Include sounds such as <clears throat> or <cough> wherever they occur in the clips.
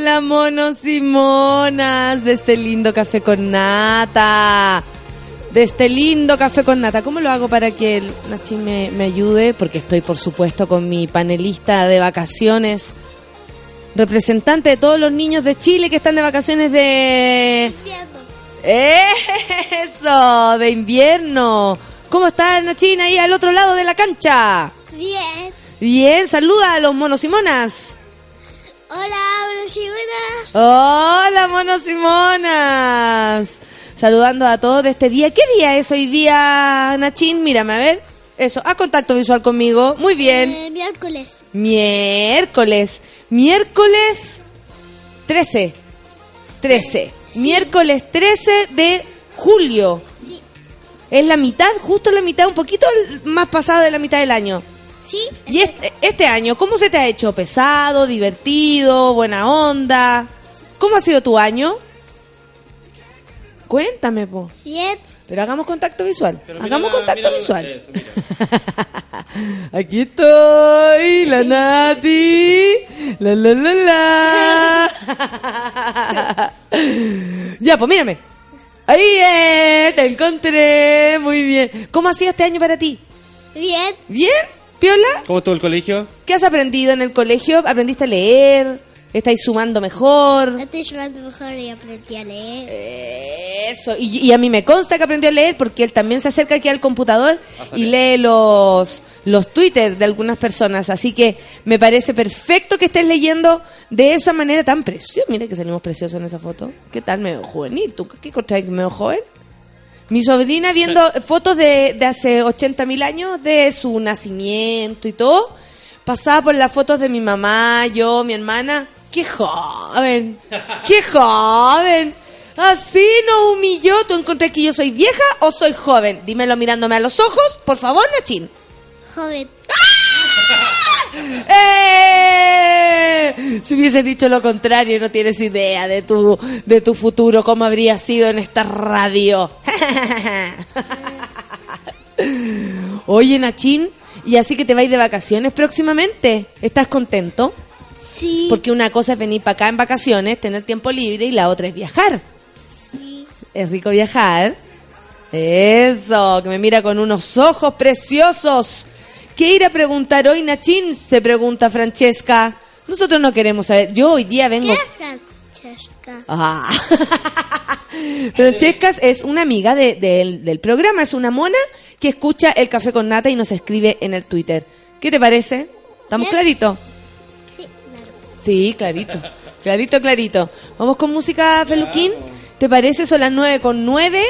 Hola monos y monas de este lindo café con nata. De este lindo café con nata. ¿Cómo lo hago para que el Nachi me, me ayude? Porque estoy por supuesto con mi panelista de vacaciones. Representante de todos los niños de Chile que están de vacaciones de... Eso, de invierno. ¿Cómo está Nachina ahí al otro lado de la cancha? Bien. Bien, saluda a los monos y monas. Hola, buenas y buenas. Hola, monos y monas. Saludando a todos de este día. ¿Qué día es hoy día, Nachín? Mírame, a ver. Eso, haz contacto visual conmigo. Muy bien. Eh, miércoles. Miércoles. Miércoles 13. 13. Miércoles 13 de julio. Sí. Es la mitad, justo la mitad, un poquito más pasado de la mitad del año. Sí. Y este, este año, ¿cómo se te ha hecho? ¿Pesado, divertido, buena onda? ¿Cómo ha sido tu año? Cuéntame, po. Bien. Pero hagamos contacto visual. Pero hagamos mira contacto mira visual. eso. <laughs> Aquí estoy, la Nati. La la la la. <laughs> ya, pues mírame. Ahí eh, te encontré. Muy bien. ¿Cómo ha sido este año para ti? Bien. ¿Bien? ¿Piola? ¿Cómo estuvo el colegio? ¿Qué has aprendido en el colegio? ¿Aprendiste a leer? ¿Estáis sumando mejor? Estoy llorando mejor y aprendí a leer. Eso, y, y a mí me consta que aprendió a leer porque él también se acerca aquí al computador Vas a y lee los, los Twitter de algunas personas. Así que me parece perfecto que estés leyendo de esa manera tan preciosa. Mira que salimos preciosos en esa foto. ¿Qué tal? Me veo juvenil. ¿Tú qué encontrás que me veo joven? Mi sobrina viendo fotos de, de hace 80 mil años de su nacimiento y todo. Pasaba por las fotos de mi mamá, yo, mi hermana. ¡Qué joven! ¡Qué <laughs> joven! Así nos humilló. ¿Tú encontrás que yo soy vieja o soy joven? Dímelo mirándome a los ojos, por favor, Nachín. Joven. ¡Eh! Si hubiese dicho lo contrario, no tienes idea de tu, de tu futuro, cómo habría sido en esta radio. <laughs> Oye, Nachín, ¿y así que te vais de vacaciones próximamente? ¿Estás contento? Sí. Porque una cosa es venir para acá en vacaciones, tener tiempo libre, y la otra es viajar. Sí. Es rico viajar. Eso, que me mira con unos ojos preciosos. ¿Qué ir a preguntar hoy, Nachín? Se pregunta Francesca. Nosotros no queremos saber. Yo hoy día vengo... ¿Qué es Francesca? Ah. <laughs> Francesca es una amiga de- del- del programa, es una mona que escucha el café con nata y nos escribe en el Twitter. ¿Qué te parece? ¿Estamos Bien. clarito? Sí, claro. Sí, clarito. Clarito, clarito. Vamos con música, Feluquín. ¿Te parece? Son las nueve con nueve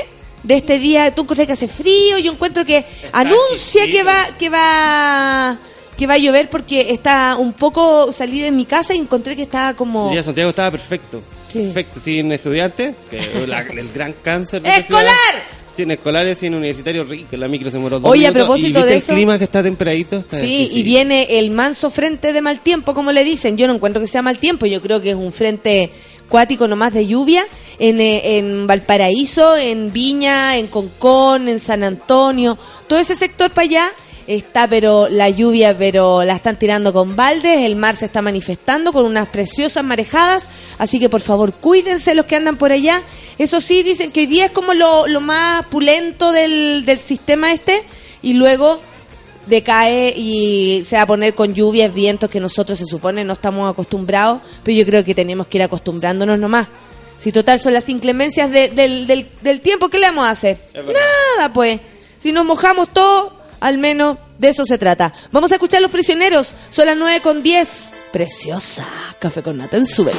de este día. ¿Tú encuentras que hace frío? Yo encuentro que anuncia que va, que va, que va a llover porque está un poco salí de mi casa y encontré que estaba El como día de Santiago estaba perfecto. Sí. Perfecto, sin estudiantes, que <laughs> la- el gran cáncer. de ¡Escolar! ciudad. Sin escolares, sin universitarios, rico. La micro se demoró dos Oye, a propósito ¿Y de el eso- clima que está temperadito? Está Sí, y viene el manso frente de mal tiempo, como le dicen. Yo no encuentro que sea mal tiempo, yo creo que es un frente cuático nomás de lluvia en, eh, en Valparaíso, en Viña, en Concón, en San Antonio, todo ese sector para allá está pero la lluvia pero la están tirando con baldes, el mar se está manifestando con unas preciosas marejadas, así que por favor cuídense los que andan por allá. Eso sí, dicen que hoy día es como lo, lo más pulento del, del sistema este y luego decae y se va a poner con lluvias, vientos que nosotros se supone no estamos acostumbrados, pero yo creo que tenemos que ir acostumbrándonos nomás. Si total son las inclemencias de- del, del- del tiempo, ¿qué le vamos a hacer? Nada, pues. Si nos mojamos todo, al menos de eso se trata. Vamos a escuchar Los Prisioneros. Son las 9 con 10. Preciosa. Café con nata en su vela.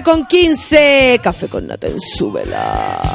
9 con 15. Café con nata en súbela.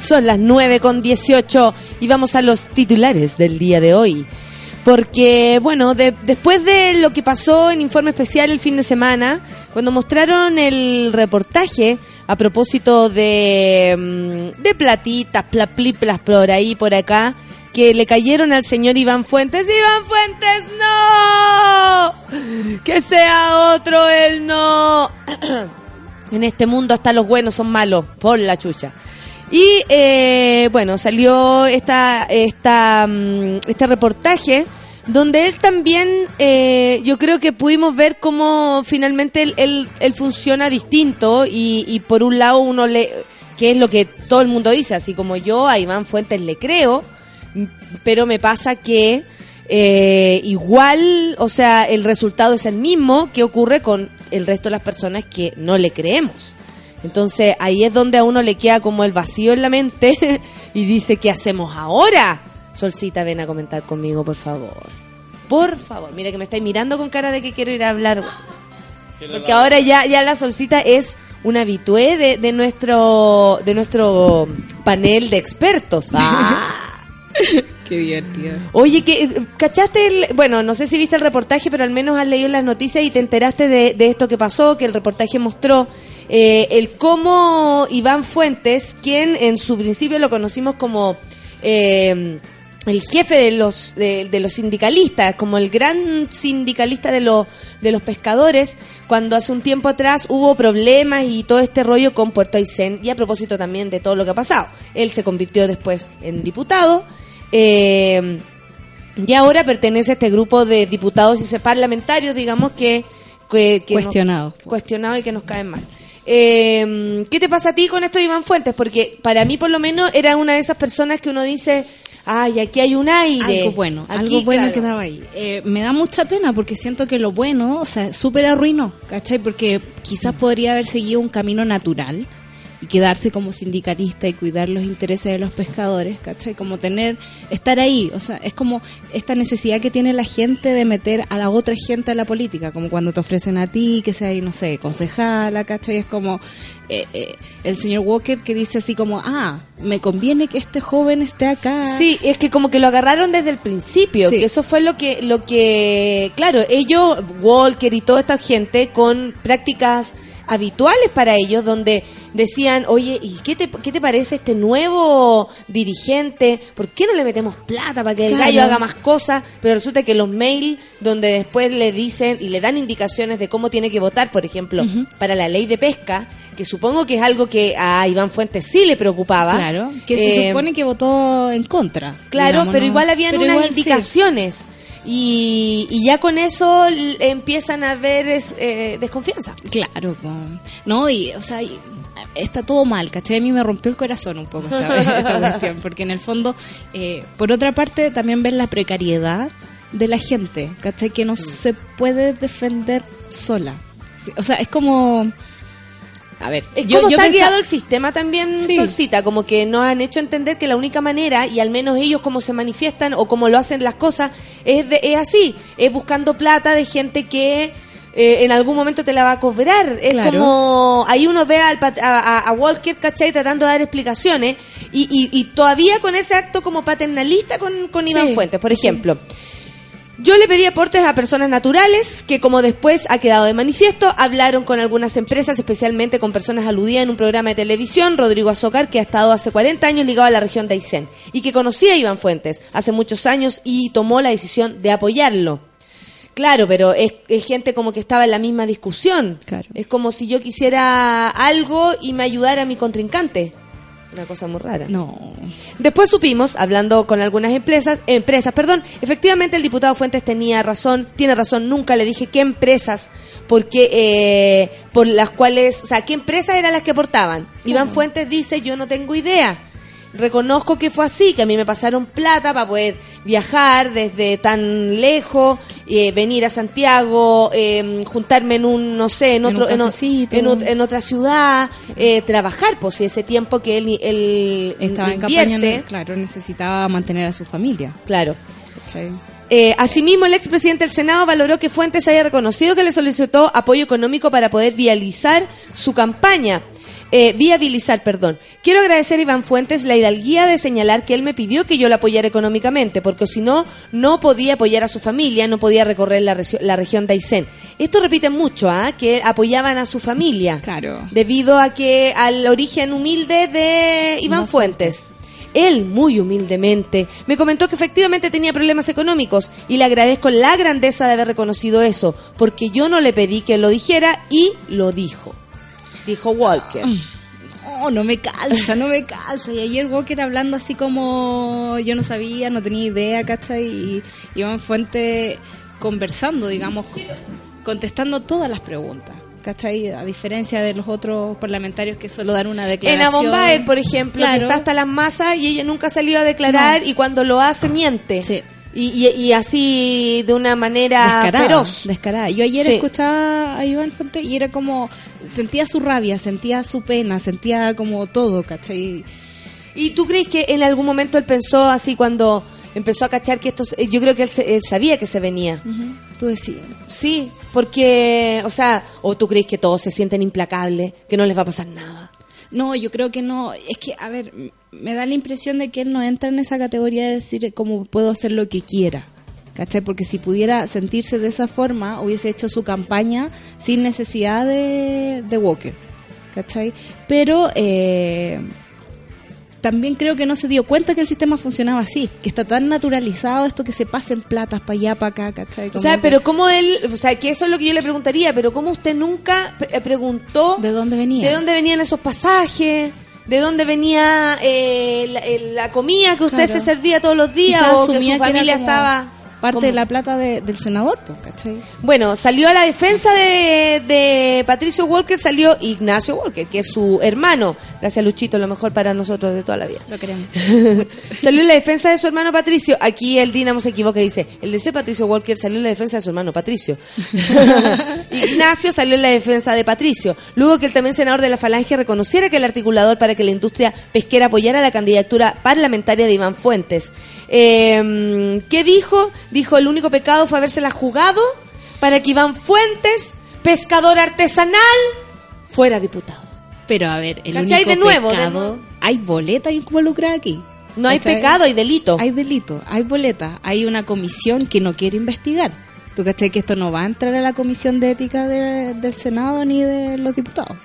Son las 9 con 18 y vamos a los titulares del día de hoy. Porque, bueno, de- después de lo que pasó en Informe Especial el fin de semana, cuando mostraron el reportaje a propósito de, mm, de platitas, plapliplas por ahí, por acá, que le cayeron al señor Iván Fuentes. ¡Iván Fuentes, no! Que sea otro el no. <clears throat> En este mundo hasta los buenos son malos, por la chucha. Y eh, bueno, salió esta, esta, mm, este reportaje donde él también, eh, yo creo que pudimos ver cómo finalmente él, él, él funciona distinto y, y por un lado uno le, que es lo que todo el mundo dice, así como yo a Iván Fuentes le creo, pero me pasa que eh, igual, o sea, el resultado es el mismo que ocurre con el resto de las personas que no le creemos. Entonces ahí es donde a uno le queda como el vacío en la mente <laughs> y dice, ¿qué hacemos ahora? Solcita, ven a comentar conmigo, por favor. Por favor, mira que me estáis mirando con cara de que quiero ir a hablar. Porque ahora ya, ya la Solcita es una habitué de, de nuestro de nuestro panel de expertos. Ah. <laughs> Qué divertido. Oye, que ¿cachaste el, bueno, no sé si viste el reportaje, pero al menos has leído las noticias y te enteraste de, de esto que pasó, que el reportaje mostró eh, el cómo Iván Fuentes, quien en su principio lo conocimos como eh, el jefe de los de, de los sindicalistas, como el gran sindicalista de los de los pescadores, cuando hace un tiempo atrás hubo problemas y todo este rollo con Puerto Aysén y a propósito también de todo lo que ha pasado. Él se convirtió después en diputado. Eh, y ahora pertenece a este grupo de diputados y parlamentarios, digamos, que... que, que Cuestionados. cuestionados y que nos caen mal. Eh, ¿Qué te pasa a ti con esto de Iván Fuentes? Porque para mí, por lo menos, era una de esas personas que uno dice, ay, aquí hay un aire. Algo bueno, Aquí, algo bueno claro. que daba ahí. Eh, me da mucha pena porque siento que lo bueno, o sea, súper arruinó, ¿cachai? Porque quizás podría haber seguido un camino natural y quedarse como sindicalista y cuidar los intereses de los pescadores, ¿cachai? Como tener, estar ahí, o sea, es como esta necesidad que tiene la gente de meter a la otra gente a la política, como cuando te ofrecen a ti que sea, no sé, concejala, ¿cachai? Es como eh, eh, el señor Walker que dice así como, ah, me conviene que este joven esté acá. Sí, es que como que lo agarraron desde el principio, Sí. que eso fue lo que, lo que, claro, ellos, Walker y toda esta gente con prácticas habituales para ellos, donde decían, oye, ¿y qué te, qué te parece este nuevo dirigente? ¿Por qué no le metemos plata para que el Claro. gallo haga más cosas? Pero resulta que los mails donde después le dicen y le dan indicaciones de cómo tiene que votar, por ejemplo, para la ley de pesca, que supongo que es algo que a Iván Fuentes sí le preocupaba. Claro, que se Eh, supone que votó en contra. Claro, digamos, pero igual habían Pero unas igual sí. Y, y ya con eso empiezan a haber es- eh, desconfianza. Claro, no, y, o sea, y- está todo mal, ¿cachai? A mí me rompió el corazón un poco esta, <laughs> esta cuestión, porque en el fondo, eh, por otra parte, también ves la precariedad de la gente, ¿cachai? Que no se puede defender sola. O sea, es como... A ver, Es yo- como yo está pensa- guiado el sistema también, Sí. Solcita, como que nos han hecho entender que la única manera, y al menos ellos como se manifiestan o como lo hacen las cosas, es, de- es así, es buscando plata de gente que eh, en algún momento te la va a cobrar. Es Claro. como, ahí uno ve al a, Walker, ¿cachai? Tratando de dar explicaciones, y, y- y todavía con ese acto como paternalista con, con Iván Sí, Fuentes, por sí. Yo le pedí aportes a personas naturales que, como después ha quedado de manifiesto, hablaron con algunas empresas, especialmente con personas aludidas en un programa de televisión, Rodrigo Azócar, que ha estado hace 40 años ligado a la región de Aysén y que conocía a Iván Fuentes hace muchos años y tomó la decisión de apoyarlo. Claro, pero es, es gente como que estaba en la misma discusión. Claro. Es como si yo quisiera algo y me ayudara mi contrincante. Una cosa muy rara. No, Después supimos, hablando con algunas empresas, empresas, perdón, efectivamente el diputado Fuentes tenía razón, tiene razón, nunca le dije qué empresas, porque eh, por las cuales, o sea, qué empresas eran las que aportaban. Iván Fuentes dice, yo no tengo idea. Reconozco que fue así, que a mí me pasaron plata para poder viajar desde tan lejos, eh, venir a Santiago, eh, juntarme en un, no sé, en En otro, un en, o- cafecito. en en otra ciudad, eh, trabajar, pues si ese tiempo que él, él estaba en campaña, claro, necesitaba mantener a su familia. Claro. Eh, asimismo, el expresidente del Senado valoró que Fuentes haya reconocido que le solicitó apoyo económico para poder viabilizar su campaña. Eh, viabilizar, perdón. Quiero agradecer a Iván Fuentes la hidalguía de señalar que él me pidió que yo lo apoyara económicamente, porque si no, no podía apoyar a su familia, no podía recorrer la, la región de Aysén. Esto repite mucho, ¿ah? Que apoyaban a su familia. Claro. Debido a que al origen humilde de Iván Iván Fuentes. Él, muy humildemente, me comentó que efectivamente tenía problemas económicos y le agradezco la grandeza de haber reconocido eso, porque yo no le pedí que lo dijera y lo dijo. Dijo Walker. No, no me calza, no me calza. Y ayer Walker hablando así como yo no sabía, no tenía idea, ¿cachai? Y Iván Fuente conversando, digamos, co- contestando todas las preguntas, ¿cachai? A diferencia de los otros parlamentarios que solo dan una En declaración. Abombaer, por ejemplo, Claro. que está hasta las masas y ella nunca salió a declarar No. y cuando lo hace miente. Sí. Y, y- y así de una manera descarada, feroz. descarada. Yo ayer Sí. escuchaba a Iván Fuente y era como, sentía su rabia, sentía su pena, sentía como todo, ¿cachai? ¿Y tú crees que en algún momento él pensó así cuando empezó a cachar que esto, yo creo que él, él sabía que se venía? Tú decías. Sí, porque, o sea, o tú crees que todos se sienten implacables, que no les va a pasar nada. No, yo creo que no. Es que, a ver, me da la impresión de que él no entra en esa categoría de decir cómo puedo hacer lo que quiera. ¿Cachai? Porque si pudiera sentirse de esa forma, hubiese hecho su campaña sin necesidad de, de Walker. ¿Cachai? Pero eh, también creo que no se dio cuenta que el sistema funcionaba así. Que está tan naturalizado esto que se pasen platas para allá, para acá, ¿cachai? O sea, que- pero cómo él, o sea, que eso es lo que yo le preguntaría, pero cómo usted nunca pre- eh, preguntó ¿De dónde venía? de dónde venían esos pasajes, de dónde venía eh, la, la comida que usted Claro. se servía todos los días Quizás o que su que familia como estaba Parte de la plata de- del senador, pues, ¿cachai? Bueno, salió a la defensa de, de Patricio Walker, salió Ignacio Walker, que es su hermano. Gracias, Luchito, lo mejor para nosotros de toda la vida. Lo queremos. <laughs> salió en la defensa de su hermano Patricio. Aquí el Dinamo se equivoca y dice, el DC Patricio Walker salió en la defensa de su hermano Patricio. <laughs> Ignacio salió en la defensa de Patricio. Luego que el también senador de la Falange reconociera que el articulador para que la industria pesquera apoyara la candidatura parlamentaria de Iván Fuentes. Eh, ¿Qué dijo? Dijo, el único pecado fue habérsela jugado para que Iván Fuentes, pescador artesanal, fuera diputado. Pero a ver, el ¿Cachai? único De nuevo, de pecado, nuevo. hay boleta involucrada aquí. No hay ¿Cachai? pecado, hay delito. Hay delito, hay boleta, hay una comisión que no quiere investigar. ¿Tú cachai que esto no va a entrar a la comisión de ética de- del Senado ni de los diputados?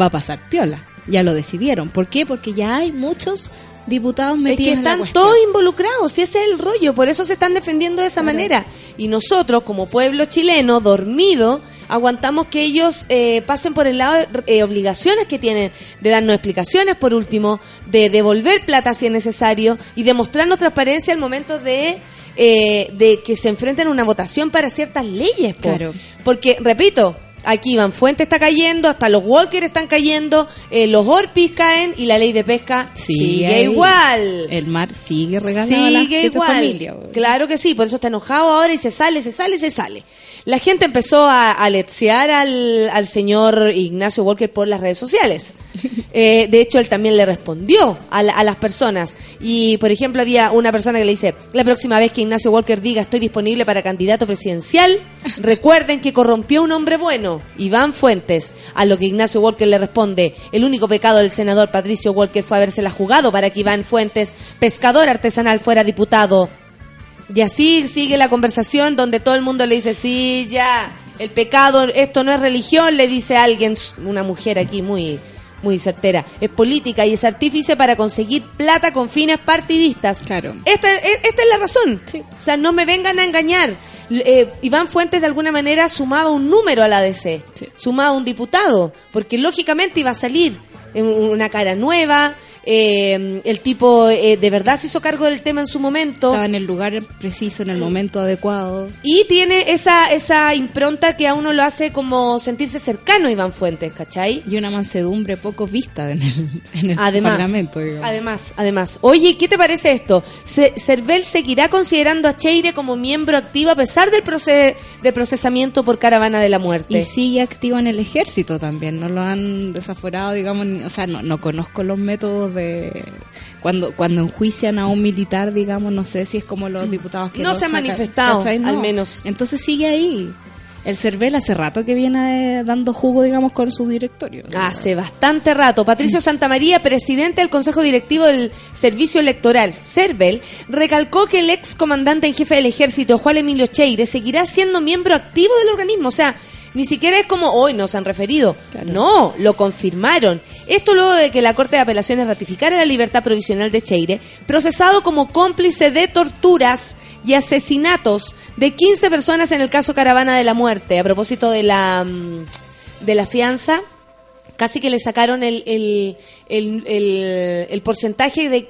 Va a pasar piola. Ya lo decidieron. ¿Por qué? Porque ya hay muchos diputados Es metidos que en la están todos involucrados, y ese es el rollo, por eso se están defendiendo de esa manera. Y nosotros, como pueblo chileno, dormido, aguantamos que ellos eh, pasen por el lado de eh, obligaciones que tienen, de darnos explicaciones, por último, de devolver plata si es necesario, y de mostrarnos transparencia al momento de... eh, de que se enfrenten a una votación para ciertas leyes, po. Claro. porque repito, aquí Iván Fuente está cayendo, hasta los Walker están cayendo, eh, los Orpis caen y la ley de pesca sigue igual. El mar sigue regalando a Sigue siete igual. familias, güey. claro que sí, por eso está enojado ahora y se sale, se sale, se sale. La gente empezó a aletsear al, al señor Ignacio Walker por las redes sociales. <laughs> Eh, de hecho, él también le respondió a, la- a las personas. Y, por ejemplo, había una persona que le dice, la próxima vez que Ignacio Walker diga estoy disponible para candidato presidencial, <laughs> recuerden que corrompió a un hombre bueno, Iván Fuentes. A lo que Ignacio Walker le responde, el único pecado del senador Patricio Walker fue habérsela jugado para que Iván Fuentes, pescador artesanal, fuera diputado. Y así sigue la conversación donde todo el mundo le dice, sí, ya, el pecado, esto no es religión, le dice alguien, una mujer aquí muy, muy certera, es política y es artífice para conseguir plata con fines partidistas. Claro. Esta, e- esta es la razón. Sí. O sea, no me vengan a engañar. Eh, Iván Fuentes de alguna manera sumaba un número a la DC, Sí. sumaba un diputado, porque lógicamente iba a salir una cara nueva, eh, el tipo eh, de verdad se hizo cargo del tema en su momento. Estaba en el lugar preciso, en el momento adecuado. Y tiene esa, esa impronta que a uno lo hace como sentirse cercano a Iván Fuentes, ¿cachai? Y una mansedumbre poco vista en el, en el Además, Parlamento. digamos. además, además. Oye, ¿qué te parece esto? Se- Cervel seguirá considerando a Cheire como miembro activo a pesar del, proce- del procesamiento por caravana de la muerte. Y sigue activo en el ejército también, no lo han desaforado, digamos, o sea, no, no conozco los métodos de cuando cuando enjuician a un militar, digamos, no sé si es como los diputados que No se ha sacan, manifestado, al menos. Entonces sigue ahí. El CERVEL hace rato que viene eh, dando jugo, digamos, con su directorio. Hace bastante rato, Patricio <clears throat> Santamaría, presidente del Consejo Directivo del Servicio Electoral, CERVEL, recalcó que el ex comandante en jefe del ejército, Juan Emilio Cheire, seguirá siendo miembro activo del organismo. O sea, ni siquiera es como hoy nos han referido. Claro. No, lo confirmaron. Esto luego de que la Corte de Apelaciones ratificara la libertad provisional de Cheire, procesado como cómplice de torturas y asesinatos de 15 personas en el caso Caravana de la Muerte. A propósito de la, mm, de la fianza, casi que le sacaron el, el, el, el- el porcentaje de,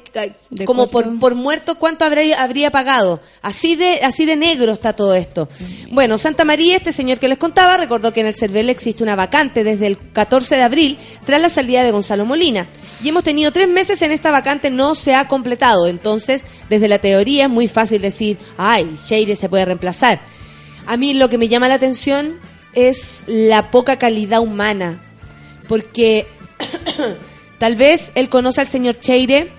¿De como por, por muerto cuánto habría, habría pagado. Así de, así de negro está todo esto. Bueno, Santa María, este señor que les contaba, recordó que en el CERVEL existe una vacante desde el 14 de abril tras la salida de Gonzalo Molina. Y hemos tenido tres meses en esta vacante, no se ha completado. Entonces, desde la teoría es muy fácil decir, ay, Sheire se puede reemplazar. A mí lo que me llama la atención es la poca calidad humana. Porque <coughs> tal vez él conoce al señor Cheire,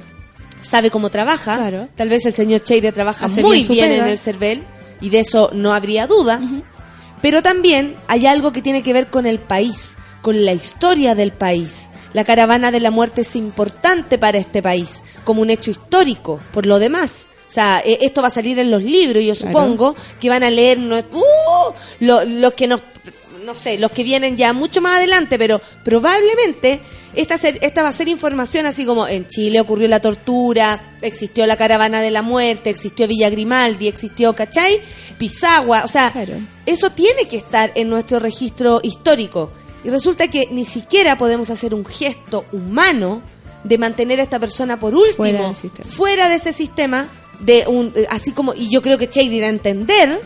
sabe cómo trabaja. Claro. Tal vez el señor Cheire trabaja Hace muy bien en el CERVEL y de eso no habría duda. Pero también hay algo que tiene que ver con el país, con la historia del país. La caravana de la muerte es importante para este país, como un hecho histórico, por lo demás. O sea, eh, esto va a salir en los libros y yo Claro. supongo que van a leer ¡uh! lo- los que nos no sé, los que vienen ya mucho más adelante, pero probablemente esta, ser- esta va a ser información así como en Chile ocurrió la tortura, existió la caravana de la muerte, existió Villa Grimaldi, existió, ¿cachai? Pisagua, o sea, Claro. eso tiene que estar en nuestro registro histórico. Y resulta que ni siquiera podemos hacer un gesto humano de mantener a esta persona por último Fuera de ese sistema, de un, eh, así como, y yo creo que Cheire irá a entender,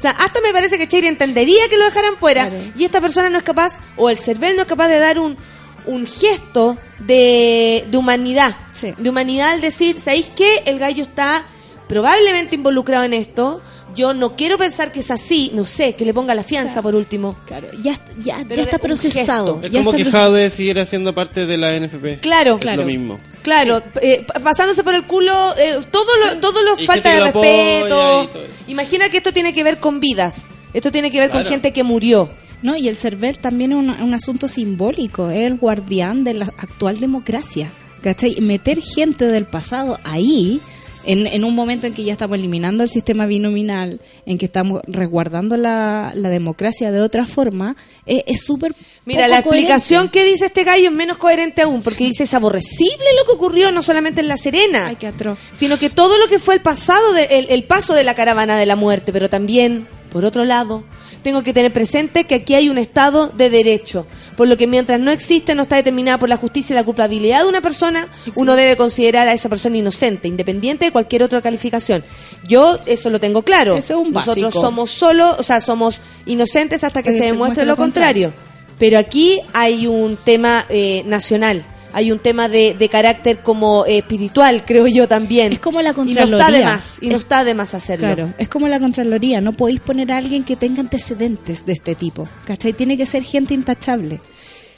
o sea, hasta me parece que Cheire entendería que lo dejaran fuera, Claro. y esta persona no es capaz, o el CERVEL no es capaz de dar un, un gesto de, de humanidad, Sí. de humanidad al decir, ¿sabéis qué? El gallo está probablemente involucrado en esto, yo no quiero pensar que es así, no sé, que le ponga la fianza O sea, por último. Claro, ya, ya, ya está procesado. Es ya como está que proces- Jade siguiera siendo parte de la NFP. Claro, es claro. lo mismo. Claro, eh, pa- pasándose por el culo eh, todo lo, todo lo Y falta de respeto. todo. Imagina que esto tiene que ver con vidas. Esto tiene que ver con gente que murió. No, y el CERVEL también es un, un asunto simbólico, es el guardián de la actual democracia. ¿Cachai? Meter gente del pasado ahí, en, en un momento en que ya estamos eliminando el sistema binominal, en que estamos resguardando la, la democracia de otra forma, es súper. Mira, poco la explicación que dice este gallo es menos coherente aún, porque dice es aborrecible lo que ocurrió no solamente en La Serena, Ay, qué atroz. sino que todo lo que fue el pasado, de- el, el paso de la caravana de la muerte, pero también, por otro lado, tengo que tener presente que aquí hay un Estado de derecho, por lo que mientras no existe, no está determinada por la justicia la culpabilidad de una persona, uno debe considerar a esa persona inocente, independiente de cualquier otra calificación. Yo eso lo tengo claro. Eso es un Nosotros básico. somos solo, o sea, somos inocentes hasta que se que se demuestre muestre lo lo contrario. contrario. Pero aquí hay un tema eh, nacional, hay un tema de, de carácter como eh, espiritual, creo yo también. Es como la Y no está de Contraloría. más, y no Es- está de más hacerlo. Claro, es como la Contraloría, no podéis poner a alguien que tenga antecedentes de este tipo, ¿cachai? Tiene que ser gente intachable.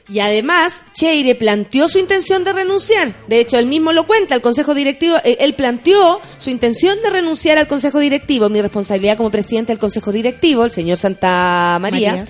Y además, Cheire planteó su intención de renunciar. De hecho, él mismo lo cuenta, el Consejo Directivo, eh, él planteó su intención de renunciar al Consejo Directivo. Mi responsabilidad como presidente del Consejo Directivo, el señor Santa María, María.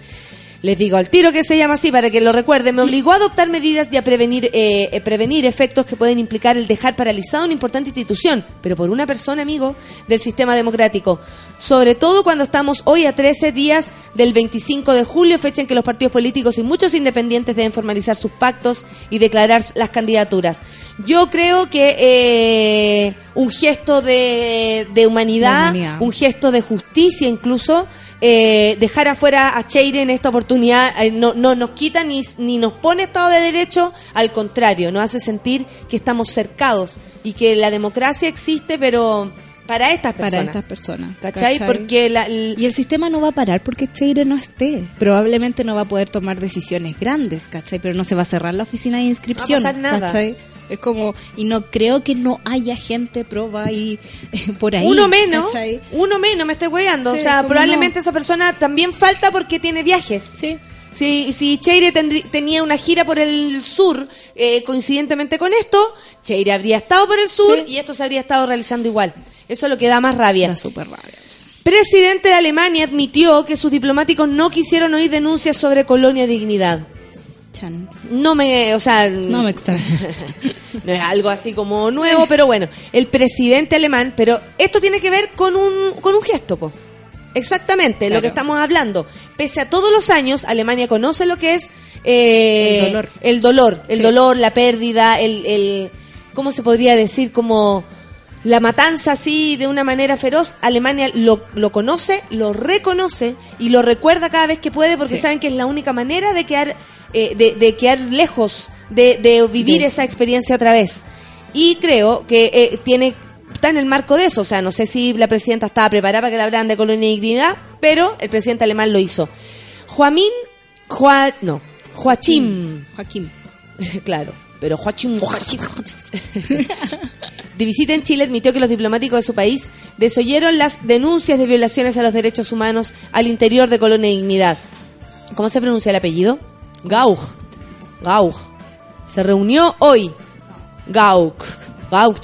Les digo al tiro que se llama así para que lo recuerden, me obligó a adoptar medidas y a prevenir, eh, eh, prevenir efectos que pueden implicar el dejar paralizada una importante institución, pero por una persona, amigo, del sistema democrático. Sobre todo cuando estamos hoy a 13 días del 25 de julio, fecha en que los partidos políticos y muchos independientes deben formalizar sus pactos y declarar las candidaturas. Yo creo que eh, un gesto de, de humanidad, De humanidad. un gesto de justicia incluso, eh, dejar afuera a Cheire en esta oportunidad eh, no, no nos quita ni, ni nos pone Estado de Derecho, al contrario, nos hace sentir que estamos cercados y que la democracia existe, pero para estas personas. Para estas personas. ¿Cachai? Porque la, Y el sistema no va a parar porque Cheire no esté. Probablemente no va a poder tomar decisiones grandes, ¿cachai? Pero no se va a cerrar la oficina de inscripción. No va a pasar nada. ¿cachai? Es como, y no creo que no haya gente proba ahí por ahí. uno menos, ¿cachai? uno menos, me estoy. Sí, o sea, ¿cómo probablemente no? esa persona también falta porque tiene viajes. Sí. Si, si Cheire tenía una gira por el sur, eh, coincidentemente con esto, Cheire habría estado por el sur Sí. y esto se habría estado realizando igual. Eso es lo que da más rabia. Da súper rabia. Presidente de Alemania admitió que sus diplomáticos no quisieron oír denuncias sobre colonia dignidad. Chan. No me, o sea, No me extraña. <laughs> no es algo así como nuevo, pero bueno, el presidente alemán, pero esto tiene que ver con un, con un gesto, po. Exactamente, lo que estamos hablando. Pese a todos los años, Alemania conoce lo que es eh, El dolor. el dolor, el Sí. dolor, la pérdida, el, el, ¿cómo se podría decir? Como la matanza así de una manera feroz. Alemania lo, lo conoce, lo reconoce y lo recuerda cada vez que puede porque Sí. saben que es la única manera de quedar, eh, de, de quedar lejos, de, de vivir esa experiencia otra vez. Y creo que eh, tiene está en el marco de eso. O sea, no sé si la presidenta estaba preparada para que le hablaran de colonia y dignidad, pero el presidente alemán lo hizo. Joaquín, Joa, no, Joachim, Joaquín. <laughs> claro, pero <laughs> de visita en Chile admitió que los diplomáticos de su país desoyeron las denuncias de violaciones a los derechos humanos al interior de Colonia y Dignidad. ¿Cómo se pronuncia el apellido? Gauch. Gauch. Se reunió hoy. Gauch. Gauch.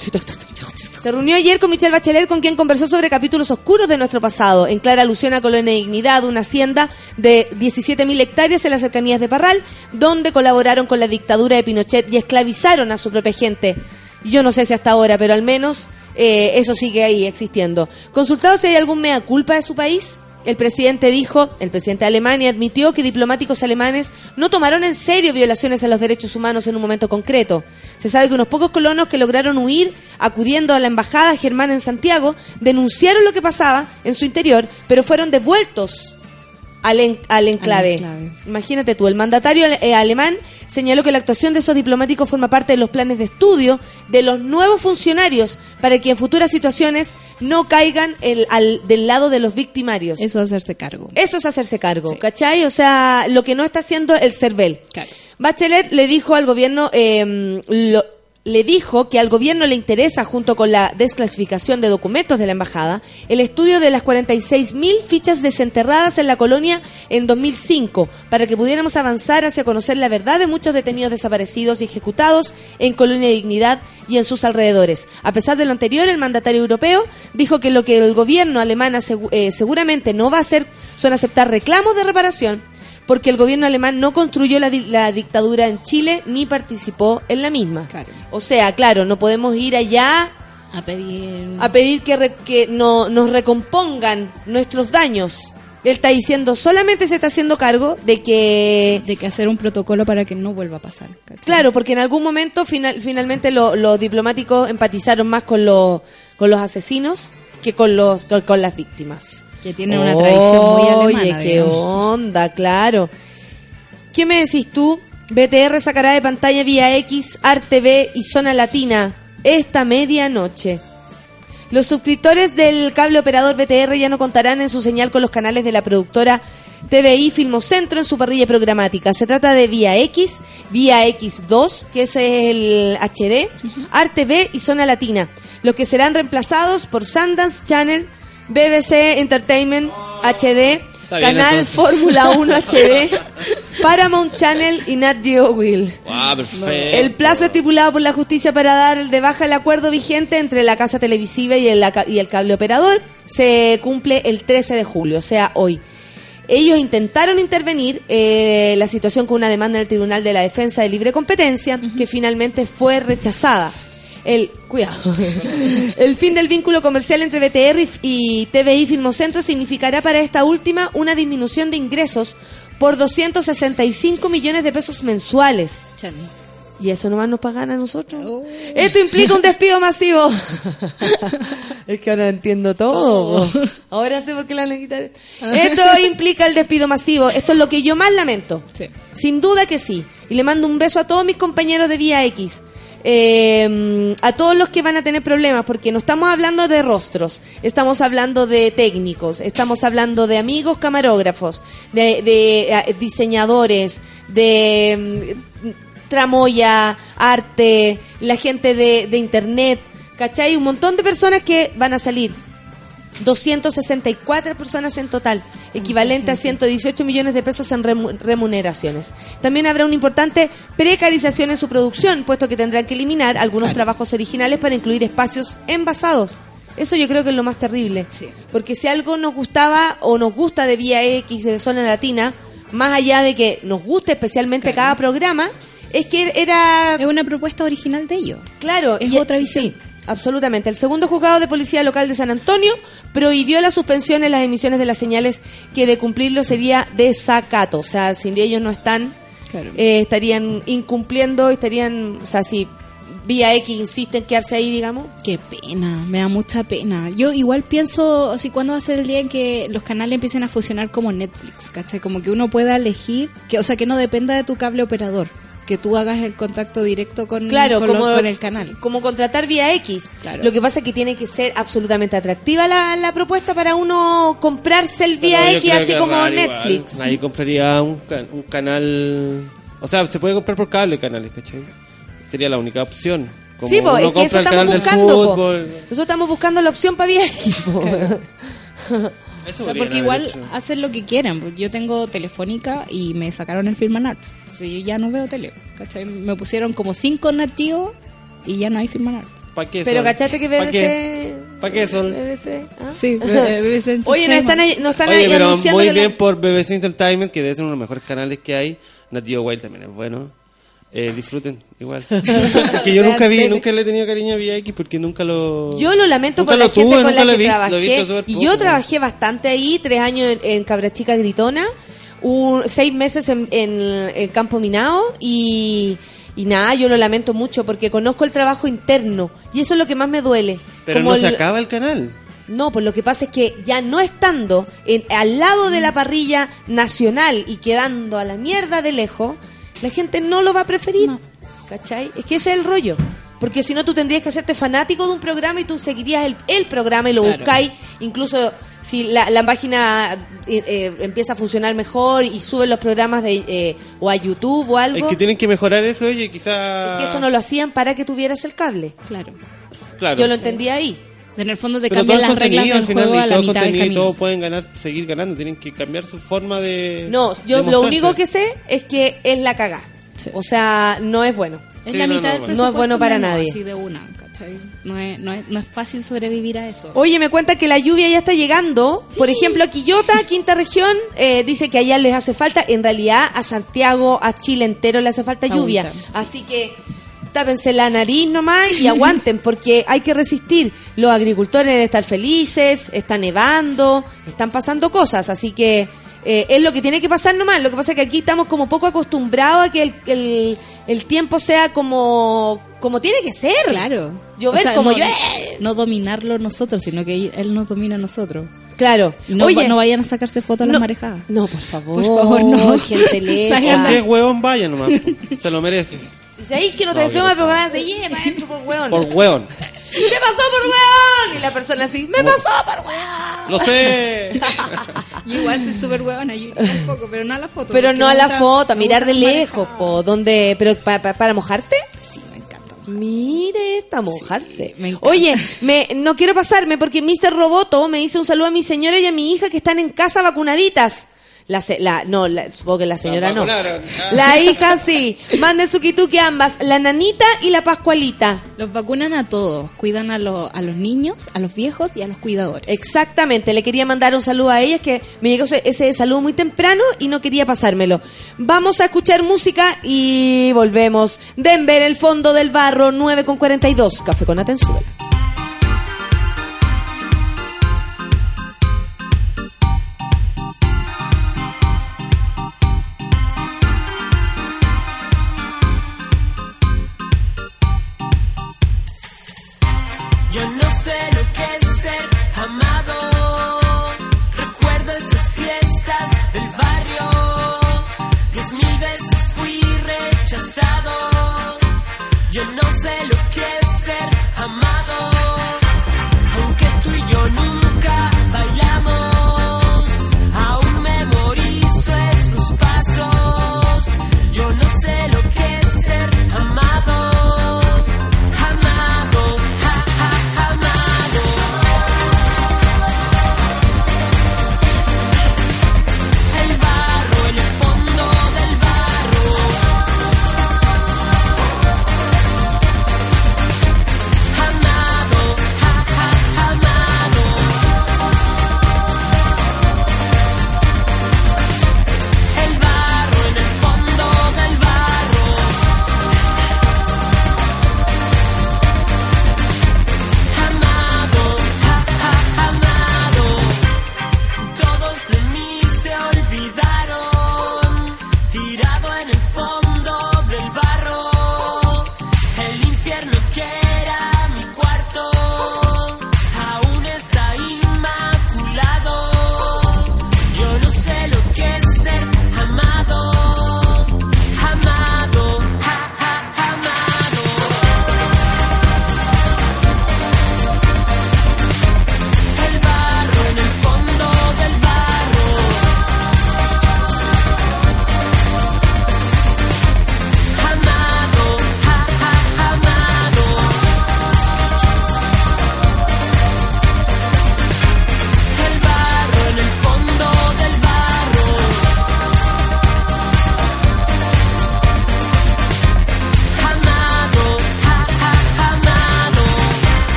Se reunió ayer con Michelle Bachelet, con quien conversó sobre capítulos oscuros de nuestro pasado, en clara alusión a Colonia Dignidad, una hacienda de 17.000 hectáreas en las cercanías de Parral, donde colaboraron con la dictadura de Pinochet y esclavizaron a su propia gente. Yo no sé si hasta ahora, pero al menos eh, eso sigue ahí existiendo. Consultado si hay algún mea culpa de su país, el presidente dijo, el presidente de Alemania admitió que diplomáticos alemanes no tomaron en serio violaciones a los derechos humanos en un momento concreto. Se sabe que unos pocos colonos que lograron huir acudiendo a la embajada germana en Santiago denunciaron lo que pasaba en su interior, pero fueron devueltos al, en- al enclave. enclave. Imagínate tú, el mandatario eh, alemán señaló que la actuación de esos diplomáticos forma parte de los planes de estudio de los nuevos funcionarios para que en futuras situaciones no caigan el- al- del lado de los victimarios. Eso es hacerse cargo. Eso es hacerse cargo, Sí. ¿cachai? O sea, lo que no está haciendo el CERVEL. Claro. Bachelet le dijo al gobierno, eh, lo- le dijo que al gobierno le interesa, junto con la desclasificación de documentos de la embajada, el estudio de las 46.000 fichas desenterradas en la colonia en 2005, para que pudiéramos avanzar hacia conocer la verdad de muchos detenidos desaparecidos y ejecutados en Colonia Dignidad y en sus alrededores. A pesar de lo anterior, el mandatario europeo dijo que lo que el gobierno alemán eh, seguramente no va a hacer son aceptar reclamos de reparación porque el gobierno alemán no construyó la, di- la dictadura en Chile ni participó en la misma. Claro. O sea, claro, no podemos ir allá A pedir... a pedir que, re- que no, nos recompongan nuestros daños. Él está diciendo, solamente se está haciendo cargo de que... de que hacer un protocolo para que no vuelva a pasar. ¿cachai? Claro, porque en algún momento final, finalmente lo- los diplomáticos empatizaron más con, los con los asesinos que con, los, con, con las víctimas. Que tienen una tradición muy alemana. Oye, qué digamos. onda, claro. ¿Qué me decís tú? BTR sacará de pantalla vía X, ARTV y Zona Latina esta medianoche. Los suscriptores del cable operador BTR ya no contarán en su señal con los canales de la productora TVI Filmocentro en su parrilla programática. Se trata de Vía X, Vía X2, que ese es el HD, ARTV y Zona Latina, los que serán reemplazados por Sundance Channel, BBC Entertainment HD, Está Canal. Fórmula 1 <laughs> HD, Paramount Channel y Nat Geo Will. Perfecto. El plazo estipulado por la justicia para dar el de baja el acuerdo vigente entre la casa televisiva y el, y el cable operador se cumple el 13 de julio, o sea, hoy. Ellos intentaron intervenir eh, la situación con una demanda en el Tribunal de la Defensa de Libre Competencia, que finalmente fue rechazada. El, cuidado. <laughs> el fin del vínculo comercial entre BTR y, TVI Filmocentro significará para esta última una disminución de ingresos por 265 millones de pesos mensuales. Y eso nomás nos pagan a nosotros. Oh. Esto implica un despido masivo. <laughs> es que ahora entiendo todo. Ahora sé por qué la van a quitar. Esto implica el despido masivo. Esto es lo que yo más lamento. Sí. Sin duda que sí. Y le mando un beso a todos mis compañeros de Vía X. Eh, a todos los que van a tener problemas, porque no estamos hablando de rostros, estamos hablando de técnicos, estamos hablando de amigos camarógrafos, de, de, eh, diseñadores, de mm, tramoya, arte, la gente de, de internet, ¿cachai? Un montón de personas que van a salir. 264 personas en total, equivalente a 118 millones de pesos en remu- remuneraciones. También habrá una importante precarización en su producción, puesto que tendrán que eliminar algunos Claro. trabajos originales para incluir espacios envasados. Eso yo creo que es lo más terrible. Sí. Porque si algo nos gustaba o nos gusta de Vía X de Zona Latina, más allá de que nos guste especialmente cada programa, es que era Es una propuesta original de ellos. Claro, Es y- otra visión. Sí, absolutamente. El segundo juzgado de policía local de San Antonio prohibió la suspensión en las emisiones de las señales que de cumplirlo sería desacato. O sea, si ellos no están, Claro. eh, estarían incumpliendo, estarían, o sea, si vía X insiste en quedarse ahí, digamos. Qué pena, me da mucha pena. Yo igual pienso, así, ¿cuándo va a ser el día en que los canales empiecen a funcionar como Netflix? ¿Cachai? Como que uno pueda elegir, que, o sea, que no dependa de tu cable operador, que tú hagas el contacto directo con, Claro, con, lo- como, con el canal. como contratar vía X. Claro. Lo que pasa es que tiene que ser absolutamente atractiva la, la propuesta para uno comprarse el vía Pero X así como raro Netflix. igual. Nadie compraría un, un canal. O sea, se puede comprar por cable canales, ¿cachai? Sería la única opción. Como sí, po, es que eso estamos buscando. Nosotros estamos buscando la opción para vía X. po. <laughs> Eso O sea, porque igual hecho. hacen lo que quieran. porque Yo tengo Telefónica y me sacaron el Film Arts. Entonces yo ya no veo tele. ¿cachai? Me pusieron como cinco nativos y ya no hay Film Arts. ¿Para qué Pero cachate que ¿Pa' BBC... qué? ¿Pa' qué son? BBC, ¿ah? Sí, BBC <laughs> Oye, nos están, ahí- nos están Oye, ahí pero anunciando muy bien por BBC Entertainment, que debe ser uno de los mejores canales que hay. Nat Geo Wild también es bueno. Eh, disfruten, igual. Es <laughs> que yo nunca vi, nunca le he tenido cariño a VX porque nunca lo... Yo lo lamento por la lo gente tuve, con la que he trabajé. súper Y poco. yo trabajé bastante ahí, tres años en, en Cabra Chica Gritona, un, seis meses en, en, en Campo Minado y, y nada, yo lo lamento mucho porque conozco el trabajo interno y eso es lo que más me duele. Pero Como no se acaba el canal. No, pues lo que pasa es que ya no estando en, al lado de la parrilla nacional y quedando a la mierda de lejos, la gente no lo va a preferir. No. ¿Cachai? Es que ese es el rollo. Porque si no, tú tendrías que hacerte fanático de un programa y tú seguirías el, el programa y lo Claro. buscáis. Incluso si la, la página eh, eh, empieza a funcionar mejor y suben los programas de eh, o a YouTube o algo. Es que tienen que mejorar eso, oye, quizá... es que eso no lo hacían para que tuvieras el cable. Claro. Claro. Yo lo entendía ahí. En el fondo te cambian las reglas del al final juego y a la mitad del y todos pueden ganar, seguir ganando, tienen que cambiar su forma de No, yo de lo único que sé es que es la cagá. Sí. O sea, no es bueno. Es Sí, la no, mitad no, del bueno. No es presupuesto bueno para menos, nadie. Así de una, ¿cachai? No es, no, es, no es fácil sobrevivir a eso. Oye, me cuenta que la lluvia ya está llegando. Por ejemplo, a Quillota, quinta región, eh, dice que allá les hace falta. En realidad, a Santiago, a Chile entero le hace falta lluvia. Así que tápense la nariz nomás y aguanten, <laughs> porque hay que resistir. Los agricultores deben estar felices, está nevando, están pasando cosas. Así que eh, es lo que tiene que pasar nomás. Lo que pasa es que aquí estamos como poco acostumbrados a que el, el, el tiempo sea como, como tiene que ser. Claro. Llover como no, llueve. No dominarlo nosotros, sino que él nos domina a nosotros. Claro. Y no, Oye, no vayan a sacarse fotos a las marejadas. No, por favor. Por favor, no. <laughs> Gente lesa. Si es huevón, vaya nomás. Se lo merece. Dice ahí que no te No, deseo qué más programas de lleva adentro por hueón. Por huevón. ¿Qué <laughs> pasó por hueón? Y la persona así, me pasó por hueón. Lo sé. <laughs> Yo igual soy súper huevona, yo un poco, pero no a la foto. Pero no a me la gusta- foto, a me mirar de lejos, marejadas. po. ¿Dónde? ¿Pero pa- pa- para mojarte? Sí, me encanta. Mire, esta mojarse. me encanta. Oye, me, no quiero pasarme porque Mr. Roboto me dice un saludo a mi señora y a mi hija que están en casa vacunaditas. La, se- la, no, la- supongo que la señora no. Ah. La hija sí. Manden su kituki ambas, la nanita y la pascualita. Los vacunan a todos, cuidan a, los a los niños, a los viejos y a los cuidadores. Exactamente, le quería mandar un saludo a ellas que me llegó ese, ese saludo muy temprano y no quería pasármelo. Vamos a escuchar música y volvemos. Denver, el fondo del barro, 9 con 42. Café con Atenzuela.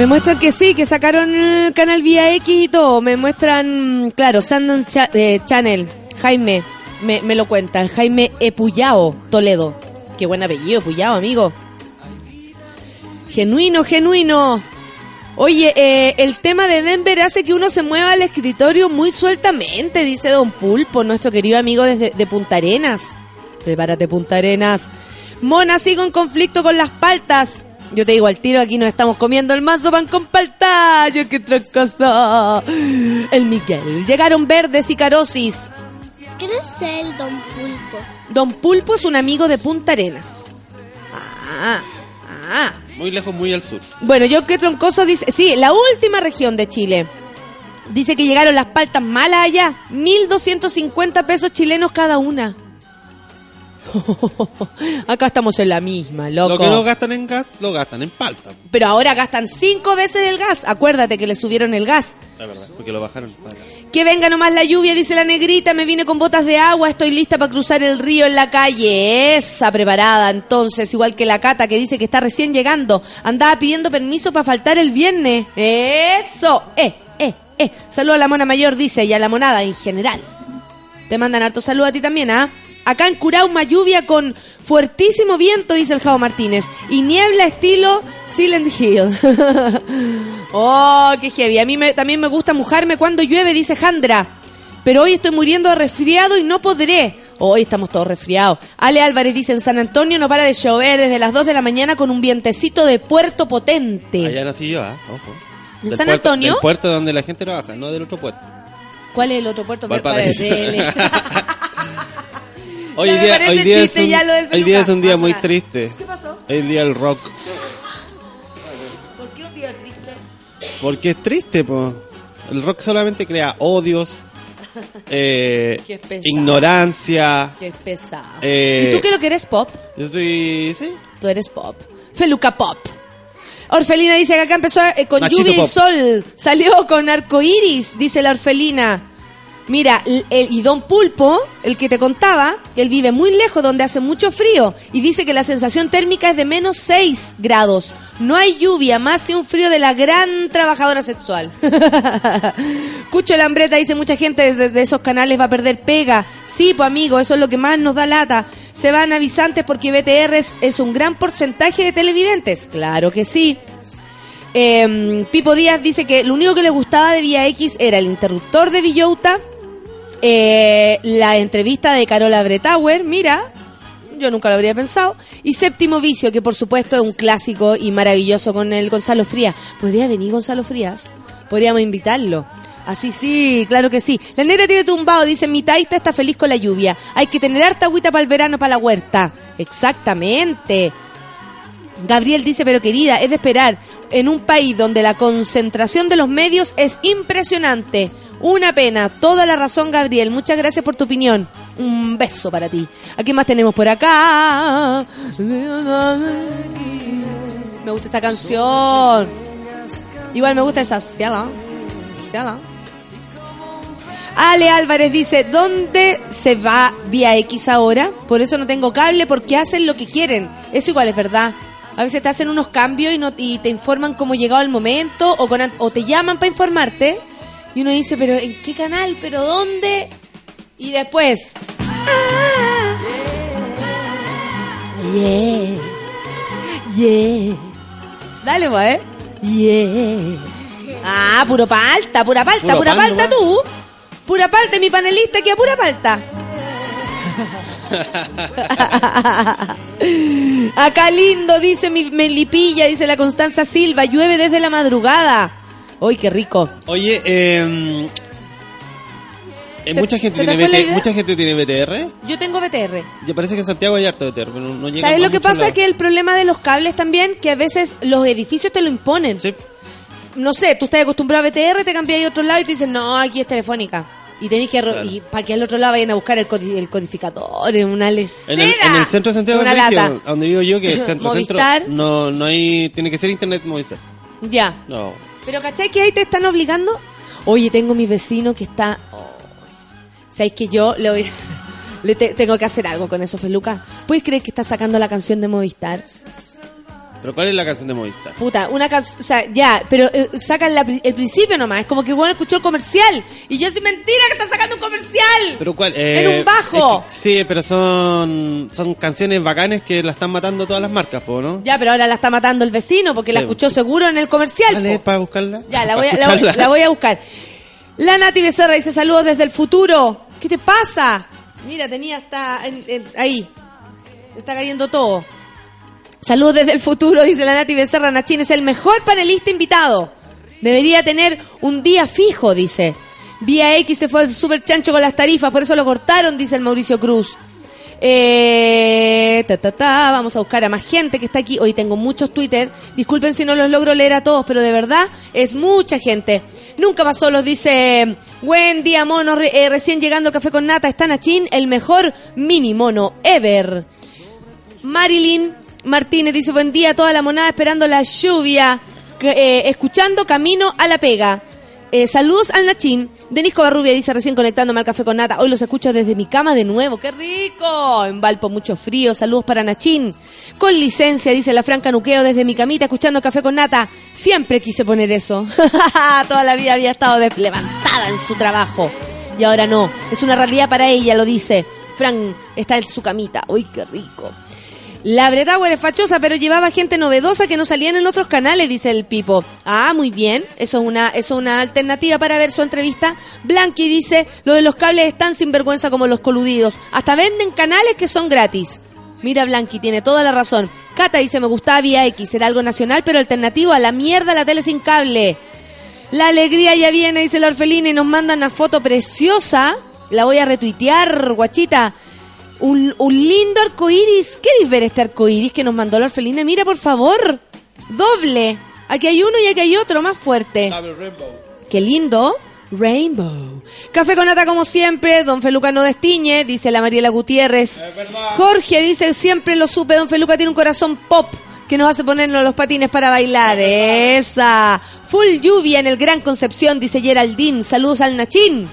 Me muestran que sí, que sacaron el canal Vía X y todo. Me muestran, claro, Sandon Cha- eh, Channel, Jaime, me, lo cuentan. Jaime Epuyao, Toledo. Qué buen apellido, Epuyao, amigo. Genuino, genuino. Oye, eh, el tema de Denver hace que uno se mueva al escritorio muy sueltamente, dice Don Pulpo, nuestro querido amigo desde de Punta Arenas. Prepárate, Punta Arenas. Mona, sigo en conflicto con las paltas. Yo te digo al tiro, aquí nos estamos comiendo el mazo pan con palta. Yo qué cosa. El Miguel. Llegaron verdes y carosis. ¿Quién es el Don Pulpo? Don Pulpo es un amigo de Punta Arenas. Ah, ah. Muy lejos, muy al sur. Bueno, yo qué troncoso dice, sí, la última región de Chile. Dice que llegaron las paltas malas allá, 1250 pesos chilenos cada una. <laughs> Acá estamos en la misma, loco. Lo que no gastan en gas, lo gastan en palta. Pero ahora gastan cinco veces el gas. Acuérdate que le subieron el gas. La verdad, porque lo bajaron. para- Que venga nomás la lluvia, dice la negrita. Me vine con botas de agua. Estoy lista para cruzar el río en la calle. Esa preparada, entonces. Igual que la Cata que dice que está recién llegando. Andaba pidiendo permiso para faltar el viernes. Eso. Eh, eh, eh. Saludo a la mona mayor, dice, y a la monada en general. Te mandan harto saludo a ti también, ¿ah? Acá en Curauma lluvia con fuertísimo viento, dice el Jao Martínez. Y niebla estilo Silent Hill. <laughs> oh, qué heavy. A mí me- también me gusta mojarme cuando llueve, dice Jandra. Pero hoy estoy muriendo de resfriado y no podré. Hoy estamos todos resfriados. Ale Álvarez dice, en San Antonio no para de llover desde las 2 de la mañana con un vientecito de puerto potente. Allá nací yo, ¿ah? Ojo. ¿En Del San puerto- Antonio? Del puerto donde la gente trabaja, no del otro puerto. ¿Cuál es el otro puerto? Valparaíso. <laughs> Hoy Ya día, hoy día, es un, hoy día es un día peluca. muy triste. Es el día del rock. ¿Por qué un día triste? Porque es triste, po. El rock solamente crea odios, <laughs> eh, Qué ignorancia. Qué pesado. Eh, ¿Y tú qué lo que eres pop? Yo soy, sí, Tú eres pop. Feluca pop. Orfelina dice que acá empezó eh, con Nachito lluvia y sol. Salió con arcoíris, dice la orfelina. Mira, el, el- y Don Pulpo, el que te contaba, él vive muy lejos donde hace mucho frío y dice que la sensación térmica es de menos 6 grados. No hay lluvia, más que un frío de la gran trabajadora sexual. <laughs> Cucho Lambreta dice mucha gente desde de esos canales va a perder pega. Sí, pues amigo, eso es lo que más nos da lata. Se van avisantes porque BTR es, es un gran porcentaje de televidentes. Claro que sí. Eh, Pipo Díaz dice que lo único que le gustaba de Vía X era el interruptor de Villota, eh, la entrevista de Carola Bretauer, mira, yo nunca lo habría pensado, y Séptimo Vicio, que por supuesto es un clásico y maravilloso con el Gonzalo Frías. ¿Podría venir Gonzalo Frías? Podríamos invitarlo. Así sí, claro que sí. La negra tiene tumbado, dice, mi taista está feliz con la lluvia. Hay que tener harta agüita para el verano, para la huerta. Exactamente. Gabriel dice, pero querida, es de esperar, en un país donde la concentración de los medios es impresionante. Una pena, toda la razón, Gabriel. Muchas gracias por tu opinión. Un beso para ti. ¿A quién más tenemos por acá? Me gusta esta canción. Igual me gusta esa. Ciala. Ciala. Ale Álvarez dice, ¿dónde se va vía X ahora? Por eso no tengo cable, porque hacen lo que quieren. Eso igual es verdad. A veces te hacen unos cambios y, no, y te informan cómo llegado el momento o, con, o te llaman para informarte. Y uno dice, pero ¿en qué canal? ¿Pero dónde? Y después... ah, yeah. Yeah. Dale, pues, ¿eh? Yeah. Ah, puro palta, pura palta, Puro pura pan palta tú. Pura palta, mi panelista que a pura palta. <laughs> <laughs> Acá lindo, dice mi Melipilla, dice la Constanza Silva, llueve desde la madrugada. Uy, qué rico. Oye, eh, eh, ¿Se- mucha gente tiene BT mucha gente tiene BTR. Yo tengo BTR. Ya parece que en Santiago hay harto BTR, pero no llega ¿Sabes lo que pasa? Que el problema de los cables también, que a veces los edificios te lo imponen. Sí. No sé, tú estás acostumbrado a BTR, te cambias a otro lado y te dicen, no, aquí es telefónica. Y tenés que, ro- Claro. y para que al otro lado vayan a buscar el, codi- el codificador en una lecera. En el, en el centro de Santiago, Una lata. donde vivo yo, que es <laughs> centro centro, no, no hay, tiene que ser internet Movistar. Ya. No. Pero ¿cachai que ahí te están obligando? Oye, tengo mi vecino que está... oh, ¿Sabéis que yo le, voy- <laughs> le te- tengo que hacer algo con eso, Feluca? ¿Puedes creer que está sacando la canción de Movistar? Pero ¿cuál es la canción de Movistar? Puta, una canción, o sea, ya, pero eh, sacan la pri- el principio nomás, es como que bueno escuchó el comercial. Y yo soy mentira que está sacando un comercial. ¿Pero cuál? En un bajo. es que- sí, pero son, son canciones bacanes que la están matando todas las marcas, po, ¿no? Ya, pero ahora la está matando el vecino porque la Sí. escuchó seguro en el comercial. Dale, po. para buscarla. Ya, la <laughs> voy, a, la, voy, la voy a buscar. La Nati Becerra dice saludos desde el futuro. ¿Qué te pasa? Mira, tenía hasta en- en- ahí. Se está cayendo todo. Saludos desde el futuro, dice la Nati Becerra. Nachín es el mejor panelista invitado. Debería tener un día fijo, dice. Vía X se fue al chancho con las tarifas, por eso lo cortaron, dice el Mauricio Cruz. Eh, ta, ta, ta, vamos a buscar a más gente que está aquí. Hoy tengo muchos Twitter. Disculpen si no los logro leer a todos, pero de verdad es mucha gente. Nunca más solos, dice. Buen día, mono. eh, recién llegando café con nata. Está Nachín, el mejor mini mono ever. Marilyn Martínez dice buen día toda la monada esperando la lluvia, eh, escuchando camino a la pega. Eh, saludos al Nachín. Denis Covarrubia dice recién conectándome al café con nata. Hoy los escucho desde mi cama de nuevo. ¡Qué rico! En Valpo mucho frío. Saludos para Nachín. Con licencia, dice la Franca Nuqueo desde mi camita escuchando café con nata. Siempre quise poner eso. <laughs> Toda la vida había estado de- levantada en su trabajo. Y ahora no. Es una realidad para ella, lo dice. Fran está en su camita. ¡Uy, qué rico! La Bretauer es fachosa, pero llevaba gente novedosa que no salían en otros canales, dice el Pipo. Ah, muy bien. Eso es una, eso es una alternativa para ver su entrevista. Blanqui dice, lo de los cables es tan sinvergüenza como los coludidos. Hasta venden canales que son gratis. Mira, Blanqui, tiene toda la razón. Cata dice, me gustaba Vía X, era algo nacional, pero alternativo a la mierda la tele sin cable. La alegría ya viene, dice la orfelina, y nos manda una foto preciosa. La voy a retuitear, guachita. Un, un lindo arcoíris. ¿Queréis ver este arcoíris que nos mandó la orfelina? Mira, por favor. Doble. Aquí hay uno y aquí hay otro más fuerte. Qué lindo. Rainbow. Café con nata como siempre. Don Feluca no destiñe, dice la Mariela Gutiérrez. Jorge dice, siempre lo supe. Don Feluca tiene un corazón pop que nos hace ponernos los patines para bailar. Esa. Full lluvia en el Gran Concepción, dice Geraldine. Saludos al Nachín.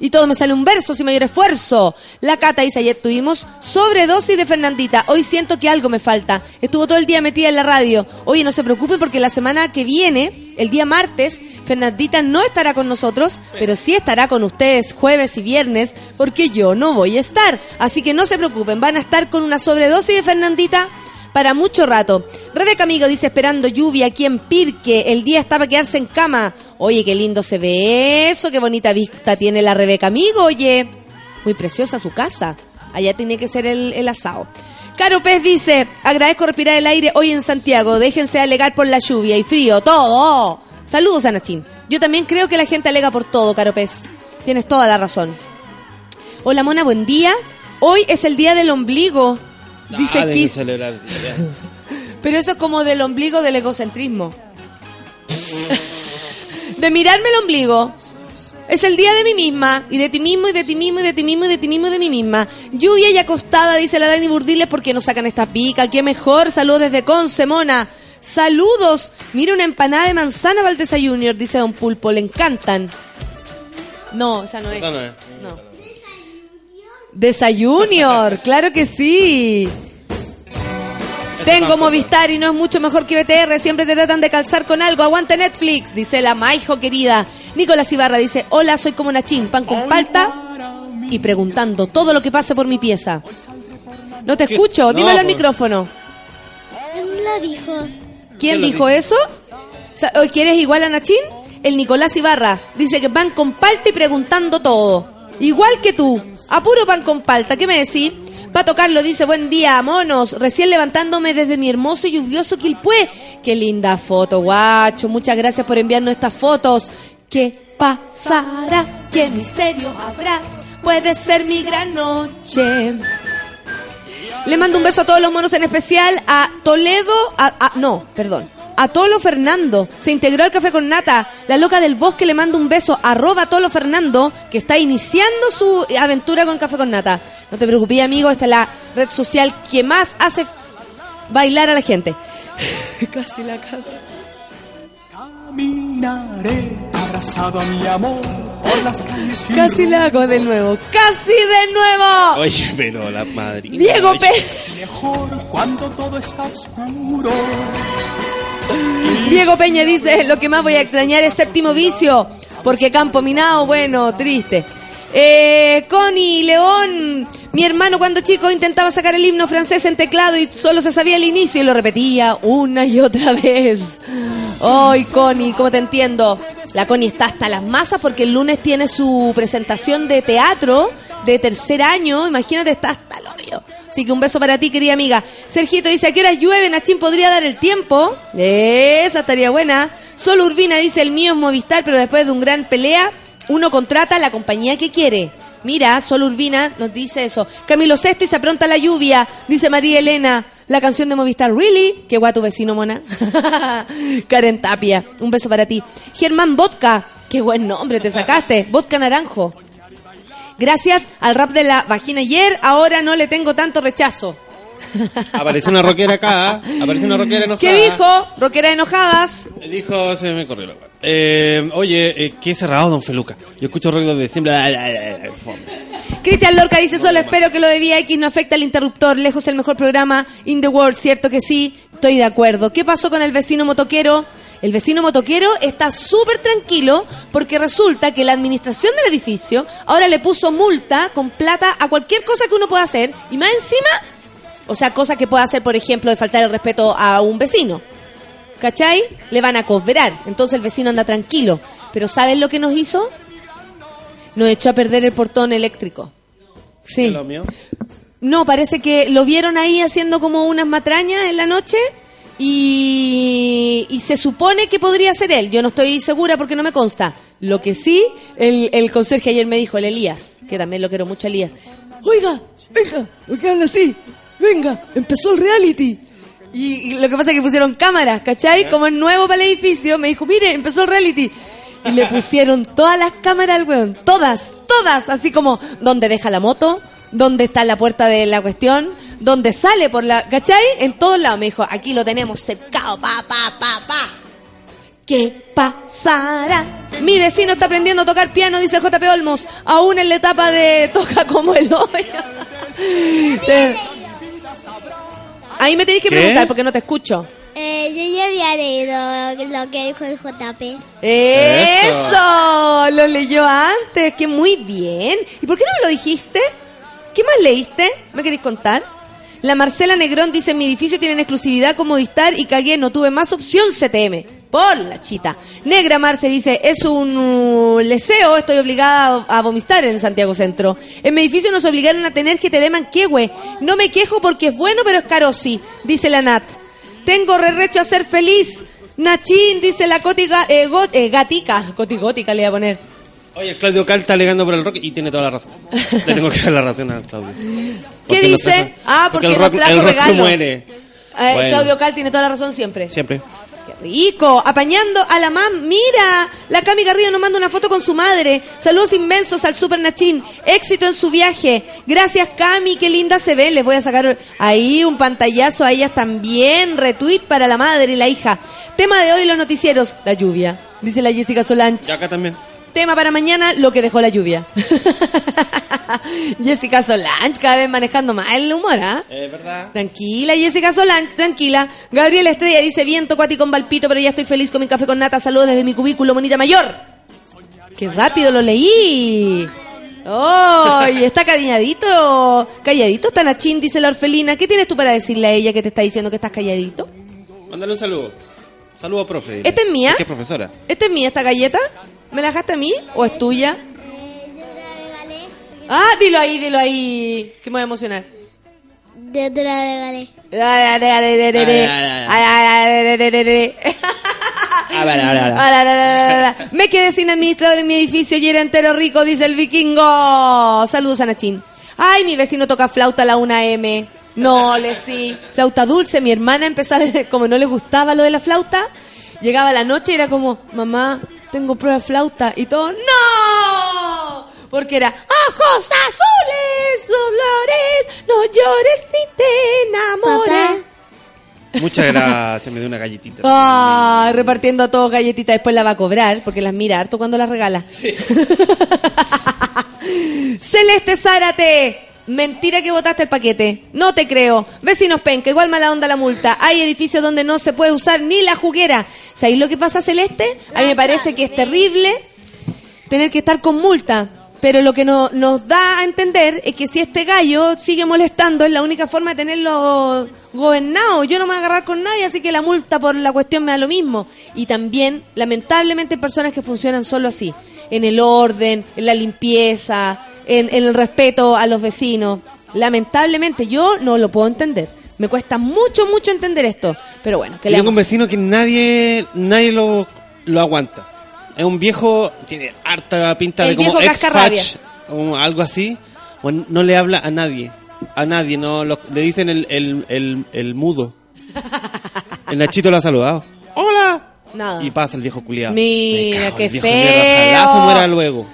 Y todo me sale un verso sin mayor esfuerzo. La Cata dice, ayer tuvimos sobredosis de Fernandita. Hoy siento que algo me falta. Estuvo todo el día metida en la radio. Oye, no se preocupen porque la semana que viene, el día martes, Fernandita no estará con nosotros, pero sí estará con ustedes jueves y viernes, porque yo no voy a estar. Así que no se preocupen, van a estar con una sobredosis de Fernandita para mucho rato. Rebeca Amigo dice esperando lluvia aquí en Pirque. El día está para quedarse en cama. Oye, qué lindo se ve eso, qué bonita vista tiene la Rebeca Amigo, oye. Muy preciosa su casa. Allá tiene que ser el, el asado. Caro Pez dice, agradezco respirar el aire hoy en Santiago. Déjense alegar por la lluvia y frío, todo. Saludos, Anachín. Yo también creo que la gente alega por todo, Caro Pez. Tienes toda la razón. Hola, Mona, buen día. Hoy es el día del ombligo. Dice Ah, Kiss. celebrar. Pero eso es como del ombligo del egocentrismo. De mirarme el ombligo. Es el día de mí misma, y de ti mismo, y de ti mismo, y de ti mismo, y de ti mismo, y de mí misma. Lluvia y acostada, dice la Dani Burdiles, porque nos sacan esta pica. Qué mejor. Saludos desde Conce, mona. Saludos. Mira una empanada de manzana Valdesa Junior, dice Don Pulpo. Le encantan. No, esa no es. Esa no es. No. Desayunior, claro que sí. Tengo Movistar y no es mucho mejor que BTR. Siempre te tratan de calzar con algo. Aguante Netflix, dice la Maijo querida. Nicolás Ibarra dice, hola, soy como Nachín, pan con palta y preguntando todo lo que pase por mi pieza. No te escucho, No, dímelo al pues. micrófono. ¿Quién lo dijo? ¿Quién ¿Quién lo dijo eso? Sa- ¿o ¿Quieres igual a Nachín? El Nicolás Ibarra. Dice que pan con palta y preguntando todo. Igual que tú. A puro pan con palta. ¿Qué me decís? Pato Carlos dice, buen día, monos. Recién levantándome desde mi hermoso y lluvioso Quilpué. Qué linda foto, guacho. Muchas gracias por enviarnos estas fotos. ¿Qué pasará? ¿Qué misterio habrá? Puede ser mi gran noche. Le mando un beso a todos los monos, en especial a Toledo, a, no, perdón, a Tolo Fernando. Se integró al café con nata. La loca del bosque le mando un beso, arroba Tolo Fernando, que está iniciando su aventura con café con nata. No te preocupes, amigo, esta es la red social que más hace bailar a la gente. <laughs> Casi la cago. Caminaré abrazado a mi amor por las calles Casi la hago de nuevo. ¡Casi de nuevo! Oye, pero la madrina. Diego. Pe- mejor cuando todo está oscuro. Diego Peña dice, lo que más voy a extrañar es séptimo vicio, porque campo minado, bueno, triste. Eh, Connie León, mi hermano cuando chico intentaba sacar el himno francés en teclado y solo se sabía el inicio y lo repetía una y otra vez. Ay, Connie, ¿cómo te entiendo? La Connie está hasta las masas porque el lunes tiene su presentación de teatro de tercer año. Imagínate, está hasta el hoyo. Así que un beso para ti, querida amiga. Sergito dice, ¿a qué hora llueve? Nachín podría dar el tiempo. Esa estaría buena. Solo Urbina dice, el mío es Movistar, pero después de un gran pelea, uno contrata a la compañía que quiere. Mira, Sol Urbina nos dice eso. Camilo Sexto y se apronta la lluvia, dice María Elena. La canción de Movistar, ¿really? Qué guay tu vecino, mona. <laughs> Karen Tapia, un beso para ti. Germán Vodka, qué buen nombre te sacaste. Vodka Naranjo. Gracias al rap de la vagina ayer, ahora no le tengo tanto rechazo. Apareció una rockera acá. <laughs> Apareció una rockera enojada. ¿Qué dijo? Roquera enojadas. Dijo, se me corrió la eh, Oye, eh, qué cerrado, don Feluca. Yo escucho ruido de siempre. Cristian Lorca dice, solo espero que lo de Vía X no afecte al interruptor. Lejos el mejor programa in the world, cierto que sí. Estoy de acuerdo. ¿Qué pasó con el vecino motoquero? El vecino motoquero está súper tranquilo porque resulta que la administración del edificio ahora le puso multa con plata a cualquier cosa que uno pueda hacer y más encima, o sea, cosa que pueda hacer, por ejemplo, de faltar el respeto a un vecino. ¿Cachai? Le van a cobrar. Entonces el vecino anda tranquilo. Pero ¿saben lo que nos hizo? Nos echó a perder el portón eléctrico. Sí. Lo mío. No, parece que lo vieron ahí haciendo como unas matrañas en la noche y, se supone que podría ser él. Yo no estoy segura porque no me consta. Lo que sí, el, el conserje ayer me dijo, el Elías, que también lo quiero mucho Elías. Oiga, venga, ¿por qué habla así? Venga, empezó el reality. Y, y lo que pasa es que pusieron cámaras, ¿cachai? Como es nuevo para el edificio, me dijo, mire, empezó el reality. Y le pusieron todas las cámaras al weón, todas, todas, así como donde deja la moto, donde está la puerta de la cuestión, donde sale por la, ¿cachai? En todos lados me dijo, aquí lo tenemos cercado, pa, pa, pa, pa. ¿Qué pasará? Mi vecino está aprendiendo a tocar piano, dice el JP Olmos, aún en la etapa de toca como el hoyo. <laughs> Te- Ahí me tenéis que ¿Qué? preguntar porque no te escucho. Eh, yo ya había leído lo que dijo el JP. Eso, lo leyó antes, que muy bien. ¿Y por qué no me lo dijiste? ¿Qué más leíste? ¿Me queréis contar? La Marcela Negrón dice, mi edificio tienen exclusividad con Movistar y cagué, no tuve más opción CTM. Por la chita. Negra Marce dice, es un uh, leseo, estoy obligada a, vomitar en Santiago Centro. En mi edificio nos obligaron a tener GTD Manquehue. No me quejo porque es bueno, pero es caro sí, dice la Nat. Tengo rerecho a ser feliz. Nachín, dice la cotica, eh, got- eh, gatica. Cotigótica le voy a poner. Oye, el Claudio Cal está alegando por el rock y tiene toda la razón. Le tengo que dar la razón al Claudio. ¿Qué nos dice? trajo- Ah, porque el nos rock, trajo el rock regalo. se muere. Eh, Bueno. Claudio Cal tiene toda la razón siempre. Siempre. Qué rico. Apañando a la mam. Mira, la Cami Garrido nos manda una foto con su madre. Saludos inmensos al Super Nachín. Éxito en su viaje. Gracias, Cami. Qué linda se ve. Les voy a sacar ahí un pantallazo a ellas también. Retweet para la madre y la hija. Tema de hoy, los noticieros. La lluvia. Dice la Jessica Solange. Y acá también. Tema para mañana, lo que dejó la lluvia. <laughs> Jessica Solange, cada vez manejando más el humor, ¿ah? Es verdad. Tranquila, Jessica Solange, tranquila. Gabriel Estrella dice, viento cuático con Valpito, pero ya estoy feliz con mi café con nata. Saludos desde mi cubículo, monita mayor. ¡Qué rápido lo leí! ¡Ay! ¿Está calladito? ¿Calladito está Nachín? Dice la orfelina. ¿Qué tienes tú para decirle a ella que te está diciendo que estás calladito? Mándale un saludo. Saludo, profe. ¿Esta es mía? ¿Qué profesora? ¿Esta es mía, esta galleta? ¿Me la dejaste a mí o es tuya? Eh, yo te la regalé. Ah, dilo ahí, dilo ahí. Que me voy a emocionar. Yo te la regalé. Me quedé sin administrador en mi edificio y era entero rico, dice el vikingo. Saludos a Nachín. Ay, mi vecino toca flauta a la 1M. No, le sí. Flauta dulce. Mi hermana empezaba, <laughs> como no le gustaba lo de la flauta, llegaba la noche y era como, mamá, tengo prueba de flauta. Y todo, ¡no! Porque era, ojos azules, dolores, no llores ni te enamores. Papá, Muchas gracias, me dio una galletita. Ah, repartiendo a todos galletitas, después la va a cobrar, porque las mira harto cuando las regala. <laughs> Celeste Zárate. Mentira que botaste el paquete. No te creo. Vecinos penca, igual mala onda la multa. Hay edificios donde no se puede usar ni la juguera. ¿Sabéis lo que pasa, Celeste? A mí me parece que es terrible tener que estar con multa. Pero lo que no- nos da a entender es que si este gallo sigue molestando es la única forma de tenerlo gobernado. Yo no me voy a agarrar con nadie, así que la multa por la cuestión me da lo mismo. Y también, lamentablemente, hay personas que funcionan solo así. En el orden, en la limpieza, en, en el respeto a los vecinos. Lamentablemente, yo no lo puedo entender. Me cuesta mucho, mucho entender esto. Pero bueno, que le tengo un vecino que nadie nadie lo, lo aguanta. Es un viejo, tiene harta pinta El de como cascarrabia. ex-fach, o algo así. O no le habla a nadie. A nadie, no lo- le dicen el, el, el, el mudo. <laughs> El Nachito lo ha saludado. ¡Hola! Nada. Y pasa el viejo culiado. Mira, qué Ojalá se feo. muera luego.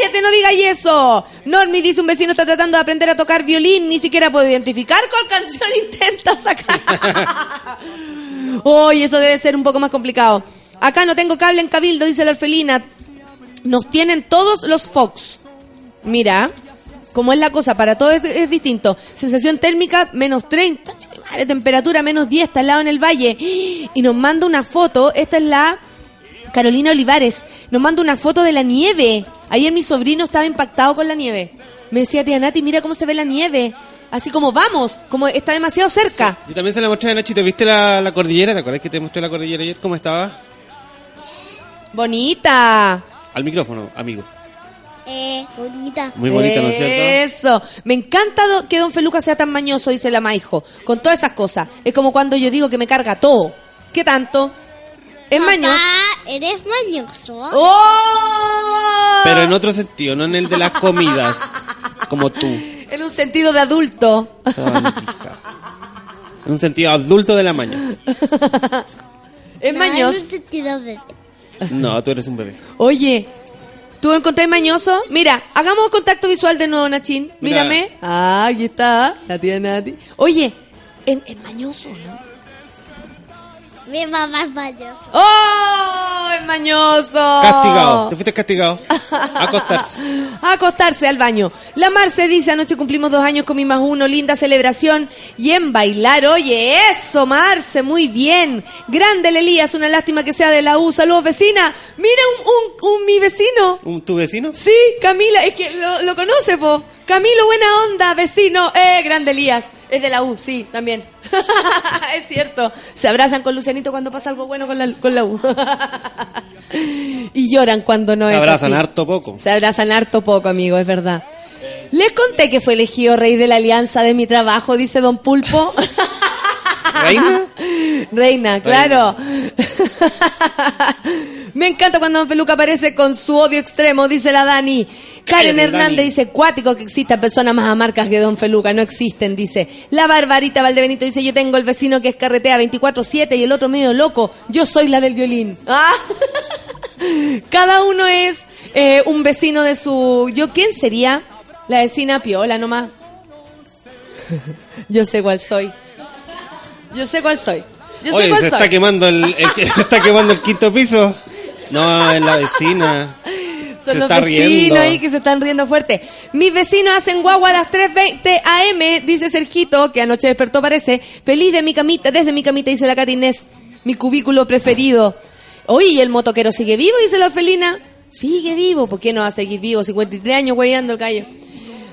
¡Cállate, no digas eso! Normi dice, un vecino está tratando de aprender a tocar violín, ni siquiera puede identificar cuál canción <laughs> intenta sacar. Oye, eso debe ser un poco más complicado. Acá no tengo cable en Cabildo, dice la orfelina. Nos tienen todos los Fox. Mira, como es la cosa, para todos es, distinto. Sensación térmica, menos 30. Madre, temperatura, menos 10, está al lado en el valle. <gasps> Y nos manda una foto, esta es la Carolina Olivares nos manda una foto de la nieve. Ayer mi sobrino estaba impactado con la nieve. Me decía, tía Nati, mira cómo se ve la nieve. Así como vamos, como está demasiado cerca. Yo también se la mostré a Nachito. ¿Viste la, la cordillera? ¿Te acuerdas que te mostré la cordillera ayer? ¿Cómo estaba? Bonita. Al micrófono, amigo. Eh, bonita. Muy bonita, ¿no es cierto? Eso. Me encanta do- que Don Feluca sea tan mañoso, dice la Maijo. Con todas esas cosas. Es como cuando yo digo que me carga todo. ¿Qué tanto? Es Papá, mañoso. ¿eres mañoso? ¡Oh! Pero en otro sentido, no en el de las comidas. como tú. En un sentido de adulto. En un sentido adulto de la maña. Es No, mañoso. en un sentido de- No, tú eres un bebé. Oye, ¿tú encontré mañoso? Mira, hagamos contacto visual de nuevo, Nachín. Mira. Mírame. Ah, aquí está, la tía Nati. Oye, es, es mañoso, ¿no? Mi mamá es mañoso. ¡Oh! ¡Es mañoso! Castigado. Te fuiste castigado. A acostarse. A <laughs> acostarse al baño. La Marce dice, anoche cumplimos dos años con mi más uno, linda celebración. Y en bailar, oye, eso, Marce, muy bien. Grande el Elías, una lástima que sea de la U. Saludos, vecina. Mira un, un, un mi vecino. ¿Un- ¿Tu vecino? Sí, Camila, es que lo, lo conoce, po. Camilo, buena onda, vecino. Eh, grande Elías. Es de la U, sí, también. <laughs> es cierto. Se abrazan con Lucianito cuando pasa algo bueno con la, con la U. <laughs> y lloran cuando no Se es abrazan así. harto poco. Se abrazan harto poco, amigo, es verdad. Les conté que fue elegido rey de la alianza de mi trabajo, dice Don Pulpo. <laughs> <laughs> ¿Reina? Reina, claro. Me encanta cuando Don Feluca aparece con su odio extremo, dice la Dani. Karen Hernández Dani. dice, cuático que existan personas más amarcas que Don Feluca, no existen, dice. La Barbarita Valdebenito dice, yo tengo el vecino que es carretea 24-7 y el otro medio loco, yo soy la del violín. <laughs> Ah. Cada uno es eh, un vecino de su... ¿Yo quién sería? La vecina Piola nomás. <laughs> yo sé cuál soy. Yo sé cuál soy. Yo sé Oye, cuál se soy. está quemando el, el- se está quemando el quinto piso. <laughs> No, es la vecina. Son se los está vecinos riendo. ahí que se están riendo fuerte. Mis vecinos hacen guagua a las 3.20 AM, dice Sergito, que anoche despertó parece. Feliz de mi camita, desde mi camita, dice la Katy Inés. Mi cubículo preferido. Oye, ¿y el motoquero sigue vivo? Dice la orfelina. Sigue vivo. ¿Por qué no va a seguir vivo? 53 años hueveando el gallo.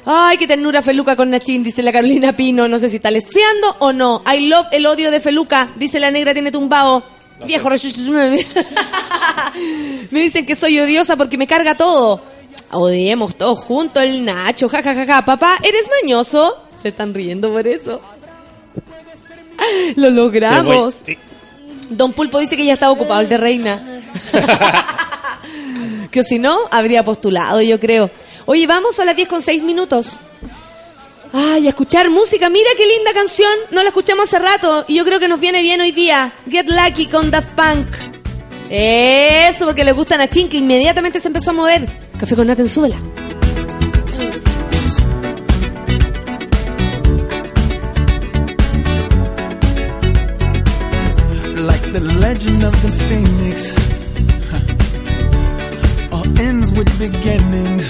Ay, qué ternura Feluca con Nachín, dice la Carolina Pino. No sé si está leseando o no. I love el odio de Feluca, dice la negra tiene tumbao. Viejo. <laughs> Me dicen que soy odiosa porque me carga todo. Odiemos todos juntos el Nacho, ja, ja, ja, ja. Papá, ¿eres mañoso? Se están riendo por eso. <laughs> Lo logramos. Don Pulpo dice que ya estaba ocupado el de reina. <laughs> que si no, habría postulado, yo creo. Oye, vamos a las 10 con 6 minutos. Ay, escuchar música. Mira qué linda canción. No la escuchamos hace rato y yo creo que nos viene bien hoy día. Get Lucky con Daft Punk. Eso, porque le gustan a Chin, que inmediatamente se empezó a mover. Café con Nathan, súbela. Like the legend of phoenix huh. All ends with beginnings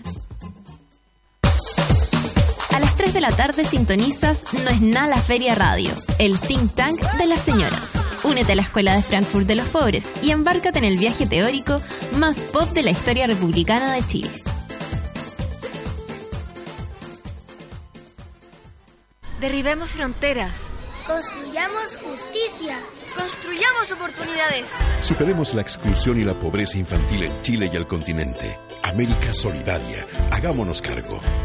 la tarde sintonizas No es nada la Feria Radio, el think tank de las señoras. Únete a la Escuela de Frankfurt de los Pobres y embárcate en el viaje teórico más pop de la historia republicana de Chile. Derribemos fronteras. Construyamos justicia. Construyamos oportunidades. Superemos la exclusión y la pobreza infantil en Chile y el continente. América Solidaria. Hagámonos cargo.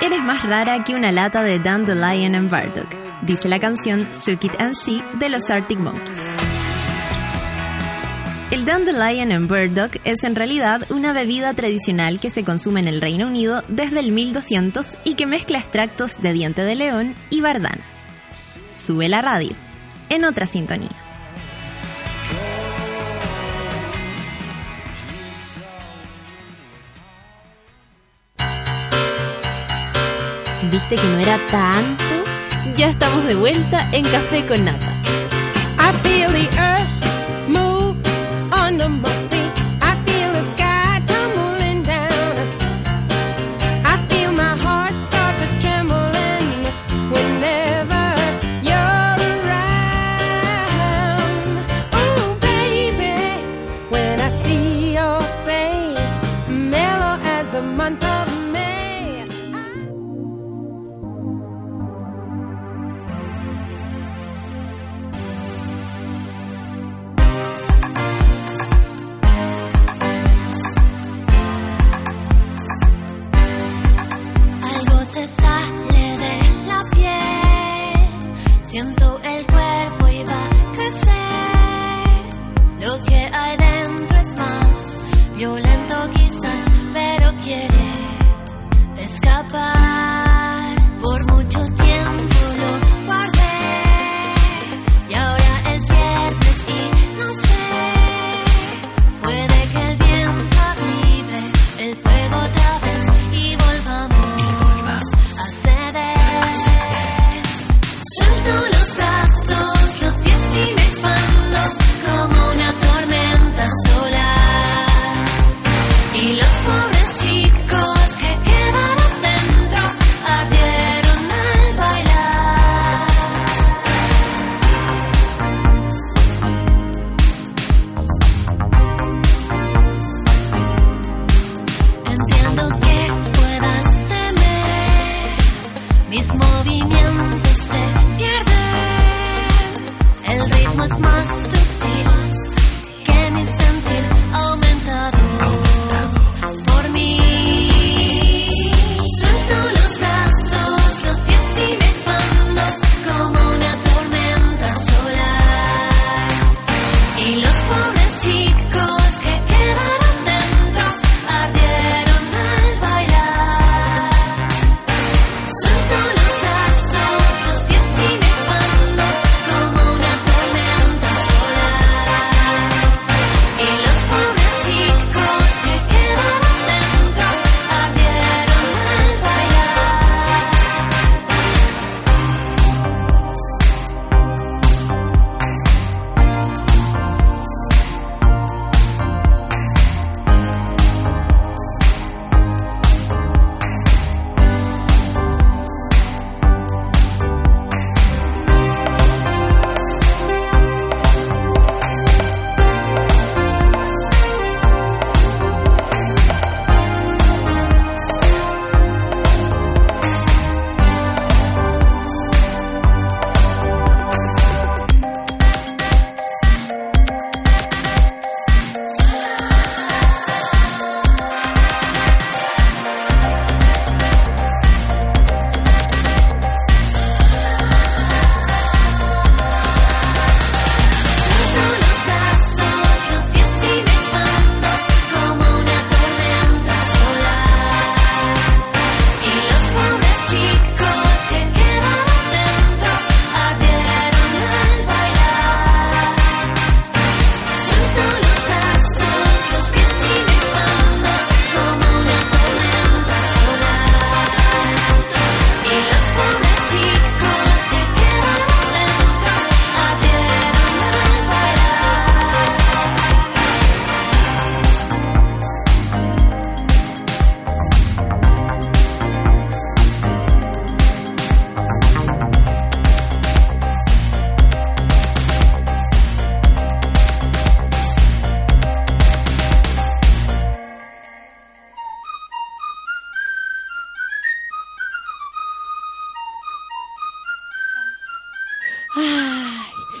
Eres más rara que una lata de Dandelion and Burdock, dice la canción Suck It and See de los Arctic Monkeys. El Dandelion and Burdock es en realidad una bebida tradicional que se consume en el Reino Unido desde el 1200 y que mezcla extractos de diente de león y bardana. Sube la radio, en otra sintonía. ¿Viste que no era tanto? Ya estamos de vuelta en Café con Nata. I feel the earth move under my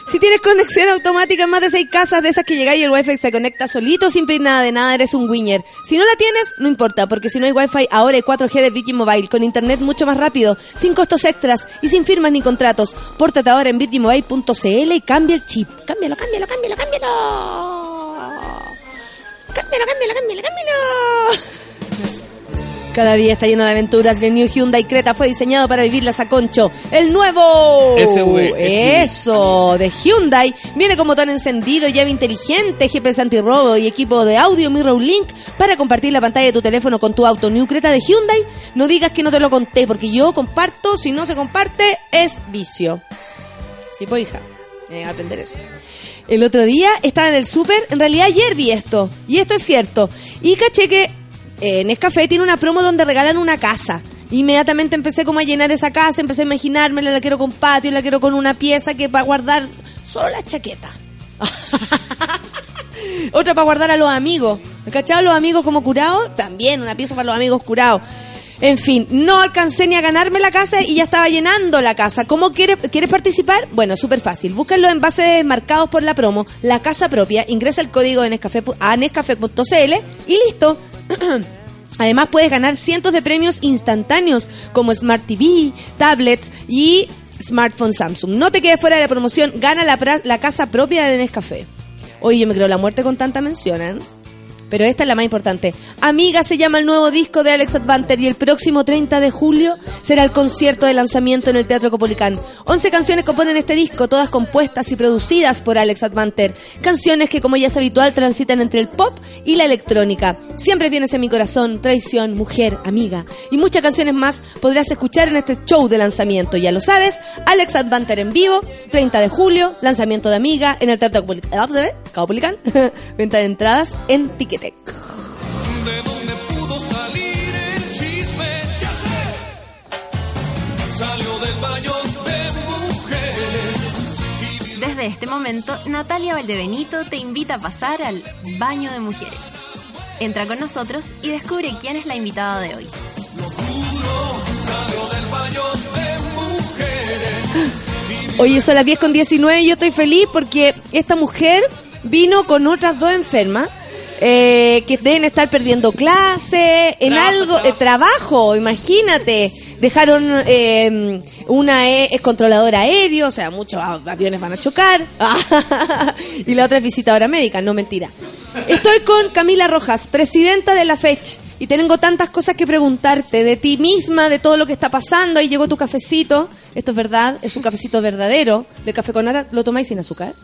Si tienes conexión automática en más de seis casas de esas que llegáis y el wifi se conecta solito sin pedir nada de nada, eres un winner. Si no la tienes, no importa, porque si no hay wifi, ahora hay 4G de Virgin Mobile, con internet mucho más rápido, sin costos extras y sin firmas ni contratos. Pórtate ahora en virginmobile.cl y cambia el chip. Cámbialo, cámbialo, cámbialo, cámbialo. Cámbialo, cámbialo, cámbialo, cámbialo. Cada día está lleno de aventuras. El New Hyundai Creta fue diseñado para vivirlas a concho. El nuevo. SV. Eso, de Hyundai. Viene con botón encendido, llave inteligente, GPS antirrobo y equipo de audio Mirror Link para compartir la pantalla de tu teléfono con tu auto. New Creta de Hyundai. No digas que no te lo conté, porque yo comparto. Si no se comparte, es vicio. Sí, pues, hija. Eh, aprender eso. El otro día estaba en el súper, en realidad ayer vi esto, y esto es cierto. Y caché que eh, Nescafé tiene una promo donde regalan una casa. Inmediatamente empecé como a llenar esa casa, empecé a imaginarme, la quiero con patio, la quiero con una pieza que para guardar solo la chaqueta. <laughs> Otra para guardar a los amigos. ¿Cachado? Los amigos como curados, también una pieza para los amigos curados. En fin, no alcancé ni a ganarme la casa y ya estaba llenando la casa. ¿Cómo quieres, quieres participar? Bueno, súper fácil. Busca los envases marcados por la promo, la casa propia, ingresa el código de Nescafé, a nescafé.cl y listo. <clears throat> Además puedes ganar cientos de premios instantáneos como Smart TV, tablets y smartphone Samsung. No te quedes fuera de la promoción, gana la, la casa propia de Nescafé. Oye, yo me creo la muerte con tanta mención, ¿eh? Pero esta es la más importante. Amiga se llama el nuevo disco de Alex Advanter y el próximo 30 de julio será el concierto de lanzamiento en el Teatro Copolicán. 11 canciones componen este disco, todas compuestas y producidas por Alex Advanter. Canciones que, como ya es habitual, transitan entre el pop y la electrónica. Siempre vienes en mi corazón, traición, mujer, amiga. Y muchas canciones más podrás escuchar en este show de lanzamiento. Ya lo sabes, Alex Advanter en vivo, 30 de julio, lanzamiento de Amiga en el Teatro Copoli- Copolicán. <laughs> Venta de entradas en Ticketek. ¿De dónde pudo salir el chisme? Ya sé. Salió del baño de mujeres. Desde este momento, Natalia Valdebenito te invita a pasar al Baño de Mujeres. Entra con nosotros y descubre quién es la invitada de hoy. Oye, son las 10 con 19 y yo estoy feliz porque esta mujer vino con otras dos enfermas. Eh, que deben estar perdiendo clase, en Trabajo, algo, trabajo. eh, trabajo, imagínate. Dejaron, eh, una e- es controladora aéreo, o sea, muchos aviones van a chocar. <laughs> y la otra es visitadora médica, no mentira. Estoy con Camila Rojas, presidenta de la FECH. Y tengo tantas cosas que preguntarte de ti misma, de todo lo que está pasando. Ahí llegó tu cafecito. Esto es verdad, es un cafecito verdadero. De café con nata, ¿lo tomáis sin azúcar?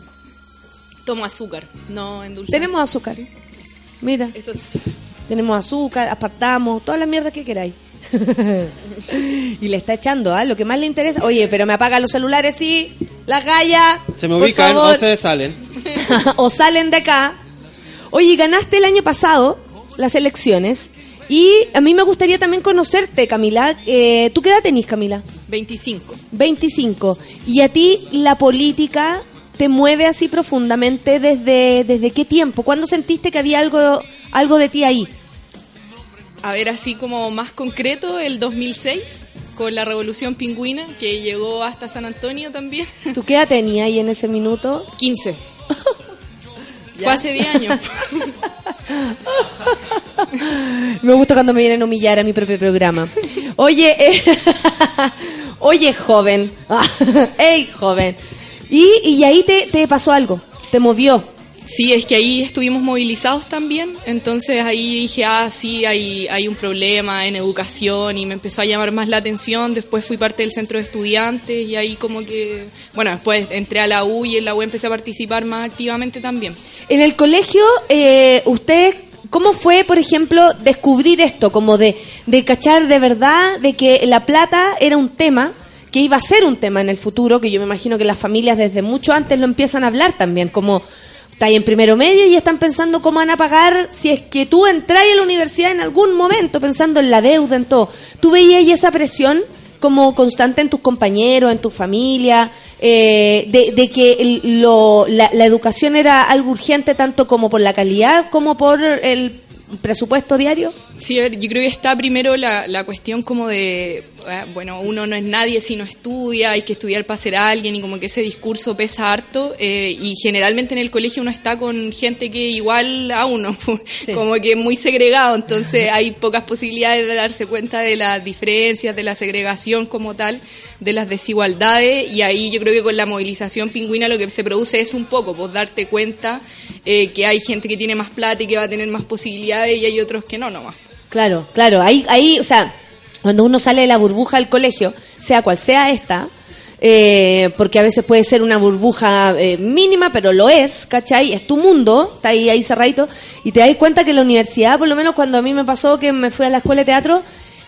Tomo azúcar, no endulzante. Tenemos azúcar. Mira, Eso es. tenemos azúcar, apartamos, toda la mierda que queráis. <laughs> y le está echando, ¿ah? Lo que más le interesa. Oye, pero me apaga los celulares, sí. Las gallas. Se me por ubican favor. o se salen. <laughs> o salen de acá. Oye, ganaste el año pasado las elecciones. Y a mí me gustaría también conocerte, Camila. Eh, ¿Tú qué edad tenés, Camila? 25. 25. ¿Y a ti la política te mueve así profundamente desde, desde qué tiempo? ¿Cuándo sentiste que había algo, algo de ti ahí? A ver, así como más concreto, el 2006, con la Revolución Pingüina, que llegó hasta San Antonio también. ¿Tú qué edad tenías ahí en ese minuto? 15. <laughs> Fue hace 10 años. <laughs> Me gusta cuando me vienen a humillar a mi propio programa. Oye, eh, <laughs> oye, joven. Ey, joven. Y, y ahí te, te pasó algo, te movió. Sí, es que ahí estuvimos movilizados también, entonces ahí dije, ah, sí, hay, hay un problema en educación y me empezó a llamar más la atención, después fui parte del centro de estudiantes y ahí como que, bueno, después entré a la U y en la U empecé a participar más activamente también. En el colegio, eh, usted, ¿cómo fue, por ejemplo, descubrir esto? Como de, de cachar de verdad de que la plata era un tema, que iba a ser un tema en el futuro, que yo me imagino que las familias desde mucho antes lo empiezan a hablar también, como está ahí en primero medio y están pensando cómo van a pagar si es que tú entras a la universidad en algún momento, pensando en la deuda, en todo. ¿Tú veías esa presión como constante en tus compañeros, en tu familia? eh, de, de que la, la educación era algo urgente tanto como por la calidad como por el presupuesto diario? Sí, a ver, yo creo que está primero la, la cuestión como de, eh, bueno, uno no es nadie si no estudia, hay que estudiar para ser alguien y como que ese discurso pesa harto eh, y generalmente en el colegio uno está con gente que igual a uno, <laughs> como que muy segregado, entonces hay pocas posibilidades de darse cuenta de las diferencias, de la segregación como tal, de las desigualdades y ahí yo creo que con la movilización pingüina lo que se produce es un poco, pues darte cuenta eh, que hay gente que tiene más plata y que va a tener más posibilidades y hay otros que no nomás. Claro, claro. Ahí, ahí, o sea, cuando uno sale de la burbuja del colegio, sea cual sea esta, eh, porque a veces puede ser una burbuja eh, mínima, pero lo es, ¿cachai? Es tu mundo, está ahí, ahí cerradito, y te das cuenta que la universidad, por lo menos cuando a mí me pasó que me fui a la escuela de teatro,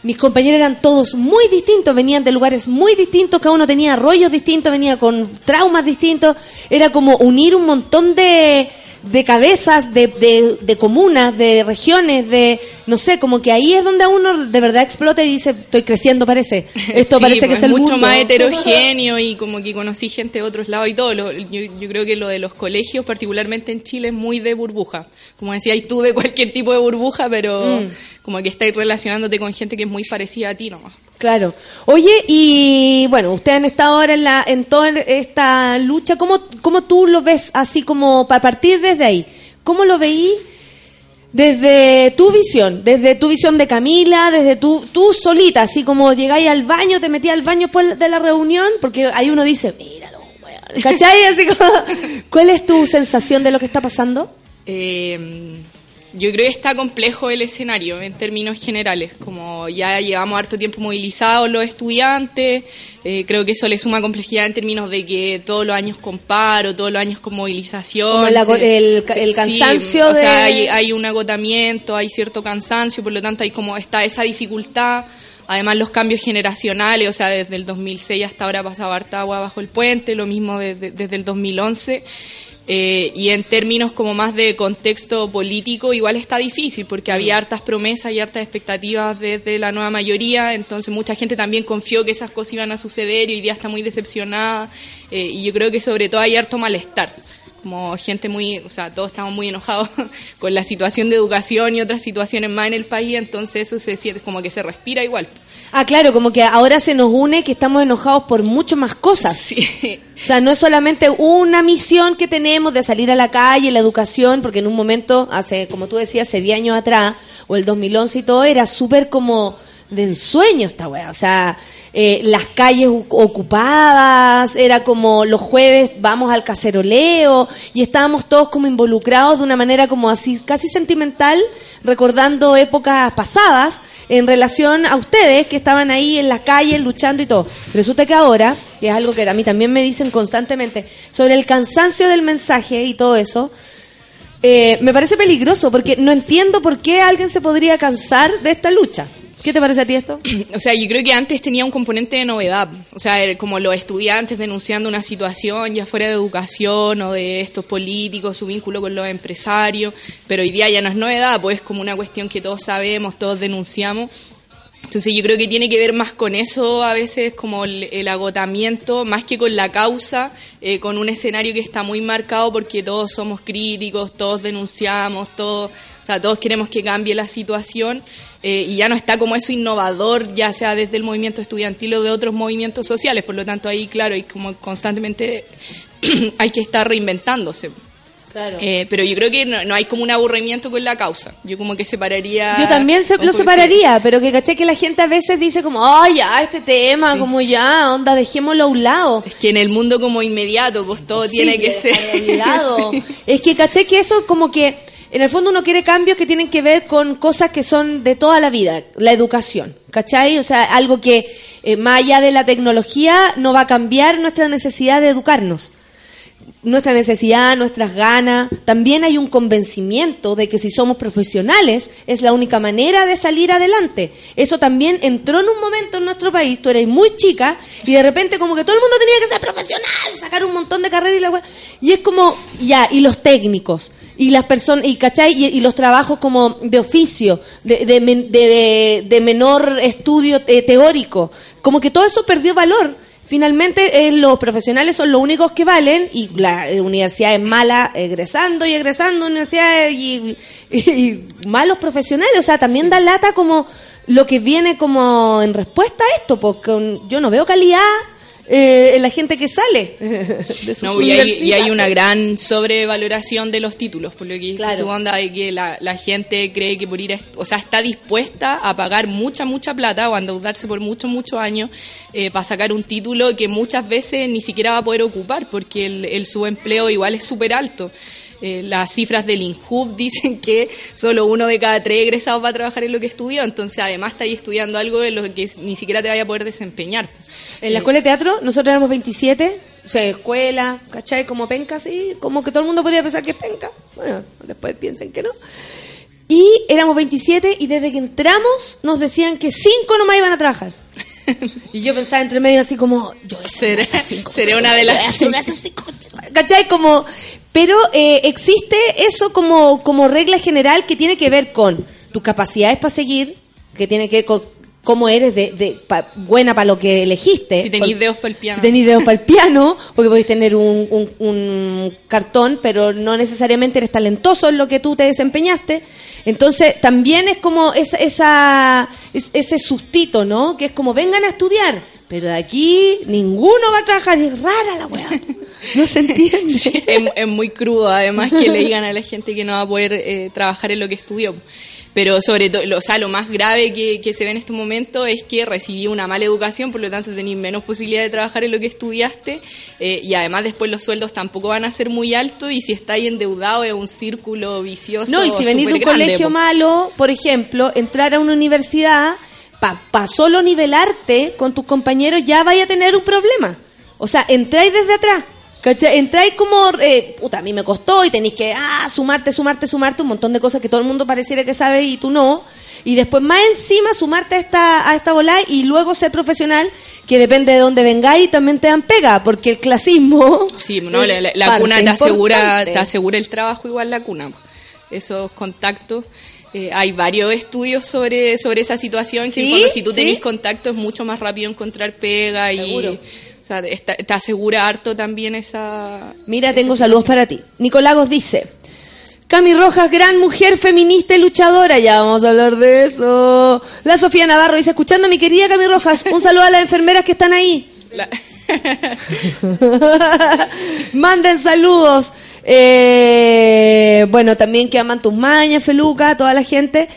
mis compañeros eran todos muy distintos, venían de lugares muy distintos, cada uno tenía rollos distintos, venía con traumas distintos, era como unir un montón de, de cabezas, de, de, de comunas, de regiones, de, no sé, como que ahí es donde a uno de verdad explota y dice, estoy creciendo, parece. <laughs> Esto Sí, parece que pues, es el mucho mundo. más <laughs> heterogéneo y como que conocí gente de otros lados y todo. Lo- yo, yo creo que lo de los colegios, particularmente en Chile, es muy de burbuja. Como decías tú, de cualquier tipo de burbuja, pero Mm. como que estáis relacionándote con gente que es muy parecida a ti nomás. Claro. Oye, y bueno, ustedes han estado ahora en, la, en toda esta lucha. ¿Cómo, ¿Cómo tú lo ves así como para partir desde ahí? ¿Cómo lo veí desde tu visión? Desde tu visión de Camila, desde tu, tú solita, así como llegáis al baño, te metías al baño después de la reunión, porque ahí uno dice, míralo, weón. ¿Cachai? Así como, ¿cuál es tu sensación de lo que está pasando? <laughs> Eh, yo creo que está complejo el escenario en términos generales, como ya llevamos harto tiempo movilizados los estudiantes, eh, creo que eso le suma complejidad en términos de que todos los años con paro, todos los años con movilización. Como el ago- se- el ca- se- el sí, cansancio o sea, de- hay, hay un agotamiento, hay cierto cansancio, por lo tanto hay como está esa dificultad. Además los cambios generacionales, o sea, desde el 2006 hasta ahora pasaba harta agua bajo el puente, lo mismo desde, desde el 2011. Eh, y en términos como más de contexto político, igual está difícil, porque había hartas promesas y hartas expectativas desde la nueva mayoría, entonces mucha gente también confió que esas cosas iban a suceder y hoy día está muy decepcionada, eh, y yo creo que sobre todo hay harto malestar como gente muy, o sea, todos estamos muy enojados <laughs> con la situación de educación y otras situaciones más en el país, entonces eso se siente como que se respira igual. Ah, claro, como que ahora se nos une que estamos enojados por mucho más cosas. O sea, no es solamente una misión que tenemos de salir a la calle, la educación, porque en un momento, hace, como tú decías, hace 10 años atrás, o el 2011 y todo, era súper como de ensueño esta wea. O sea, eh, las calles ocupadas, era como los jueves vamos al caceroleo, y estábamos todos como involucrados de una manera como así, casi sentimental, recordando épocas pasadas en relación a ustedes que estaban ahí en las calles luchando y todo. Resulta que ahora, que es algo que a mí también me dicen constantemente, sobre el cansancio del mensaje y todo eso, eh, me parece peligroso porque no entiendo por qué alguien se podría cansar de esta lucha. ¿Qué te parece a ti esto? <clears throat> O sea, yo creo que antes tenía un componente de novedad. O sea, como los estudiantes denunciando una situación, ya fuera de educación o de estos políticos, su vínculo con los empresarios. Pero hoy día ya no es novedad, pues es como una cuestión que todos sabemos, todos denunciamos. Entonces yo creo que tiene que ver más con eso, a veces como el, el agotamiento, más que con la causa, eh, con un escenario que está muy marcado porque todos somos críticos, todos denunciamos, todos, o sea, todos queremos que cambie la situación eh, y ya no está como eso innovador, ya sea desde el movimiento estudiantil o de otros movimientos sociales. Por lo tanto, ahí, claro, hay como constantemente <clears throat> hay que estar reinventándose. Claro. Eh, pero yo creo que no, no hay como un aburrimiento con la causa. Yo como que separaría... Yo también se- lo separaría, pero que caché que la gente a veces dice como, ay, ya, este tema, como ya, onda, dejémoslo a un lado. Es que en el mundo como inmediato, pues todo Sí, tiene que ser... <laughs> Sí. Es que caché que eso como que, en el fondo uno quiere cambios que tienen que ver con cosas que son de toda la vida, la educación, ¿cachai? O sea, algo que eh, más allá de la tecnología no va a cambiar nuestra necesidad de educarnos. Nuestra necesidad, nuestras ganas, también hay un convencimiento de que si somos profesionales es la única manera de salir adelante. Eso también entró en un momento en nuestro país, tú eres muy chica y de repente como que todo el mundo tenía que ser profesional, sacar un montón de carreras y la y es como ya, y los técnicos y las personas y ¿cachai? Y, y los trabajos como de oficio, de, de, de- de menor estudio eh, teórico, como que todo eso perdió valor. finalmente eh, los profesionales son los únicos que valen y la eh, universidad es mala egresando y egresando universidades y, y- y malos profesionales. O sea, también da lata como lo que viene como en respuesta a esto, porque yo no veo calidad eh, en la gente que sale. de sus No, y, hay, y hay universidades. una gran sobrevaloración de los títulos, por lo que dices Claro. tú, onda, de que la, la gente cree que por ir a o sea, está dispuesta a pagar mucha, mucha plata o a endeudarse por muchos, muchos años eh, para sacar un título que muchas veces ni siquiera va a poder ocupar, porque el, el subempleo igual es súper alto. Eh, las cifras del INJUB <laughs> dicen que solo uno de cada tres egresados va a trabajar en lo que estudió, entonces además está ahí estudiando algo en lo que ni siquiera te vaya a poder desempeñar. En la escuela de teatro, nosotros éramos 27, o sea, escuela, ¿cachai? Como penca, sí, como que todo el mundo podría pensar que es penca. Bueno, después piensen que no. Y éramos 27 y desde que entramos nos decían que cinco nomás iban a trabajar. <laughs> Y yo pensaba entre medio así como, yo una de. Seré una de las Yo voy a ser una de esas cinco. ¿Cachai? Como, pero eh, existe eso como, como regla general que tiene que ver con tus capacidades para seguir, que tiene que ver con cómo eres de, de pa- buena para lo que elegiste. Si Por- dedos para el piano. Si tenéis dedos para el piano, porque podéis tener un, un- un cartón, pero no necesariamente eres talentoso en lo que tú te desempeñaste. Entonces, también es como esa, esa, es- ese sustito, ¿no? Que es como, vengan a estudiar, pero de aquí ninguno va a trabajar. Y es rara la weá. <laughs> No se entiende. es, es muy crudo, además, que le digan a la gente que no va a poder eh, trabajar en lo que estudió. Pero sobre todo, lo- o sea, lo más grave que, que se ve en este momento es que recibí una mala educación, por lo tanto tenéis menos posibilidad de trabajar en lo que estudiaste eh, y además después los sueldos tampoco van a ser muy altos y si estáis endeudado es un círculo vicioso. No, y si venís de un colegio po. malo, por ejemplo, entrar a una universidad, para solo nivelarte con tus compañeros, ya vaya a tener un problema. O sea, entráis desde atrás. ¿Cachai? Entráis como, eh, puta, a mí me costó y tenéis que, ah, sumarte, sumarte, sumarte, un montón de cosas que todo el mundo pareciera que sabe y tú no. Y después más encima sumarte a esta, a esta bola y luego ser profesional, que depende de dónde vengáis, también te dan pega, porque el clasismo... Sí, no, la, la- la cuna te asegura, te asegura el trabajo igual la cuna. Esos contactos. Eh, hay varios estudios sobre, sobre esa situación ¿Sí? fondo, si tú ¿Sí? tenés contacto es mucho más rápido encontrar pega y o sea, está- te asegura harto también esa... Mira, esa tengo saludos para ti. Nicolagos dice, Cami Rojas, gran mujer feminista y luchadora. Ya vamos a hablar de eso. La Sofía Navarro dice, escuchando a mi querida Cami Rojas, un saludo a las enfermeras que están ahí. La- <laughs> <laughs> Manden saludos. Eh, bueno, también que aman tus mañas, Feluca, toda la gente.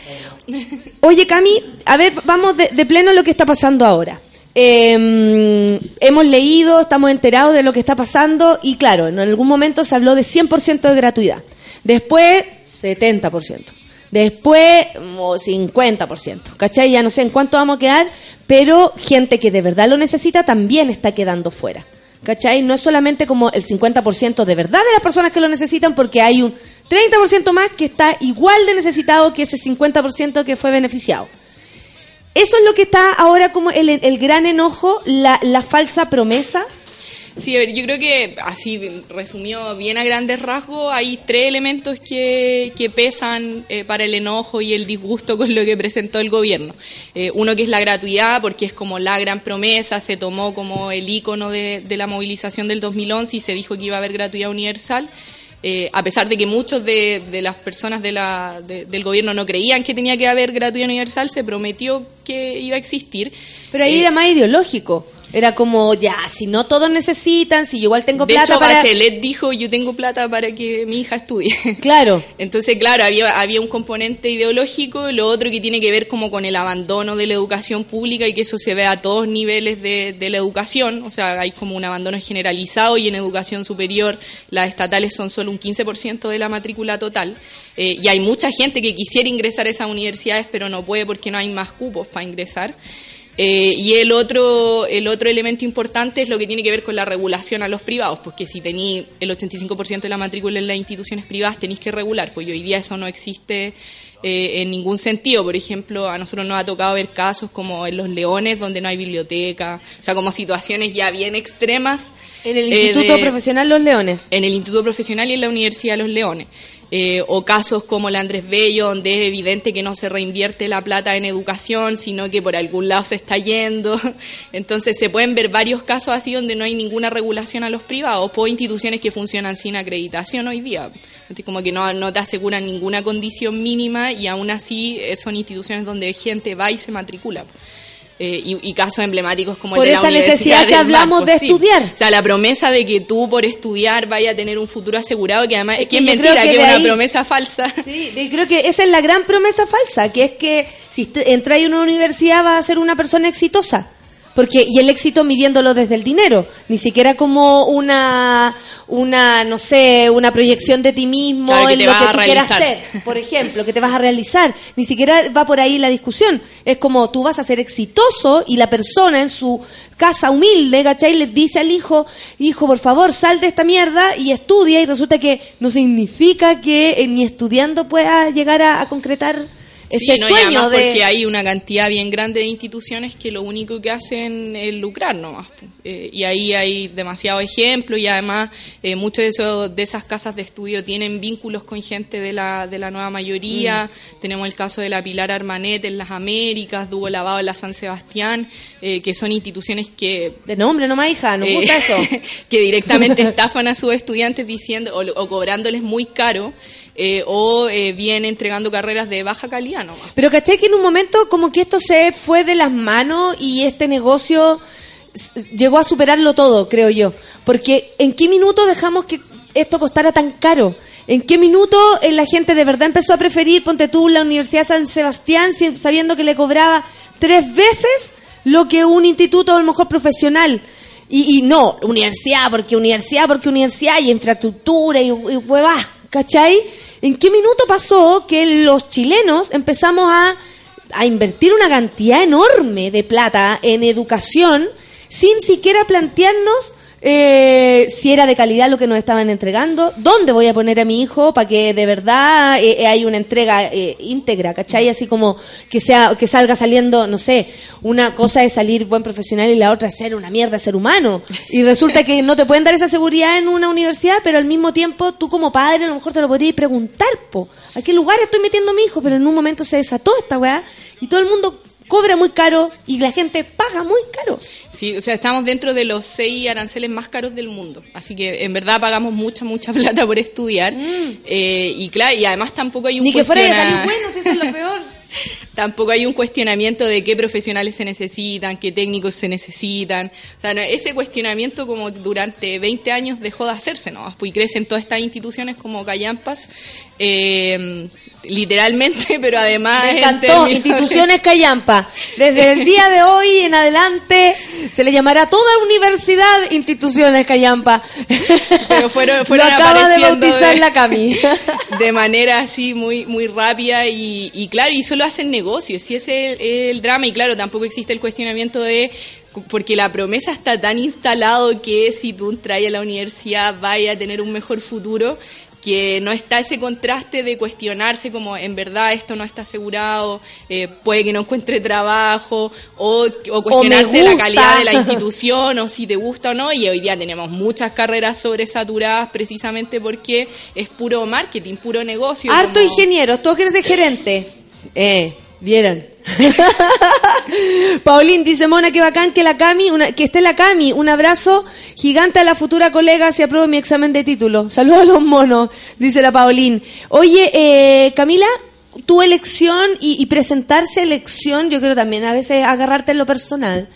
Oye, Cami, a ver, vamos de, pleno a lo que está pasando ahora. Eh, hemos leído, estamos enterados de lo que está pasando y claro, en algún momento se habló de 100% de gratuidad. Después, 70%. Después, oh, 50%. ¿Cachai? Ya no sé en cuánto vamos a quedar, pero gente que de verdad lo necesita también está quedando fuera. ¿Cachai? No es solamente como el 50% de verdad de las personas que lo necesitan, porque hay un 30% más que está igual de necesitado que ese 50% que fue beneficiado. Eso es lo que está ahora como el, el gran enojo, la, la falsa promesa. Sí, a ver, yo creo que así resumió bien a grandes rasgos, hay tres elementos que, que pesan eh, para el enojo y el disgusto con lo que presentó el gobierno. Eh, uno que es la gratuidad, porque es como la gran promesa, se tomó como el icono de, de la movilización del 2011 y se dijo que iba a haber gratuidad universal. Eh, a pesar de que muchos de, de las personas de la, de- del gobierno no creían que tenía que haber gratuidad universal, se prometió que iba a existir. Pero ahí Eh, era más ideológico. Era como, ya, si no todos necesitan, si yo igual tengo de plata hecho, para... Bachelet dijo, yo tengo plata para que mi hija estudie. <laughs> Claro. Entonces, claro, había, había un componente ideológico, lo otro que tiene que ver como con el abandono de la educación pública y que eso se ve a todos niveles de, de la educación, o sea, hay como un abandono generalizado y en educación superior las estatales son solo un 15% de la matrícula total Eh, y hay mucha gente que quisiera ingresar a esas universidades pero no puede porque no hay más cupos para ingresar. Eh, y el otro, el otro elemento importante es lo que tiene que ver con la regulación a los privados, porque si tenéis el 85% de la matrícula en las instituciones privadas tenéis que regular, pues hoy día eso no existe eh, en ningún sentido. Por ejemplo, a nosotros nos ha tocado ver casos como en Los Leones, donde no hay biblioteca, o sea, como situaciones ya bien extremas. En el eh, Instituto de- Profesional Los Leones. en el Instituto Profesional y en la Universidad Los Leones. Eh, o casos como la Andrés Bello, donde es evidente que no se reinvierte la plata en educación, sino que por algún lado se está yendo. <laughs> Entonces se pueden ver varios casos así donde no hay ninguna regulación a los privados, o instituciones que funcionan sin acreditación hoy día. Como que no, no te aseguran ninguna condición mínima y aún así eh, son instituciones donde gente va y se matricula. Eh, y, y casos emblemáticos como Por el de la esa necesidad que hablamos de sí. estudiar. O sea, la promesa de que tú por estudiar vaya a tener un futuro asegurado, que además es que es mentira, que, que es una ahí- promesa falsa. Sí, yo creo que esa es la gran promesa falsa, que es que si entras a una universidad vas a ser una persona exitosa. Porque, y el éxito midiéndolo desde el dinero, ni siquiera como una, una, no sé, una proyección de ti mismo Claro, en lo que tú quieras ser, por ejemplo, que te vas a realizar. Ni siquiera va por ahí la discusión. Es como tú vas a ser exitoso y la persona en su casa humilde, ¿cachai? Le dice al hijo, hijo, por favor, sal de esta mierda y estudia y resulta que no significa que eh, ni estudiando puedas llegar a, a concretar ese Sí, no, sueño de... porque hay una cantidad bien grande de instituciones que lo único que hacen es lucrar nomás. Eh, y ahí hay demasiados ejemplos y además eh, muchos de, esos, de esas casas de estudio tienen vínculos con gente de la, de la nueva mayoría. Mm. Tenemos el caso de la Pilar Armanet en las Américas, Dugo Lavado en la San Sebastián, eh, que son instituciones que De nombre nomás, hija, nos eh, gusta eso. <laughs> que directamente estafan a sus estudiantes diciendo o, o cobrándoles muy caro eh, o eh, bien entregando carreras de baja calidad nomás. Pero caché que en un momento como que esto se fue de las manos y este negocio llegó a superarlo todo, creo yo. Porque ¿en qué minuto dejamos que esto costara tan caro? ¿En qué minuto eh, la gente de verdad empezó a preferir, ponte tú, la Universidad San Sebastián, sabiendo que le cobraba tres veces lo que un instituto a lo mejor profesional? Y, y no, universidad, porque universidad, porque universidad, y infraestructura, y, y huevá, ¿cachai? ¿En qué minuto pasó que los chilenos empezamos a, a invertir una cantidad enorme de plata en educación sin siquiera plantearnos eh, si era de calidad lo que nos estaban entregando, dónde voy a poner a mi hijo para que de verdad eh, eh, hay una entrega eh, íntegra, ¿cachai? Así como que sea que salga saliendo, no sé, una cosa es salir buen profesional y la otra es ser una mierda ser humano. Y resulta que no te pueden dar esa seguridad en una universidad, pero al mismo tiempo tú como padre a lo mejor te lo podrías preguntar, po, ¿a qué lugar estoy metiendo a mi hijo? Pero en un momento se desató esta weá y todo el mundo cobra muy caro y la gente paga muy caro. Sí, o sea, estamos dentro de los seis aranceles más caros del mundo. Así que en verdad pagamos mucha, mucha <laughs> plata por estudiar. Eh, y claro, y además tampoco hay un Mm. Ni que fuera de salir bueno, si eso es lo <laughs> peor. Tampoco hay un cuestionamiento de qué profesionales se necesitan, qué técnicos se necesitan. O sea, no, ese cuestionamiento como durante 20 años dejó de hacerse, ¿no? Pues y crecen todas estas instituciones como Callampas, eh, literalmente, <laughs> pero además... Me en encantó, instituciones Callampa. Desde el día de hoy en adelante se le llamará toda universidad instituciones Callampa. Pero fueron, fueron Lo acaba de bautizar la Cami. <laughs> de manera así muy muy rápida y, y claro, y solo hacen negocios, y ese es el, el drama, y claro, tampoco existe el cuestionamiento de porque la promesa está tan instalado que si tú traes a la universidad vaya a tener un mejor futuro que no está ese contraste de cuestionarse como en verdad esto no está asegurado, eh, puede que no encuentre trabajo o, o cuestionarse la calidad de la <laughs> institución o si te gusta o no y hoy día tenemos muchas carreras sobresaturadas precisamente porque es puro marketing, puro negocio. Harto como- ingenieros, todos quieren ser gerente. <clears throat> Eh, vieran. <laughs> Paulín dice, Mona, qué bacán que la Cami, una, que esté la Cami. Un abrazo gigante a la futura colega si apruebo mi examen de título. Saludos a los monos, dice la Paulín. Oye, eh, Camila, tu elección y, y presentarse elección, yo creo también a veces agarrarte en lo personal.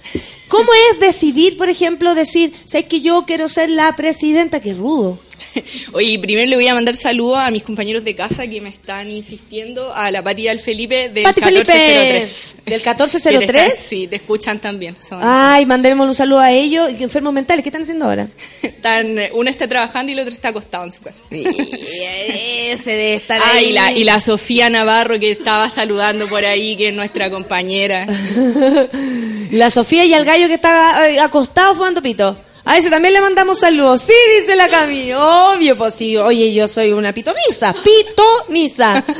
¿Cómo es decidir, por ejemplo, decir, sabes que yo quiero ser la presidenta? Qué rudo. <laughs> Oye, primero le voy a mandar saludos a mis compañeros de casa que me están insistiendo, a la Pati al Felipe del Pati Felipe, 1403. ¿del Que te 1403? están- sí, te escuchan también. Son- Ay, mandemos un saludo a ellos. Y enfermos mentales, ¿qué están haciendo ahora? <laughs> están, uno está trabajando y el otro está acostado en su casa. Ese de estar Ah, ahí. y la, y la Sofía Navarro que estaba saludando por ahí, que es nuestra compañera. <laughs> La Sofía y el gallo que está eh, acostado fumando pito. A ese también le mandamos saludos. Sí, dice la Cami. Obvio, pues sí. Oye, yo soy una pitonisa. Pitonisa. <laughs>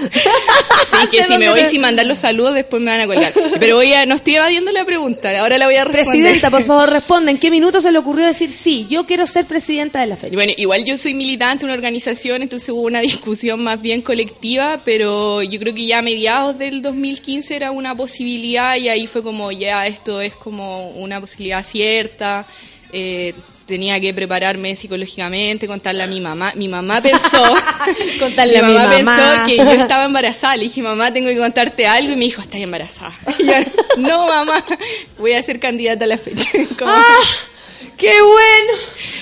Sí, que si me voy sin mandar los saludos, después me van a colgar. Pero voy a, no estoy evadiendo la pregunta, ahora la voy a responder. Presidenta, por favor, <laughs> responda. ¿En qué minuto se le ocurrió decir sí? Yo quiero ser presidenta de la feria. Bueno, igual yo soy militante de una organización, entonces hubo una discusión más bien colectiva, pero yo creo que ya a mediados del 2015 era una posibilidad y ahí fue como ya esto es como una posibilidad cierta. Eh, tenía que prepararme psicológicamente, contarle a mi mamá. Mi mamá pensó, <laughs> Contarle mi a mi mamá, pensó que yo estaba embarazada. Le dije, mamá, tengo que contarte algo y me dijo, estás embarazada. <laughs> Y yo, no, mamá, voy a ser candidata a la fecha. <laughs> ¡Ah! ¡Qué bueno!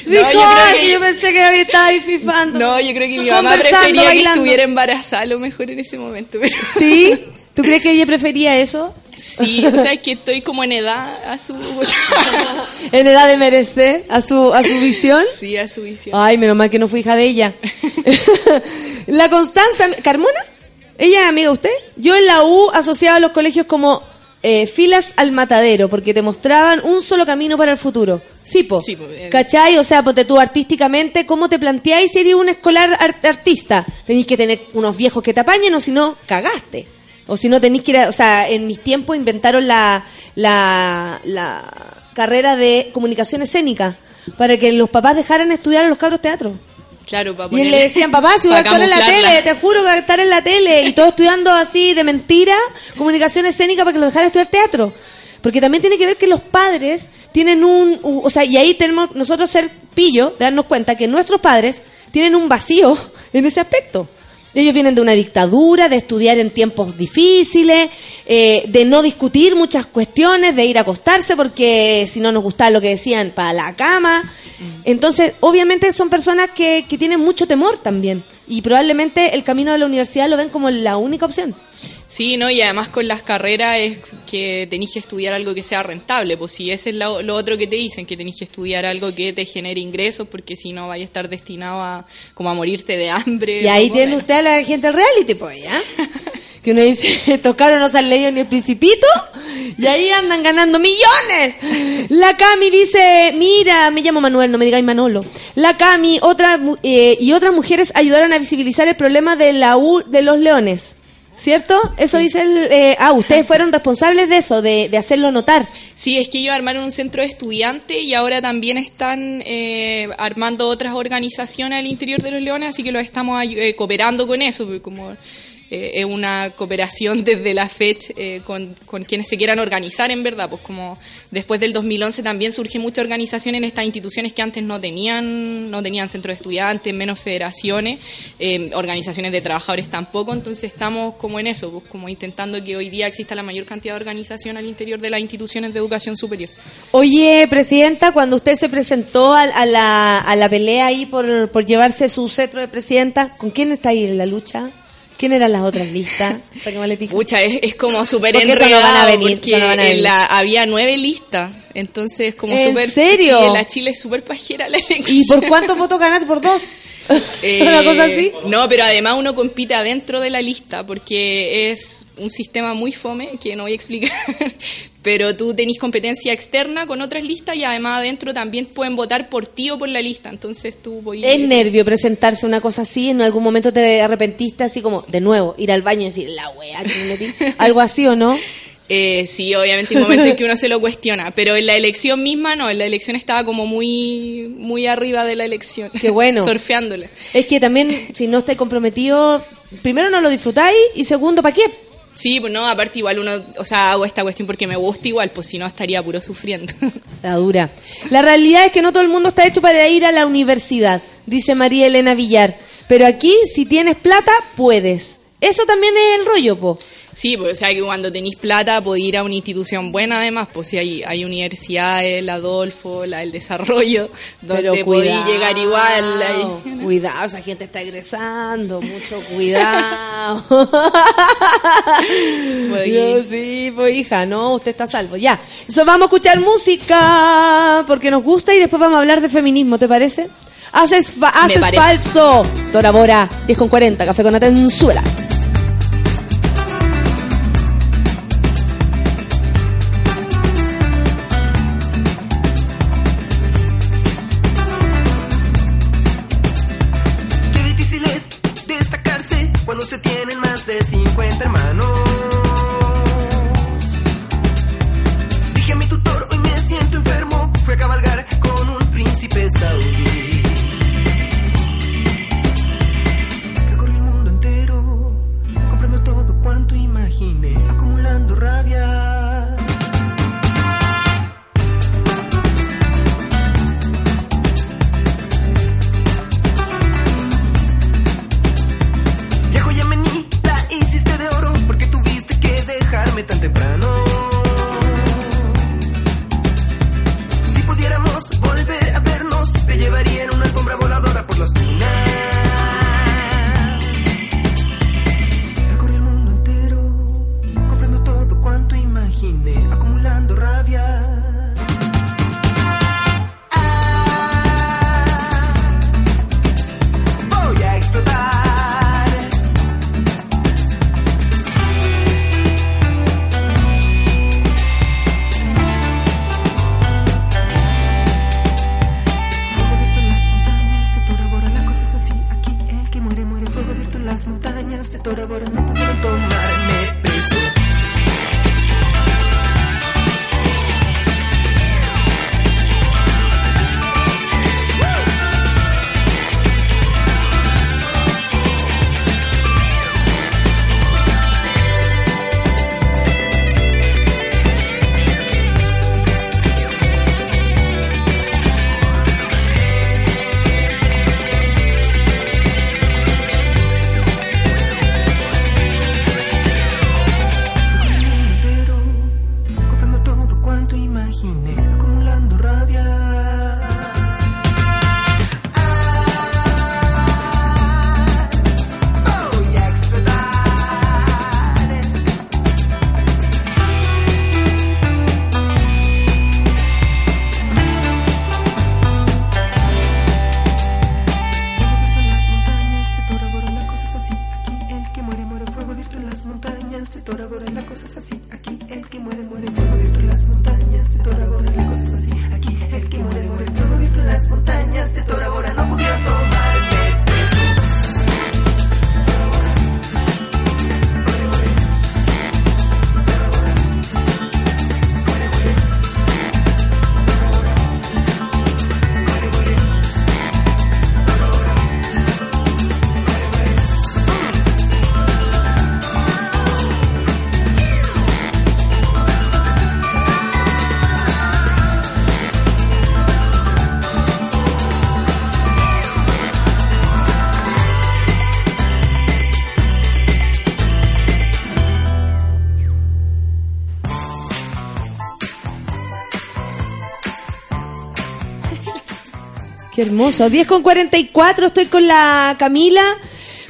No, Dijo, yo creo "Ay, que- yo pensé que había estado ahí fifando. No, yo creo que mi mamá prefería que estuviera embarazada a lo mejor en ese momento. Pero... ¿Sí? ¿Tú crees que ella prefería eso? Sí, o sea, es que estoy como en edad a su... <laughs> En edad de merecer a su, a su visión. Sí, a su visión. Ay, menos mal que no fui hija de ella. <laughs> la Constanza, ¿Carmona? ¿Ella es amiga de usted? Yo en la U asociaba a los colegios como eh, filas al matadero, porque te mostraban un solo camino para el futuro. Sí, po. Sí, po, eh. ¿Cachai? O sea, ponte tú artísticamente, ¿cómo te planteáis si eres un escolar ar- artista? Tenéis que tener unos viejos que te apañen, o si no, cagaste. O si no, tenéis que ir a- O sea, en mis tiempos inventaron la, la, la carrera de comunicación escénica para que los papás dejaran estudiar a los cabros teatro. Claro, para Y él le decían, papá, si voy a actuar en la tele, te juro que voy a estar en la tele. Y todo estudiando así de mentira, comunicación escénica para que lo dejara estudiar teatro. Porque también tiene que ver que los padres tienen un... O sea, y ahí tenemos nosotros ser pillo, de darnos cuenta que nuestros padres tienen un vacío en ese aspecto. Ellos vienen de una dictadura, de estudiar en tiempos difíciles, eh, de no discutir muchas cuestiones, de ir a acostarse porque si no nos gustaba lo que decían, para la cama. Entonces, obviamente son personas que, que tienen mucho temor también. Y probablemente el camino de la universidad lo ven como la única opción. Sí, ¿no? Y además con las carreras es que tenéis que estudiar algo que sea rentable. Pues si ese es lo, lo otro que te dicen, que tenéis que estudiar algo que te genere ingresos, porque si no vais a estar destinado a como a morirte de hambre. Y ahí tiene usted a la gente del reality, pues, ¿ya? Que uno dice, <laughs> tocaron no se han leído ni el principito, y ahí andan ganando millones. La Cami dice, mira, me llamo Manuel, no me digáis Manolo. La Cami otra, eh, y otras mujeres ayudaron a visibilizar el problema de la U de los leones. ¿Cierto? Eso dice el... eh, ah, ustedes <laughs> fueron responsables de eso, de, de hacerlo notar. Sí, es que ellos armaron un centro de estudiantes y ahora también están eh, armando otras organizaciones al interior de los Leones, así que los estamos eh, cooperando con eso, porque como eh, es una cooperación <laughs> desde la FED eh, con, con quienes se quieran organizar en verdad, pues como después del 2011 también surge mucha organización en estas instituciones que antes no tenían, no tenían centro de estudiantes, menos federaciones, eh, organizaciones de trabajadores tampoco, entonces estamos como en eso, pues como intentando que hoy día exista la mayor cantidad de organización al interior de las instituciones de educación superior. Oye, Presidenta, cuando usted se presentó a, a la, a la pelea ahí por, por llevarse su cetro de Presidenta, ¿con quién está ahí en la lucha? ¿Quién eran las otras listas? Pucha, es, es como súper eso no enredado van a venir, porque no van a en venir. la- había nueve listas, entonces como ¿En súper... serio? Sí, la Chile es súper pajera la elección. ¿Y por <laughs> cuántos votos ganaste? ¿Por dos? <laughs> Eh, ¿Una cosa así? No, pero además uno compite adentro de la lista porque es un sistema muy fome que no voy a explicar. <laughs> pero tú tenés competencia externa con otras listas y además adentro también pueden votar por ti o por la lista. Entonces tú voy Es nervio presentarse una cosa así, en algún momento te arrepentiste así como, de nuevo, ir al baño y decir, la wea que me metí. Algo así o no. Eh, sí, obviamente hay momentos en que uno <laughs> se lo cuestiona, pero en la elección misma no, en la elección estaba como muy muy arriba de la elección. Qué bueno. <laughs> Surfeándola. Es que también, si no estáis comprometido, primero no lo disfrutáis y segundo, ¿para qué? Sí, pues no, aparte igual uno, o sea, hago esta cuestión porque me gusta igual, pues si no estaría puro sufriendo. <laughs> La dura. La realidad es que no todo el mundo está hecho para ir a la universidad, dice María Elena Villar. Pero aquí, si tienes plata, puedes. Eso también es el rollo, po. Sí, pues o sea que cuando tenéis plata podéis ir a una institución buena además, pues si hay, hay universidades, la Adolfo, la del Desarrollo, donde Pero podéis llegar igual. ahí. Cuidado, esa gente está egresando, mucho <laughs> cuidado. Pues, Yo sí, pues hija, no, usted está salvo. Ya, eso vamos a escuchar música porque nos gusta y después vamos a hablar de feminismo, ¿te parece? Haces, fa- haces falso. Tora Bora, 10 con 40, café con Atenzuela. Qué hermoso. 10 con 44, estoy con la Camila,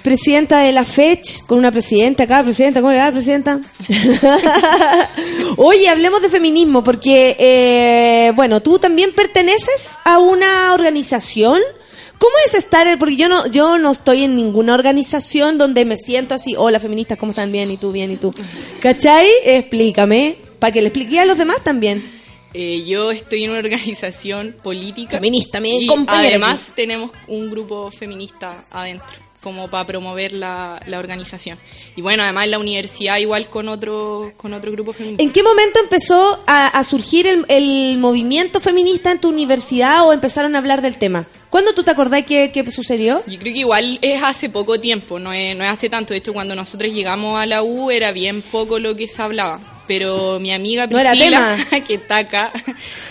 presidenta de la FECH, con una presidenta acá, presidenta, ¿cómo le va, presidenta? <laughs> Oye, hablemos de feminismo, porque, eh, bueno, tú también perteneces a una organización. ¿Cómo es estar? en- Porque yo no, yo no estoy en ninguna organización donde me siento así, hola feministas, ¿cómo están? Bien, y tú, bien, y tú. ¿Cachai? Explícame, para que le explique a los demás también. Eh, yo estoy en una <laughs> organización política. Feminista, mi y Además, tenemos un grupo feminista adentro, como para promover la, la organización. Y bueno, además la universidad, igual con otro, con otro grupo feminista. ¿En qué momento empezó a, a surgir el, el movimiento feminista en tu universidad o empezaron a hablar del tema? ¿Cuándo tú te acordás que, que sucedió? Yo creo que igual es hace poco tiempo, no es, no es hace tanto. De hecho, cuando nosotros llegamos a la U era bien poco lo que se hablaba. Pero mi amiga No Priscila, <laughs> que está acá,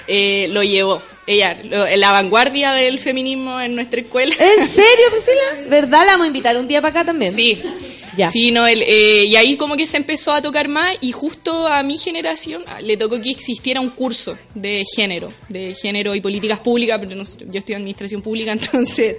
eh, lo llevó. Ella, lo- la vanguardia del feminismo en nuestra escuela. ¿En serio, <laughs> Priscila? ¿Verdad? La vamos a invitar un día para acá también. Sí. Ya. Sí, no, el, eh, y ahí como que se empezó a tocar más y justo a mi generación ah, le tocó que existiera un curso de género, de género y políticas públicas, pero no yo estoy en administración pública, <laughs> entonces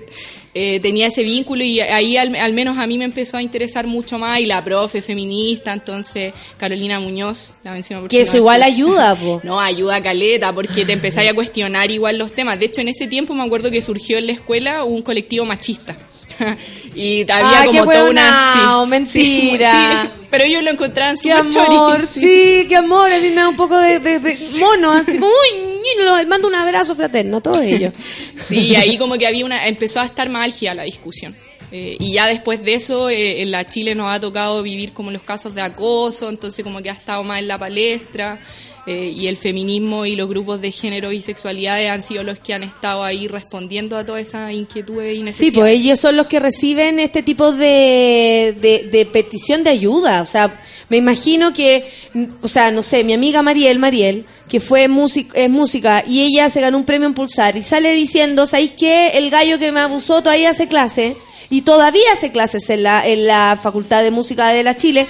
eh, tenía ese vínculo y ahí al, al menos a mí me empezó a interesar mucho más y la profe feminista, entonces Carolina Muñoz, la menciono por Que eso igual ayuda, po. <laughs> No, ayuda a caleta, porque te empezáis a cuestionar igual los temas. De hecho, en ese tiempo me acuerdo que surgió en la escuela un colectivo machista. <laughs> y había Ah, como toda una... hueonao, sí, mentira. sí, sí, pero ellos lo encontraban Qué amor, chori, sí. qué amor. A mí me da un poco de, de- de mono, así como, uy, <laughs> mando un abrazo fraterno a todos ellos. Sí, ahí como que había una... Empezó a estar más álgida la discusión. Eh, y ya después de eso, eh, en la Chile nos ha tocado vivir como los casos de acoso, entonces como que ha estado más en la palestra. Eh, y el feminismo y los grupos de género y sexualidades han sido los que han estado ahí respondiendo a todas esas inquietudes y Sí, necesidades. pues ellos son los que reciben este tipo de, de, de petición de ayuda. O sea, me imagino que, o sea, no sé, mi amiga Mariel, Mariel, que fue música, es música y ella se ganó un premio en Pulsar y sale diciendo, ¿sabéis qué? El gallo que me abusó todavía hace clase y todavía hace clases en la, en la Facultad de Música de la Chile.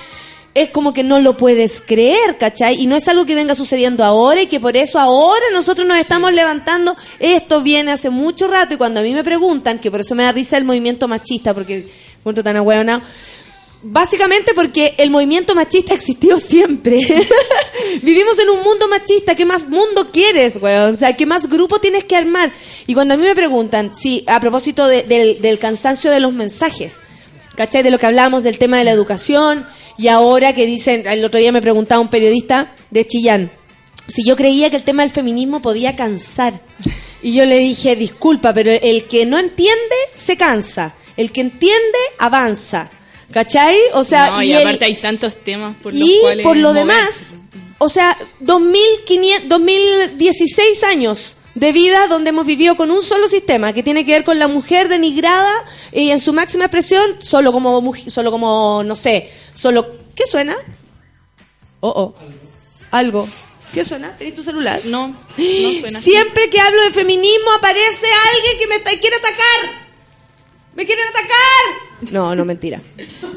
Es como que no lo puedes creer, ¿cachai? Y no es algo que venga sucediendo ahora y que por eso ahora nosotros nos estamos levantando. Esto viene hace mucho rato y cuando a mí me preguntan, que por eso me da risa el movimiento machista, porque encuentro tan ahueonado, Básicamente porque el movimiento machista <laughs> existió siempre. <laughs> Vivimos en un mundo machista. ¿Qué más mundo quieres, weón? O sea, ¿qué más grupo tienes que armar? Y cuando a mí me preguntan, sí, a propósito de- del, del cansancio de los mensajes, ¿cachai? De lo que hablábamos del tema de la educación y ahora que dicen, el otro día me preguntaba un periodista de Chillán, si yo creía que el tema del feminismo podía cansar. Y yo le dije, disculpa, pero el que no entiende se cansa. El que entiende avanza. ¿Cachai? O sea, No, y, y el- aparte hay tantos temas por los y cuales por lo moverse. demás, o sea, 2500, 2016 años de vida donde hemos vivido con un solo sistema que tiene que ver con la mujer denigrada y en su máxima expresión solo como solo como no sé, solo ¿qué suena? Oh, oh. Algo. ¿Qué suena? ¿Tenés tu celular? No, no suena. Siempre que hablo de feminismo aparece alguien que me está- quiere atacar. ¡Me quieren atacar! No, no, mentira.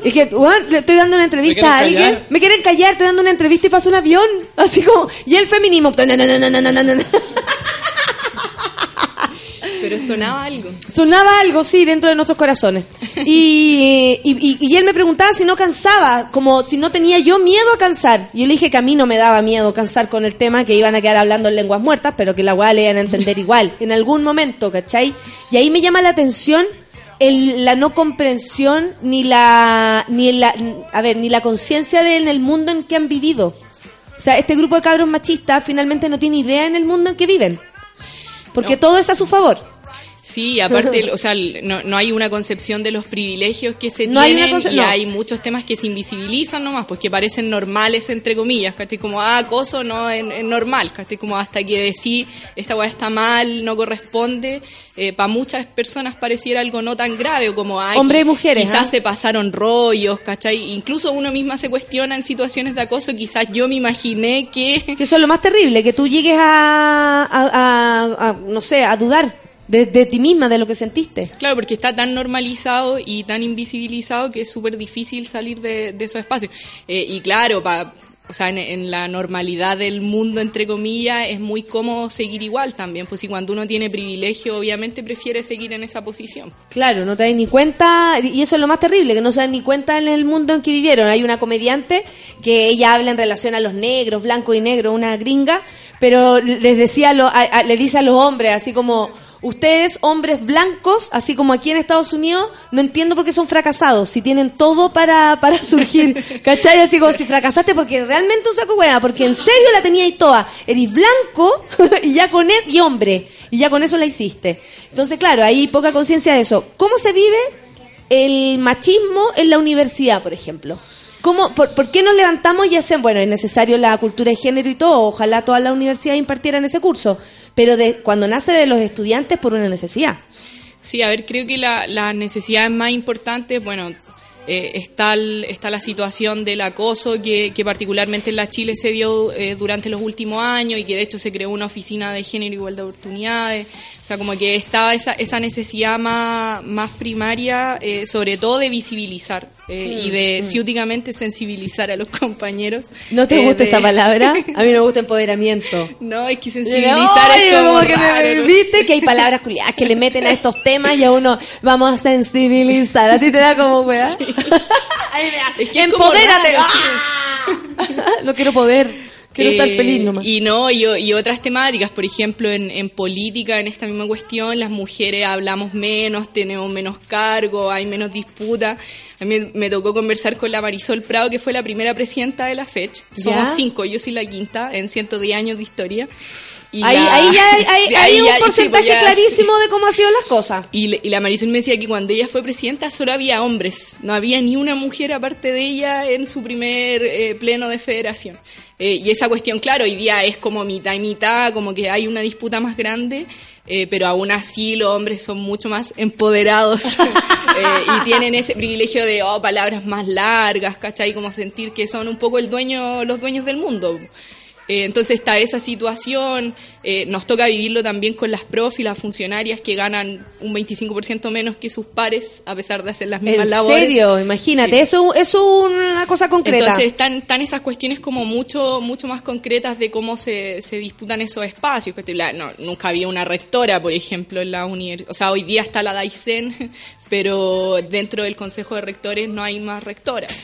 Es que, le estoy dando una entrevista ¿Me a quieren alguien. callar? Me quieren callar, estoy dando una entrevista y pasa un avión. Así como, y el feminismo. Pero sonaba algo. Sonaba algo, sí, dentro de nuestros corazones. Y, y, y- él me preguntaba si no cansaba, como si no tenía yo miedo a cansar. Yo le dije que a mí no me daba miedo cansar con el tema, que iban a quedar hablando en lenguas muertas, pero que la weá le iban a entender igual, en algún momento, ¿cachai? Y ahí me llama la atención el- la no comprensión ni la, ni la, a ver, ni la conciencia de en el mundo en que han vivido. O sea, este grupo de cabros machistas finalmente no tiene idea en el mundo en que viven. Porque No. todo es a su favor. Sí, aparte, o sea, no, no hay una concepción de los privilegios que se No hay tienen conce- y no. hay muchos temas que se invisibilizan nomás, porque parecen normales, entre comillas, ¿cachai? Como, ah, acoso no es, es normal, ¿cachai? Como hasta que decir, esta weá está mal, no corresponde, para muchas personas pareciera algo no tan grave, o como, ay, Hombres y mujeres, Quizás ¿ah? se pasaron rollos, ¿cachai? Incluso uno misma se cuestiona en situaciones de acoso, quizás yo me imaginé que... Que eso es lo más terrible, que tú llegues a, a- a- a, no sé, a dudar de, de ti misma, de lo que sentiste. Claro, porque está tan normalizado y tan invisibilizado que es súper difícil salir de, de esos espacios. Eh, y claro, pa- o sea, en, en la normalidad del mundo, entre comillas, es muy cómodo seguir igual también. Pues si cuando uno tiene privilegio, obviamente prefiere seguir en esa posición. Claro, no te das ni cuenta, y eso es lo más terrible, que no se dan ni cuenta en el mundo en que vivieron. Hay una comediante que ella habla en relación a los negros, blanco y negro, una gringa, pero les decía, lo- a- a- le dice a los hombres, así como, ustedes, hombres blancos, así como aquí en Estados Unidos, no entiendo por qué son fracasados, si tienen todo para, para surgir, <laughs> ¿cachai? Así como si fracasaste porque realmente un saco hueá, porque en serio la teníais toda, eres blanco <laughs> y ya con e- y hombre, y ya con eso la hiciste. Entonces, claro, hay poca conciencia de eso. ¿Cómo se vive el machismo en la universidad, por ejemplo? ¿Cómo, por, por qué nos levantamos y hacen, bueno, es necesario la cultura de género y todo, ojalá todas las universidades impartieran ese curso, pero de, cuando nace de los estudiantes por una necesidad. Sí, a ver, creo que la- las necesidades más importantes, bueno, eh, está, el- está la situación del acoso que, que particularmente en la Chile se dio eh, durante los últimos años y que de hecho se creó una oficina de género y igualdad de oportunidades. O sea, como que estaba esa, esa necesidad más, más primaria, eh, sobre todo de visibilizar eh, Mm, y de mm. ciúticamente sensibilizar a los compañeros. ¿No te Eh, gusta de- esa palabra? <laughs> A mí no me gusta empoderamiento. No, es que sensibilizar es como, como que me- viste que hay palabras culiadas que le meten a estos temas y a uno vamos a sensibilizar. A ti te da como weá. Da, <laughs> Es que es como Empodérate. ¡Ah! <laughs> no quiero poder. Quiero estar Eh, feliz nomás. Y no, y, y otras temáticas, por ejemplo, en, en política, en esta misma cuestión, las mujeres hablamos menos, tenemos menos cargo, hay menos disputa. A mí me tocó conversar con la Marisol Prado, que fue la primera presidenta de la FECH. Somos ¿Ya? cinco, yo soy la quinta, en 110 años de historia. Ahí, la- ahí ya hay, <laughs> hay- hay un ya- sí, porcentaje pues ya- clarísimo de cómo han sido las cosas. Y, le- y la Marisol me decía que cuando ella fue presidenta solo había hombres, no había ni una mujer aparte de ella en su primer eh, pleno de federación. Eh, y esa cuestión, claro, hoy día es como mitad y mitad, como que hay una disputa más grande, eh, pero aún así los hombres son mucho más empoderados <laughs> eh, y tienen ese privilegio de oh, palabras más largas, ¿cachai? Como sentir que son un poco el dueño, los dueños del mundo. Eh, entonces está esa situación, eh, nos toca vivirlo también con las profs y las funcionarias que ganan un 25% menos que sus pares a pesar de hacer las mismas En labores. serio, imagínate, eso eso es una cosa concreta. Entonces están, están esas cuestiones como mucho mucho más concretas de cómo se, se disputan esos espacios. la- no, nunca había una rectora, por ejemplo, en la universidad. O sea, hoy día está la DAICEN, <laughs> pero dentro del Consejo de Rectores no hay más rectoras.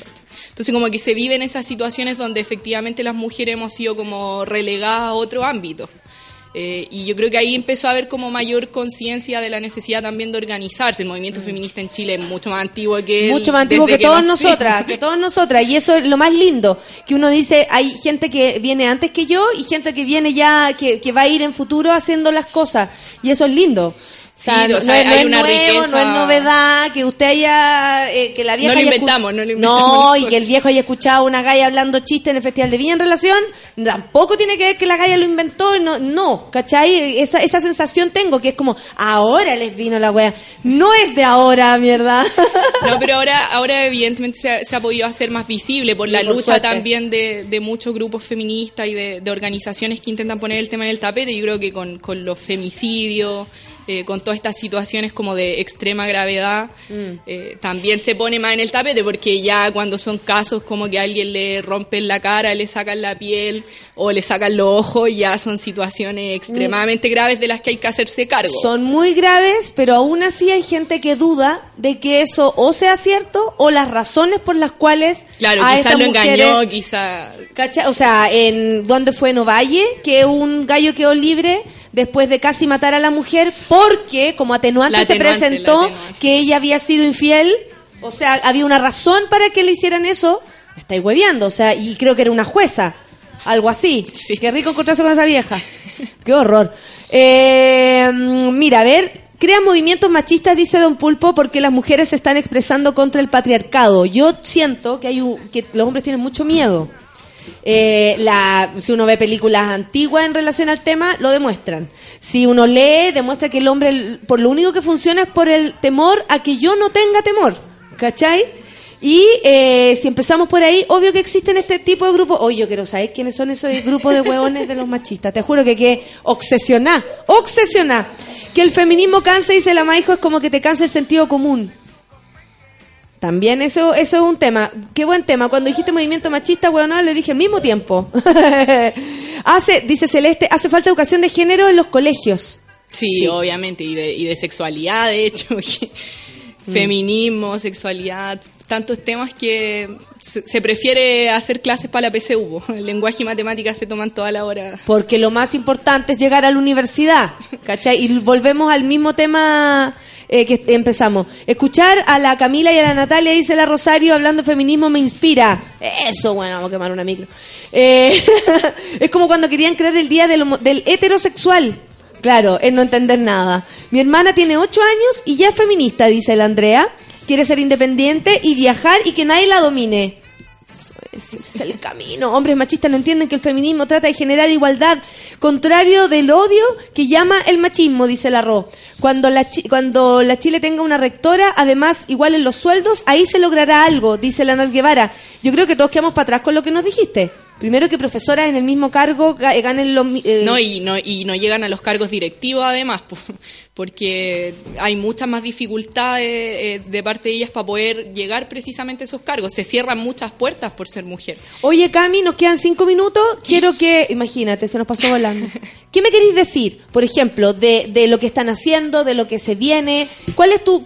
Entonces como que se viven esas situaciones donde efectivamente las mujeres hemos sido como relegadas a otro ámbito. Eh, y yo creo que ahí empezó a haber como mayor conciencia de la necesidad también de organizarse. El movimiento feminista en Chile es mucho más antiguo que mucho más antiguo que todas nosotras, que todas nosotras, y eso es lo más lindo, que uno dice, hay gente que viene antes que yo y gente que viene ya, que, que va a ir en futuro haciendo las cosas, y eso es lindo. O sea, Sí, no, o sea, no es- no hay es una nuevo, riqueza. no es novedad, que usted haya, eh, que la vieja No lo inventamos, no lo inventamos No, y que el viejo haya escuchado a una galla hablando chiste en el Festival de Viña en relación, tampoco tiene que ver que la galla lo inventó, no, no, ¿cachai? Esa, esa sensación tengo, que es como, ahora les vino la wea. No es de ahora, mierda. <laughs> No, pero ahora, ahora evidentemente se ha, se ha podido hacer más visible por Sí, la por lucha suerte. también de, de muchos grupos feministas y de, de organizaciones que intentan poner el tema en el tapete. Yo creo que con, con los femicidios, eh, con todas estas situaciones como de extrema gravedad, Mm. eh, también se pone más en el tapete porque ya cuando son casos como que a alguien le rompen la cara, le sacan la piel o le sacan los ojos, ya son situaciones extremadamente graves de las que hay que hacerse cargo. Son muy graves, pero aún así hay gente que duda de que eso o sea cierto o las razones por las cuales Claro, a quizás lo mujeres- engañó, quizás... ¿Cacha? O sea, en ¿dónde fue en Ovalle? Que un gallo quedó libre después de casi matar a la mujer porque como atenuante, se presentó atenuante. que ella había sido infiel. O sea, había una razón para que le hicieran eso. Me estáis hueveando, o sea, y creo que era una jueza. Algo así. Qué rico encontrarse con esa vieja. Qué horror. Eh, mira, a ver, crea movimientos machistas, dice Don Pulpo, porque las mujeres se están expresando contra el patriarcado. Yo siento que hay un- que los hombres tienen mucho miedo. Eh, la, si uno ve películas antiguas en relación al tema, lo demuestran. Si uno lee, demuestra que el hombre, por lo único que funciona es por el temor a que yo no tenga temor. ¿Cachai? Y eh, si empezamos por ahí, obvio que existen este tipo de grupos. Oye, yo quiero saber quiénes son esos grupos de hueones de los machistas. Te juro que que obsesioná, obsesioná. Que el feminismo cansa, dice la Maijo, es como que te cansa el sentido común. También eso, eso es un tema. Qué buen tema. Cuando dijiste movimiento machista, bueno, le dije al mismo tiempo. <laughs> hace, dice Celeste, hace falta educación de género en los colegios. Sí, obviamente, y de, y de sexualidad, de hecho, <laughs> que- feminismo, sexualidad, tantos temas que se, prefiere hacer clases para la po. El lenguaje y matemáticas se toman toda la hora. Porque lo más importante es llegar a la universidad. ¿Cachai? Y volvemos al mismo tema eh, que empezamos. Escuchar a la Camila y a la Natalia, dice la Rosario, hablando feminismo me inspira. Eso, bueno, vamos a quemar una micro. Eh, <laughs> es como cuando querían crear el día del, del heterosexual. Claro, es no entender nada. Mi hermana tiene ocho años y ya es feminista, dice la Andrea. Quiere ser independiente y viajar y que nadie la domine. Ese es el camino. Hombres machistas no entienden que el feminismo trata de generar igualdad, contrario del odio que llama el machismo, dice la Ro. Cuando la, cuando la Chile tenga una rectora, además igual en los sueldos, ahí se logrará algo, dice la Nat Guevara. Yo creo que todos quedamos para atrás con lo que nos dijiste. Primero que profesoras en el mismo cargo ga- ganen los... eh, No, y no, y no llegan a los cargos directivos además, po, porque hay muchas más dificultades eh, de parte de ellas para poder llegar precisamente a esos cargos. Se cierran muchas puertas por ser mujer. Oye, Cami, nos quedan cinco minutos. Quiero que, imagínate, se nos pasó volando. <laughs> ¿Qué me queréis decir, por ejemplo, de, de lo que están haciendo, de lo que se viene? ¿Cuál es tu,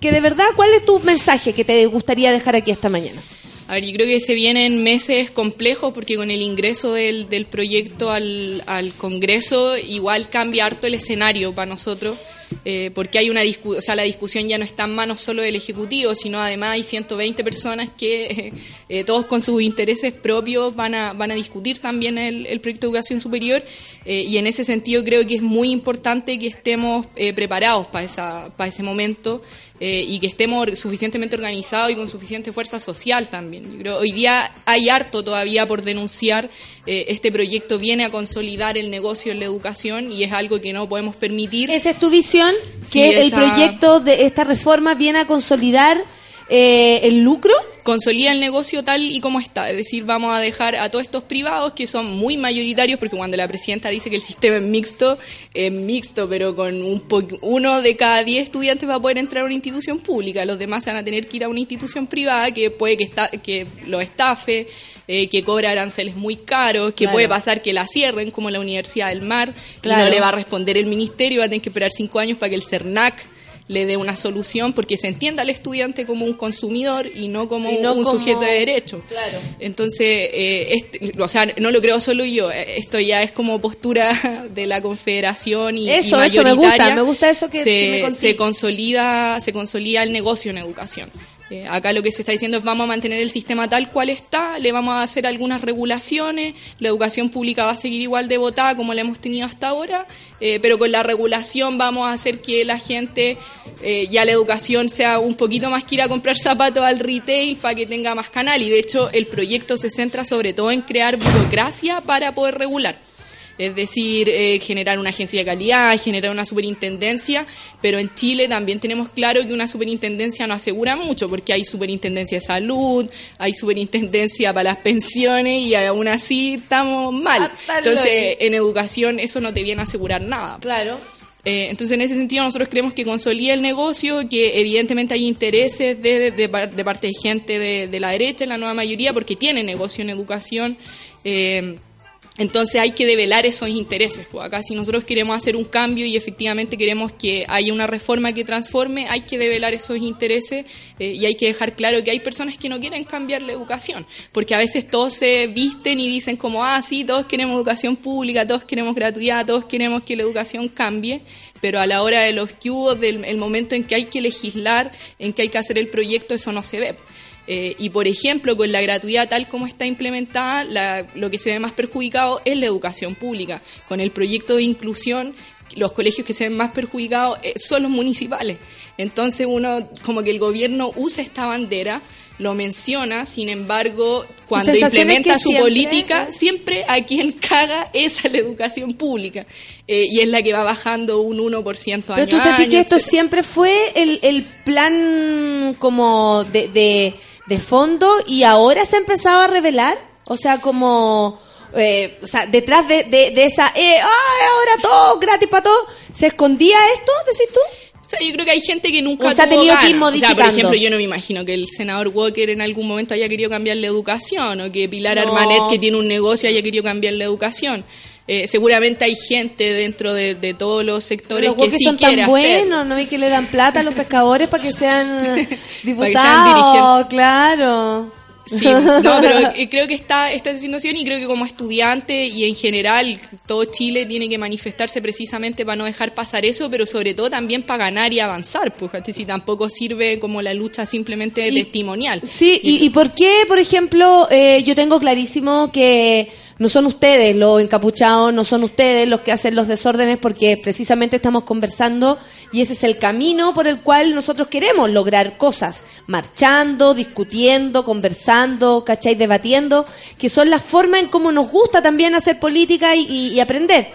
que de verdad, cuál es tu mensaje que te gustaría dejar aquí esta mañana? A ver, yo creo que se vienen meses complejos porque con el ingreso del, del proyecto al, al Congreso igual cambia harto el escenario para nosotros. eh, porque hay una discusión, o la discusión ya no está en manos solo del Ejecutivo, sino además hay 120 personas que eh, todos con sus intereses propios van a, van a discutir también el, el proyecto de educación superior eh, y en ese sentido creo que es muy importante que estemos eh, preparados para esa, para ese momento eh, y que estemos suficientemente organizados y con suficiente fuerza social también. Yo creo hoy día hay harto todavía por denunciar. eh, este proyecto viene a consolidar el negocio en la educación y es algo que no podemos permitir. Esa es tu visión, Sí, que el proyecto de esta reforma viene a consolidar eh, el lucro. consolida el negocio tal y como está. Es decir, vamos a dejar a todos estos privados que son muy mayoritarios, porque cuando la presidenta dice que el sistema es mixto, es mixto, pero con un po- uno de cada diez estudiantes va a poder entrar a una institución pública. Los demás van a tener que ir a una institución privada que puede que, esta- que lo estafe, eh, que cobra aranceles muy caros, que Claro. puede pasar que la cierren, como la Universidad del Mar, y Claro. no le va a responder el ministerio, va a tener que esperar cinco años para que el CERNAC le dé una solución porque se entienda al estudiante como un consumidor y no como Y no un como- sujeto de derecho. Claro. Entonces, eh, este- o sea, no lo creo solo yo, eh, esto ya es como postura <laughs> de la confederación y, Eso, y eso, me gusta, mayoritaria. me gusta eso que- se, que me conté. se consolida, se consolida el negocio en educación. Eh, acá lo que se está diciendo es vamos a mantener el sistema tal cual está, le vamos a hacer algunas regulaciones, la educación pública va a seguir igual de votada como la hemos tenido hasta ahora, eh, pero con la regulación vamos a hacer que la gente, eh, ya la educación sea un poquito más que ir a comprar zapatos al retail para que tenga más canal y de hecho el proyecto se centra sobre todo en crear burocracia para poder regular. Es decir, eh, generar una agencia de calidad, generar una superintendencia, pero en Chile también tenemos claro que una superintendencia no asegura mucho, porque hay superintendencia de salud, hay superintendencia para las pensiones y aún así estamos mal. Entonces, en educación eso no te viene a asegurar nada. Claro. Eh, entonces, en ese sentido, nosotros creemos que consolida el negocio, que evidentemente hay intereses de, de- de de parte de gente de, de la derecha, en la nueva mayoría, porque tiene negocio en educación. Eh, entonces hay que develar esos intereses. Pues acá si nosotros queremos hacer un cambio y efectivamente queremos que haya una reforma que transforme, hay que develar esos intereses eh, y hay que dejar claro que hay personas que no quieren cambiar la educación, porque a veces todos se visten y dicen como, ah, sí, todos queremos educación pública, todos queremos gratuidad, todos queremos que la educación cambie, pero a la hora de los que hubo, del el momento en que hay que legislar, en que hay que hacer el proyecto, eso no se ve. Eh, y por ejemplo, con la gratuidad tal como está implementada, la- lo que se ve más perjudicado es la educación pública. Con el proyecto de inclusión, los colegios que se ven más perjudicados eh, son los municipales. Entonces uno, como que el gobierno usa esta bandera, lo menciona, sin embargo, cuando implementa su siempre- política, siempre a quien caga es a la educación pública. Eh, y es la que va bajando un 1% año Pero tú sabes que esto etcétera. siempre fue el, el plan como de, de, de fondo y ahora se ha empezado a revelar. O sea, como... eh, o sea, detrás de, de, de esa... Eh, ¡Ay, ahora todo gratis para todo! ¿Se escondía esto, decís tú? O sea, yo creo que hay gente que nunca O sea, ha tuvo tenido que ir ganas. O sea, por ejemplo, yo no me imagino que el senador Walker en algún momento haya querido cambiar la educación o que Pilar No. Armanet, que tiene un negocio, haya querido cambiar la educación. Eh, seguramente hay gente dentro de, de todos los sectores Los que sí son quiere tan hacer. buenos, ¿no? Y que le dan plata a los pescadores para que sean <laughs> diputados, claro. Sí, no, pero eh, creo que está esta situación y creo que como estudiante y en general todo Chile tiene que manifestarse precisamente para no dejar pasar eso, pero sobre todo también para ganar y avanzar, pues si tampoco sirve como la lucha simplemente Y- testimonial. Sí, y, y por qué, por ejemplo, eh, yo tengo clarísimo que no son ustedes los encapuchados, no son ustedes los que hacen los desórdenes, porque precisamente estamos conversando y ese es el camino por el cual nosotros queremos lograr cosas, marchando, discutiendo, conversando, ¿cachai? Debatiendo, que son las formas en cómo nos gusta también hacer política y, y- aprender.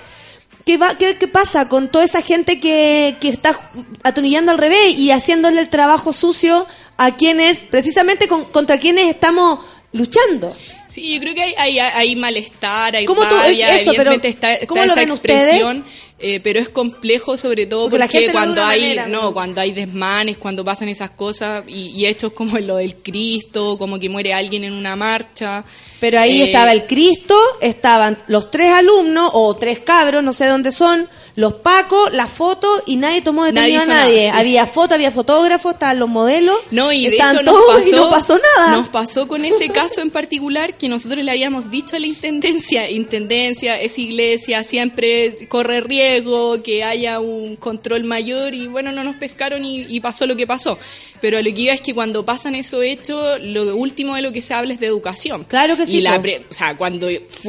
¿Qué, va, qué, pasa con toda esa gente que, que está atonillando al revés y haciéndole el trabajo sucio a quienes, precisamente con- contra quienes estamos luchando? Sí, yo creo que hay, hay, hay malestar, hay ¿Cómo tú- rabia, eso, pero está, está cómo esa expresión, eh, pero es complejo sobre todo Porque cuando hay manera, no ¿no? cuando hay desmanes, cuando pasan esas cosas y, y hechos como lo del Cristo, como que muere alguien en una marcha. Pero ahí eh, estaba el Cristo, estaban los tres alumnos o tres cabros, no sé dónde son, los pacos, la foto y nadie tomó detenido Nadie a nadie. nada, sí. Había foto, había fotógrafos, estaban los modelos. No, y de hecho nos pasó, y no pasó nada. Nos pasó con ese <laughs> caso en particular que nosotros le habíamos dicho a la intendencia, intendencia, es iglesia, siempre corre riesgo riesgo, que haya un control mayor y bueno, no nos pescaron y, y pasó lo que pasó. Pero lo que iba es que cuando pasan esos hechos, lo último de lo que se habla es de educación. Claro que sí, Y la pre- o sea, cuando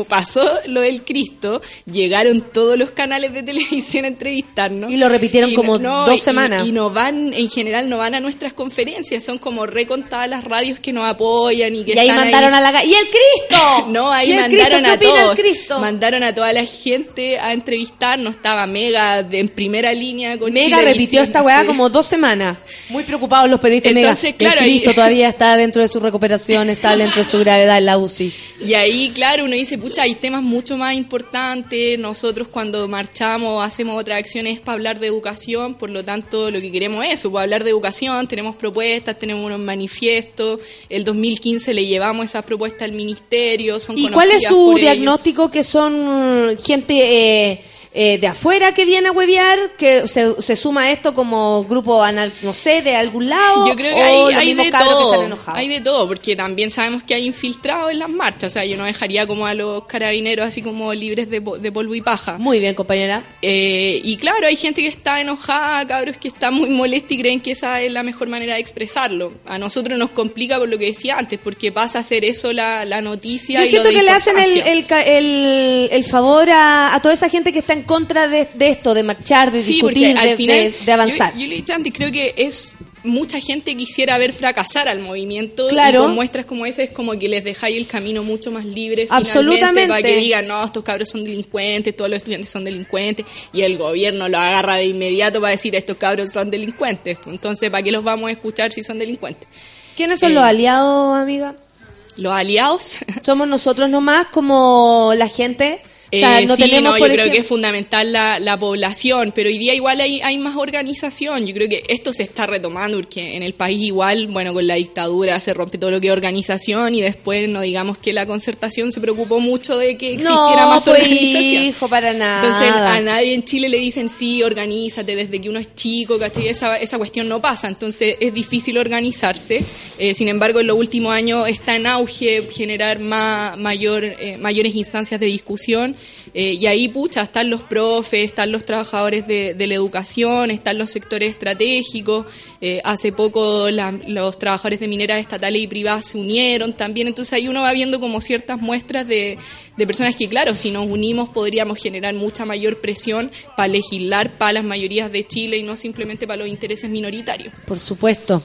pasó lo del Cristo, llegaron todos los canales de <laughs> televisión a entrevistarnos. Y lo repitieron como dos y- semanas. Y, no van, en general, no van a nuestras conferencias, son como recontadas las radios que nos apoyan y que Y ahí están mandaron a la ¡Y el Cristo! <laughs> No, ahí ¿Y el mandaron Cristo? a ¿Qué opina el todos. Mandaron a toda la gente a entrevistarnos. Estaba Mega de- en primera línea con Mega repitió esta weá sí. como dos semanas. Muy preocupados los periodistas Entonces, Mega. claro, Cristo todavía está dentro de su recuperación, está dentro de su gravedad en la UCI. Y ahí, claro, uno dice, pucha, hay temas mucho más importantes. Nosotros cuando marchamos hacemos otras acciones para hablar de educación, por lo tanto lo que queremos es eso, para hablar de educación, tenemos propuestas, tenemos unos manifiestos. El 2015 le llevamos esas propuestas al ministerio. Son ¿Y cuál es su ellos. diagnóstico que son gente eh, eh, de afuera que viene a huevear, que se, se suma a esto como grupo, anal, no sé, de algún lado? Yo creo que hay, hay de cabros que todo. están enojados? Hay de todo, porque también sabemos que hay infiltrados en las marchas. O sea, yo no dejaría como a los carabineros así como libres de, de polvo y paja. Muy bien, compañera. Eh, y claro, hay gente que está enojada, cabros que están muy molestos y creen que esa es la mejor manera de expresarlo. A nosotros nos complica por lo que decía antes, porque pasa a ser eso la, la noticia. Yo y lo siento de que le hacen el, el, el, el favor a, a toda esa gente que está en contra de, de esto, de marchar, de Sí, discutir, al de, final, de- de avanzar. Yo, yo antes, creo que es mucha gente quisiera ver fracasar al movimiento Claro. y con muestras como esa es como que les dejáis el camino mucho más libre Absolutamente. para que digan no estos cabros son delincuentes todos los estudiantes son delincuentes y el gobierno lo agarra de inmediato para decir estos cabros son delincuentes entonces para qué los vamos a escuchar si son delincuentes ¿Quiénes son Eh, los aliados, amiga? los aliados Somos nosotros nomás como la gente. O sea, Eh, no sí, tenemos, no, yo creo que es fundamental la, la población, pero hoy día igual hay, hay más organización. Yo creo que esto se está retomando porque en el país igual, bueno, con la dictadura se rompe todo lo que es organización y después no digamos que la concertación se preocupó mucho de que existiera no, más pues, organización. hijo, para nada. Entonces a nadie en Chile le dicen sí, organízate desde que uno es chico, ¿cachai? Esa, esa cuestión no pasa, entonces es difícil organizarse. Eh, sin embargo, en los últimos años está en auge generar más, mayor, eh, mayores instancias de discusión eh, y ahí, pucha, están los profes, están los trabajadores de, la educación, están los sectores estratégicos. Eh, hace poco los trabajadores de mineras estatales y privadas se unieron también. Entonces ahí uno va viendo como ciertas muestras de, de personas que, claro, si nos unimos podríamos generar mucha mayor presión para legislar para las mayorías de Chile y no simplemente para los intereses minoritarios. Por supuesto.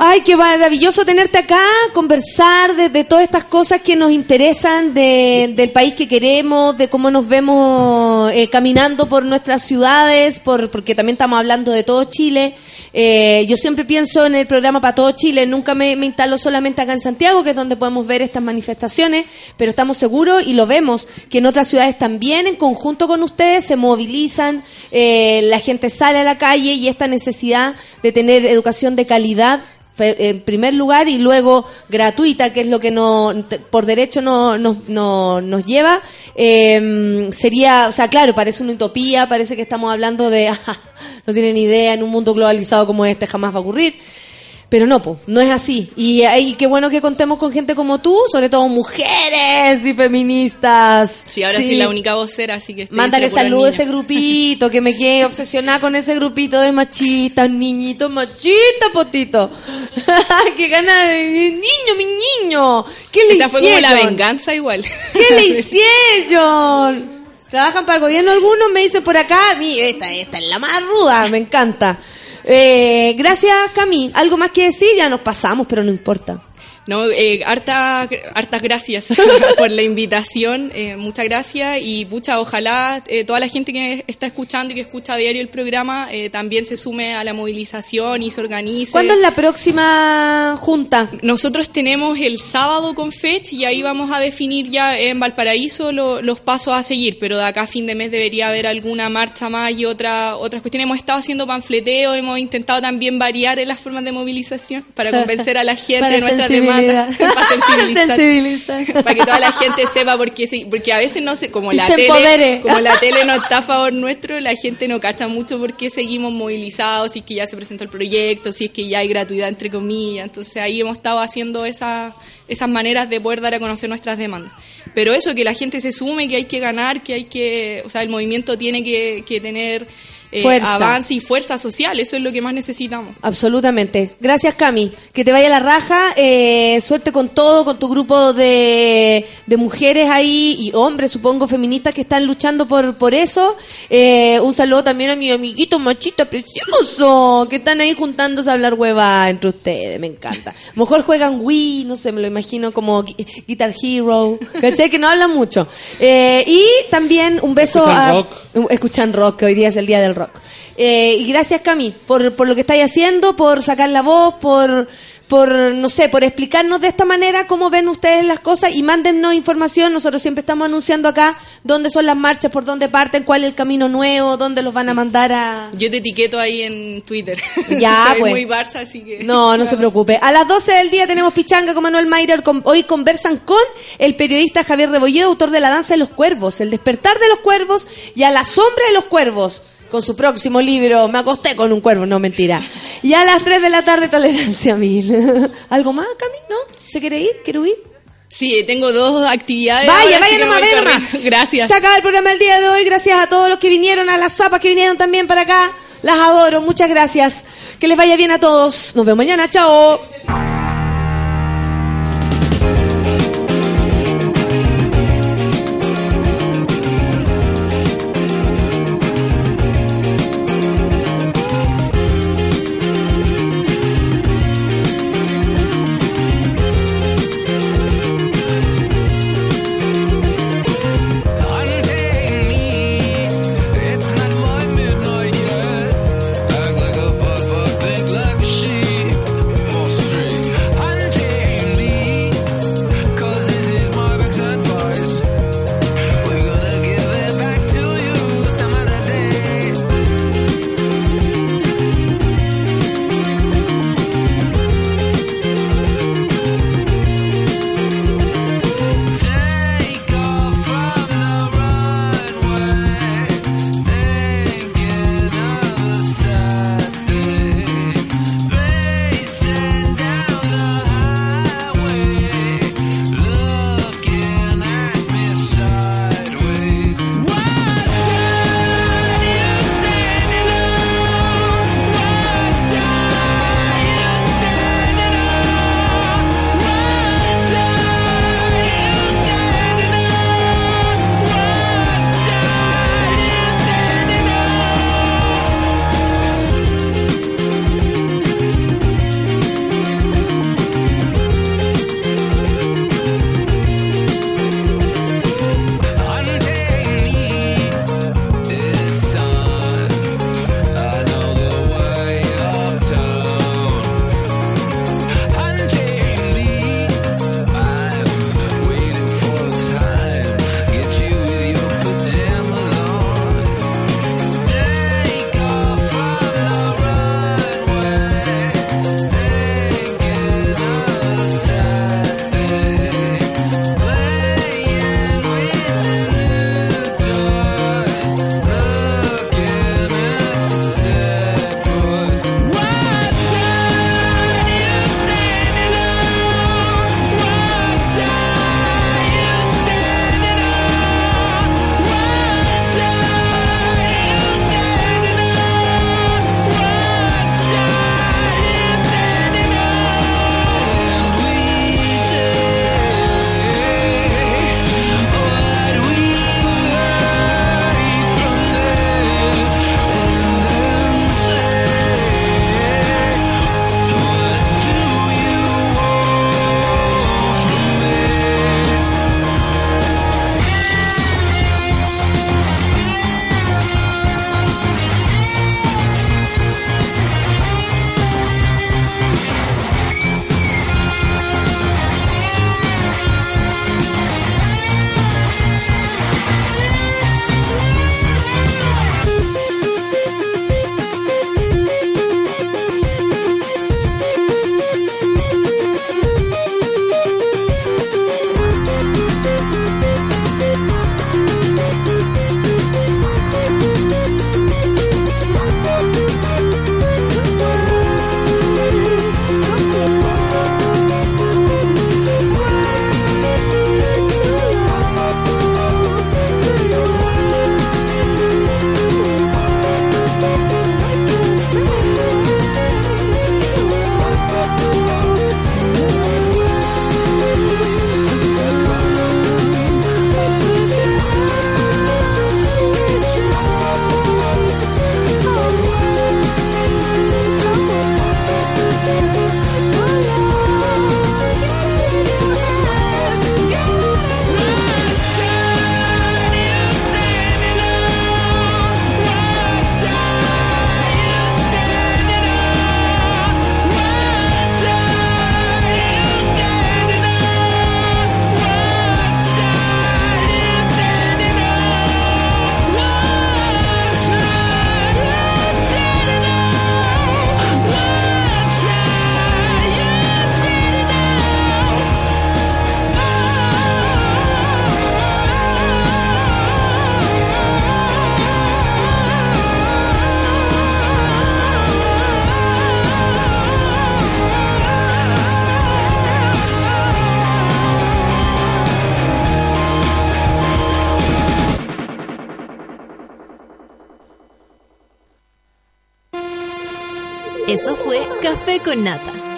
Ay, qué maravilloso tenerte acá, conversar de, de todas estas cosas que nos interesan, de- del país que queremos, de cómo nos vemos eh, caminando por nuestras ciudades, por, porque también estamos hablando de todo Chile. Eh, yo siempre pienso en el programa para todo Chile, nunca me, me instalo solamente acá en Santiago, que es donde podemos ver estas manifestaciones, pero estamos seguros y lo vemos, que en otras ciudades también, en conjunto con ustedes, se movilizan, eh, la gente sale a la calle y esta necesidad de tener educación de calidad en primer lugar y luego gratuita, que es lo que no, por derecho no, no- no- nos lleva, eh, sería, o sea, claro, parece una utopía, parece que estamos hablando de, <laughs> no tienen idea, en un mundo globalizado como este jamás va a ocurrir. Pero no, po, no es así. Y, y qué bueno que contemos con gente como tú, sobre todo mujeres y feministas. Sí, ahora soy la única vocera, así que estoy Mándale salud a ese <laughs> grupito, que me quedé obsesionada con ese grupito de machistas, niñitos machistas, potito. <laughs> Qué gana de mi niño, mi niño. ¿Qué le Esta fue como la venganza igual. <laughs> ¿Qué le hicieron? ¿Trabajan para el gobierno algunos? Me dicen por acá. Esta, esta es la más ruda, me encanta. Eh, gracias, Cami. ¿Algo más que decir? Ya nos pasamos, pero no importa. No, eh, harta, hartas gracias <laughs> por la invitación, eh, muchas gracias y pucha, ojalá eh, toda la gente que está escuchando y que escucha a diario el programa eh, también se sume a la movilización y se organice. ¿Cuándo es la próxima junta? Nosotros tenemos el sábado con fecha y ahí vamos a definir ya en Valparaíso lo- los pasos a seguir, pero de acá a fin de mes debería haber alguna marcha más y otra, otras cuestiones. Hemos estado haciendo panfleteo, hemos intentado también variar en las formas de movilización para convencer a la <laughs> gente de nuestras sensibilizar. Sensibilidad. <laughs> para sensibilizar. Sensibilizar. para que toda la gente sepa porque sí, porque a veces no sé, como la se tele, empodere. como la tele no está a favor nuestro, la gente no cacha mucho porque seguimos movilizados, si es que ya se presentó el proyecto, si es que ya hay gratuidad entre comillas, entonces ahí hemos estado haciendo esa, esas maneras de poder dar a conocer nuestras demandas. Pero eso, que la gente se sume, que hay que ganar, que hay que, o sea, el movimiento tiene que, que tener eh, Fuerza. avance y fuerza social, eso es lo que más necesitamos. Absolutamente. Gracias, Cami. Que te vaya la raja. Eh, suerte con todo, con tu grupo de, de mujeres ahí y hombres, supongo, feministas que están luchando por, por eso. Eh, un saludo también a mi amiguito machito precioso, que están ahí juntándose a hablar hueva entre ustedes. Me encanta. Mejor juegan Wii, no sé, me lo imagino como Gui- Guitar Hero. ¿Cachai? Que no hablan mucho. Eh, y también un beso Escuchan a... rock. Escuchan rock, que hoy día es el día del rock. Eh, y gracias, Cami, por, por lo que estáis haciendo, por sacar la voz, por, por, no sé, por explicarnos de esta manera cómo ven ustedes las cosas y mándennos información. Nosotros siempre estamos anunciando acá dónde son las marchas, por dónde parten, cuál es el camino nuevo, dónde los van a mandar a... Yo te etiqueto ahí en Twitter. <laughs> Ya, <laughs> Soy pues. muy Barça, así que... No, no se preocupe. A las 12 del día tenemos Pichanga con Manuel Mayrer. Hoy conversan con el periodista Javier Rebolledo, autor de La Danza de los Cuervos, El despertar de los cuervos y A la sombra de los cuervos. Con su próximo libro, Me acosté con un cuervo, no mentira. Y a las 3 de la tarde, Tolerancia Mil. <laughs> ¿Algo más, Cami? ¿No? ¿Se quiere ir? ¿Quiere huir? Sí, tengo dos actividades. Vaya, vaya nomás, corriendo. Gracias. Se acaba el programa del día de hoy. Gracias a todos los que vinieron, a las zapas que vinieron también para acá. Las adoro. Muchas gracias. Que les vaya bien a todos. Nos vemos mañana. Chao.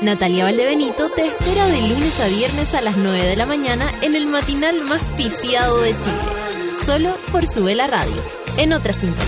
Natalia Valdebenito te espera de lunes a viernes a las 9 de la mañana en el matinal más pitiado de Chile. Solo por Sube la Radio, en otra sintonía.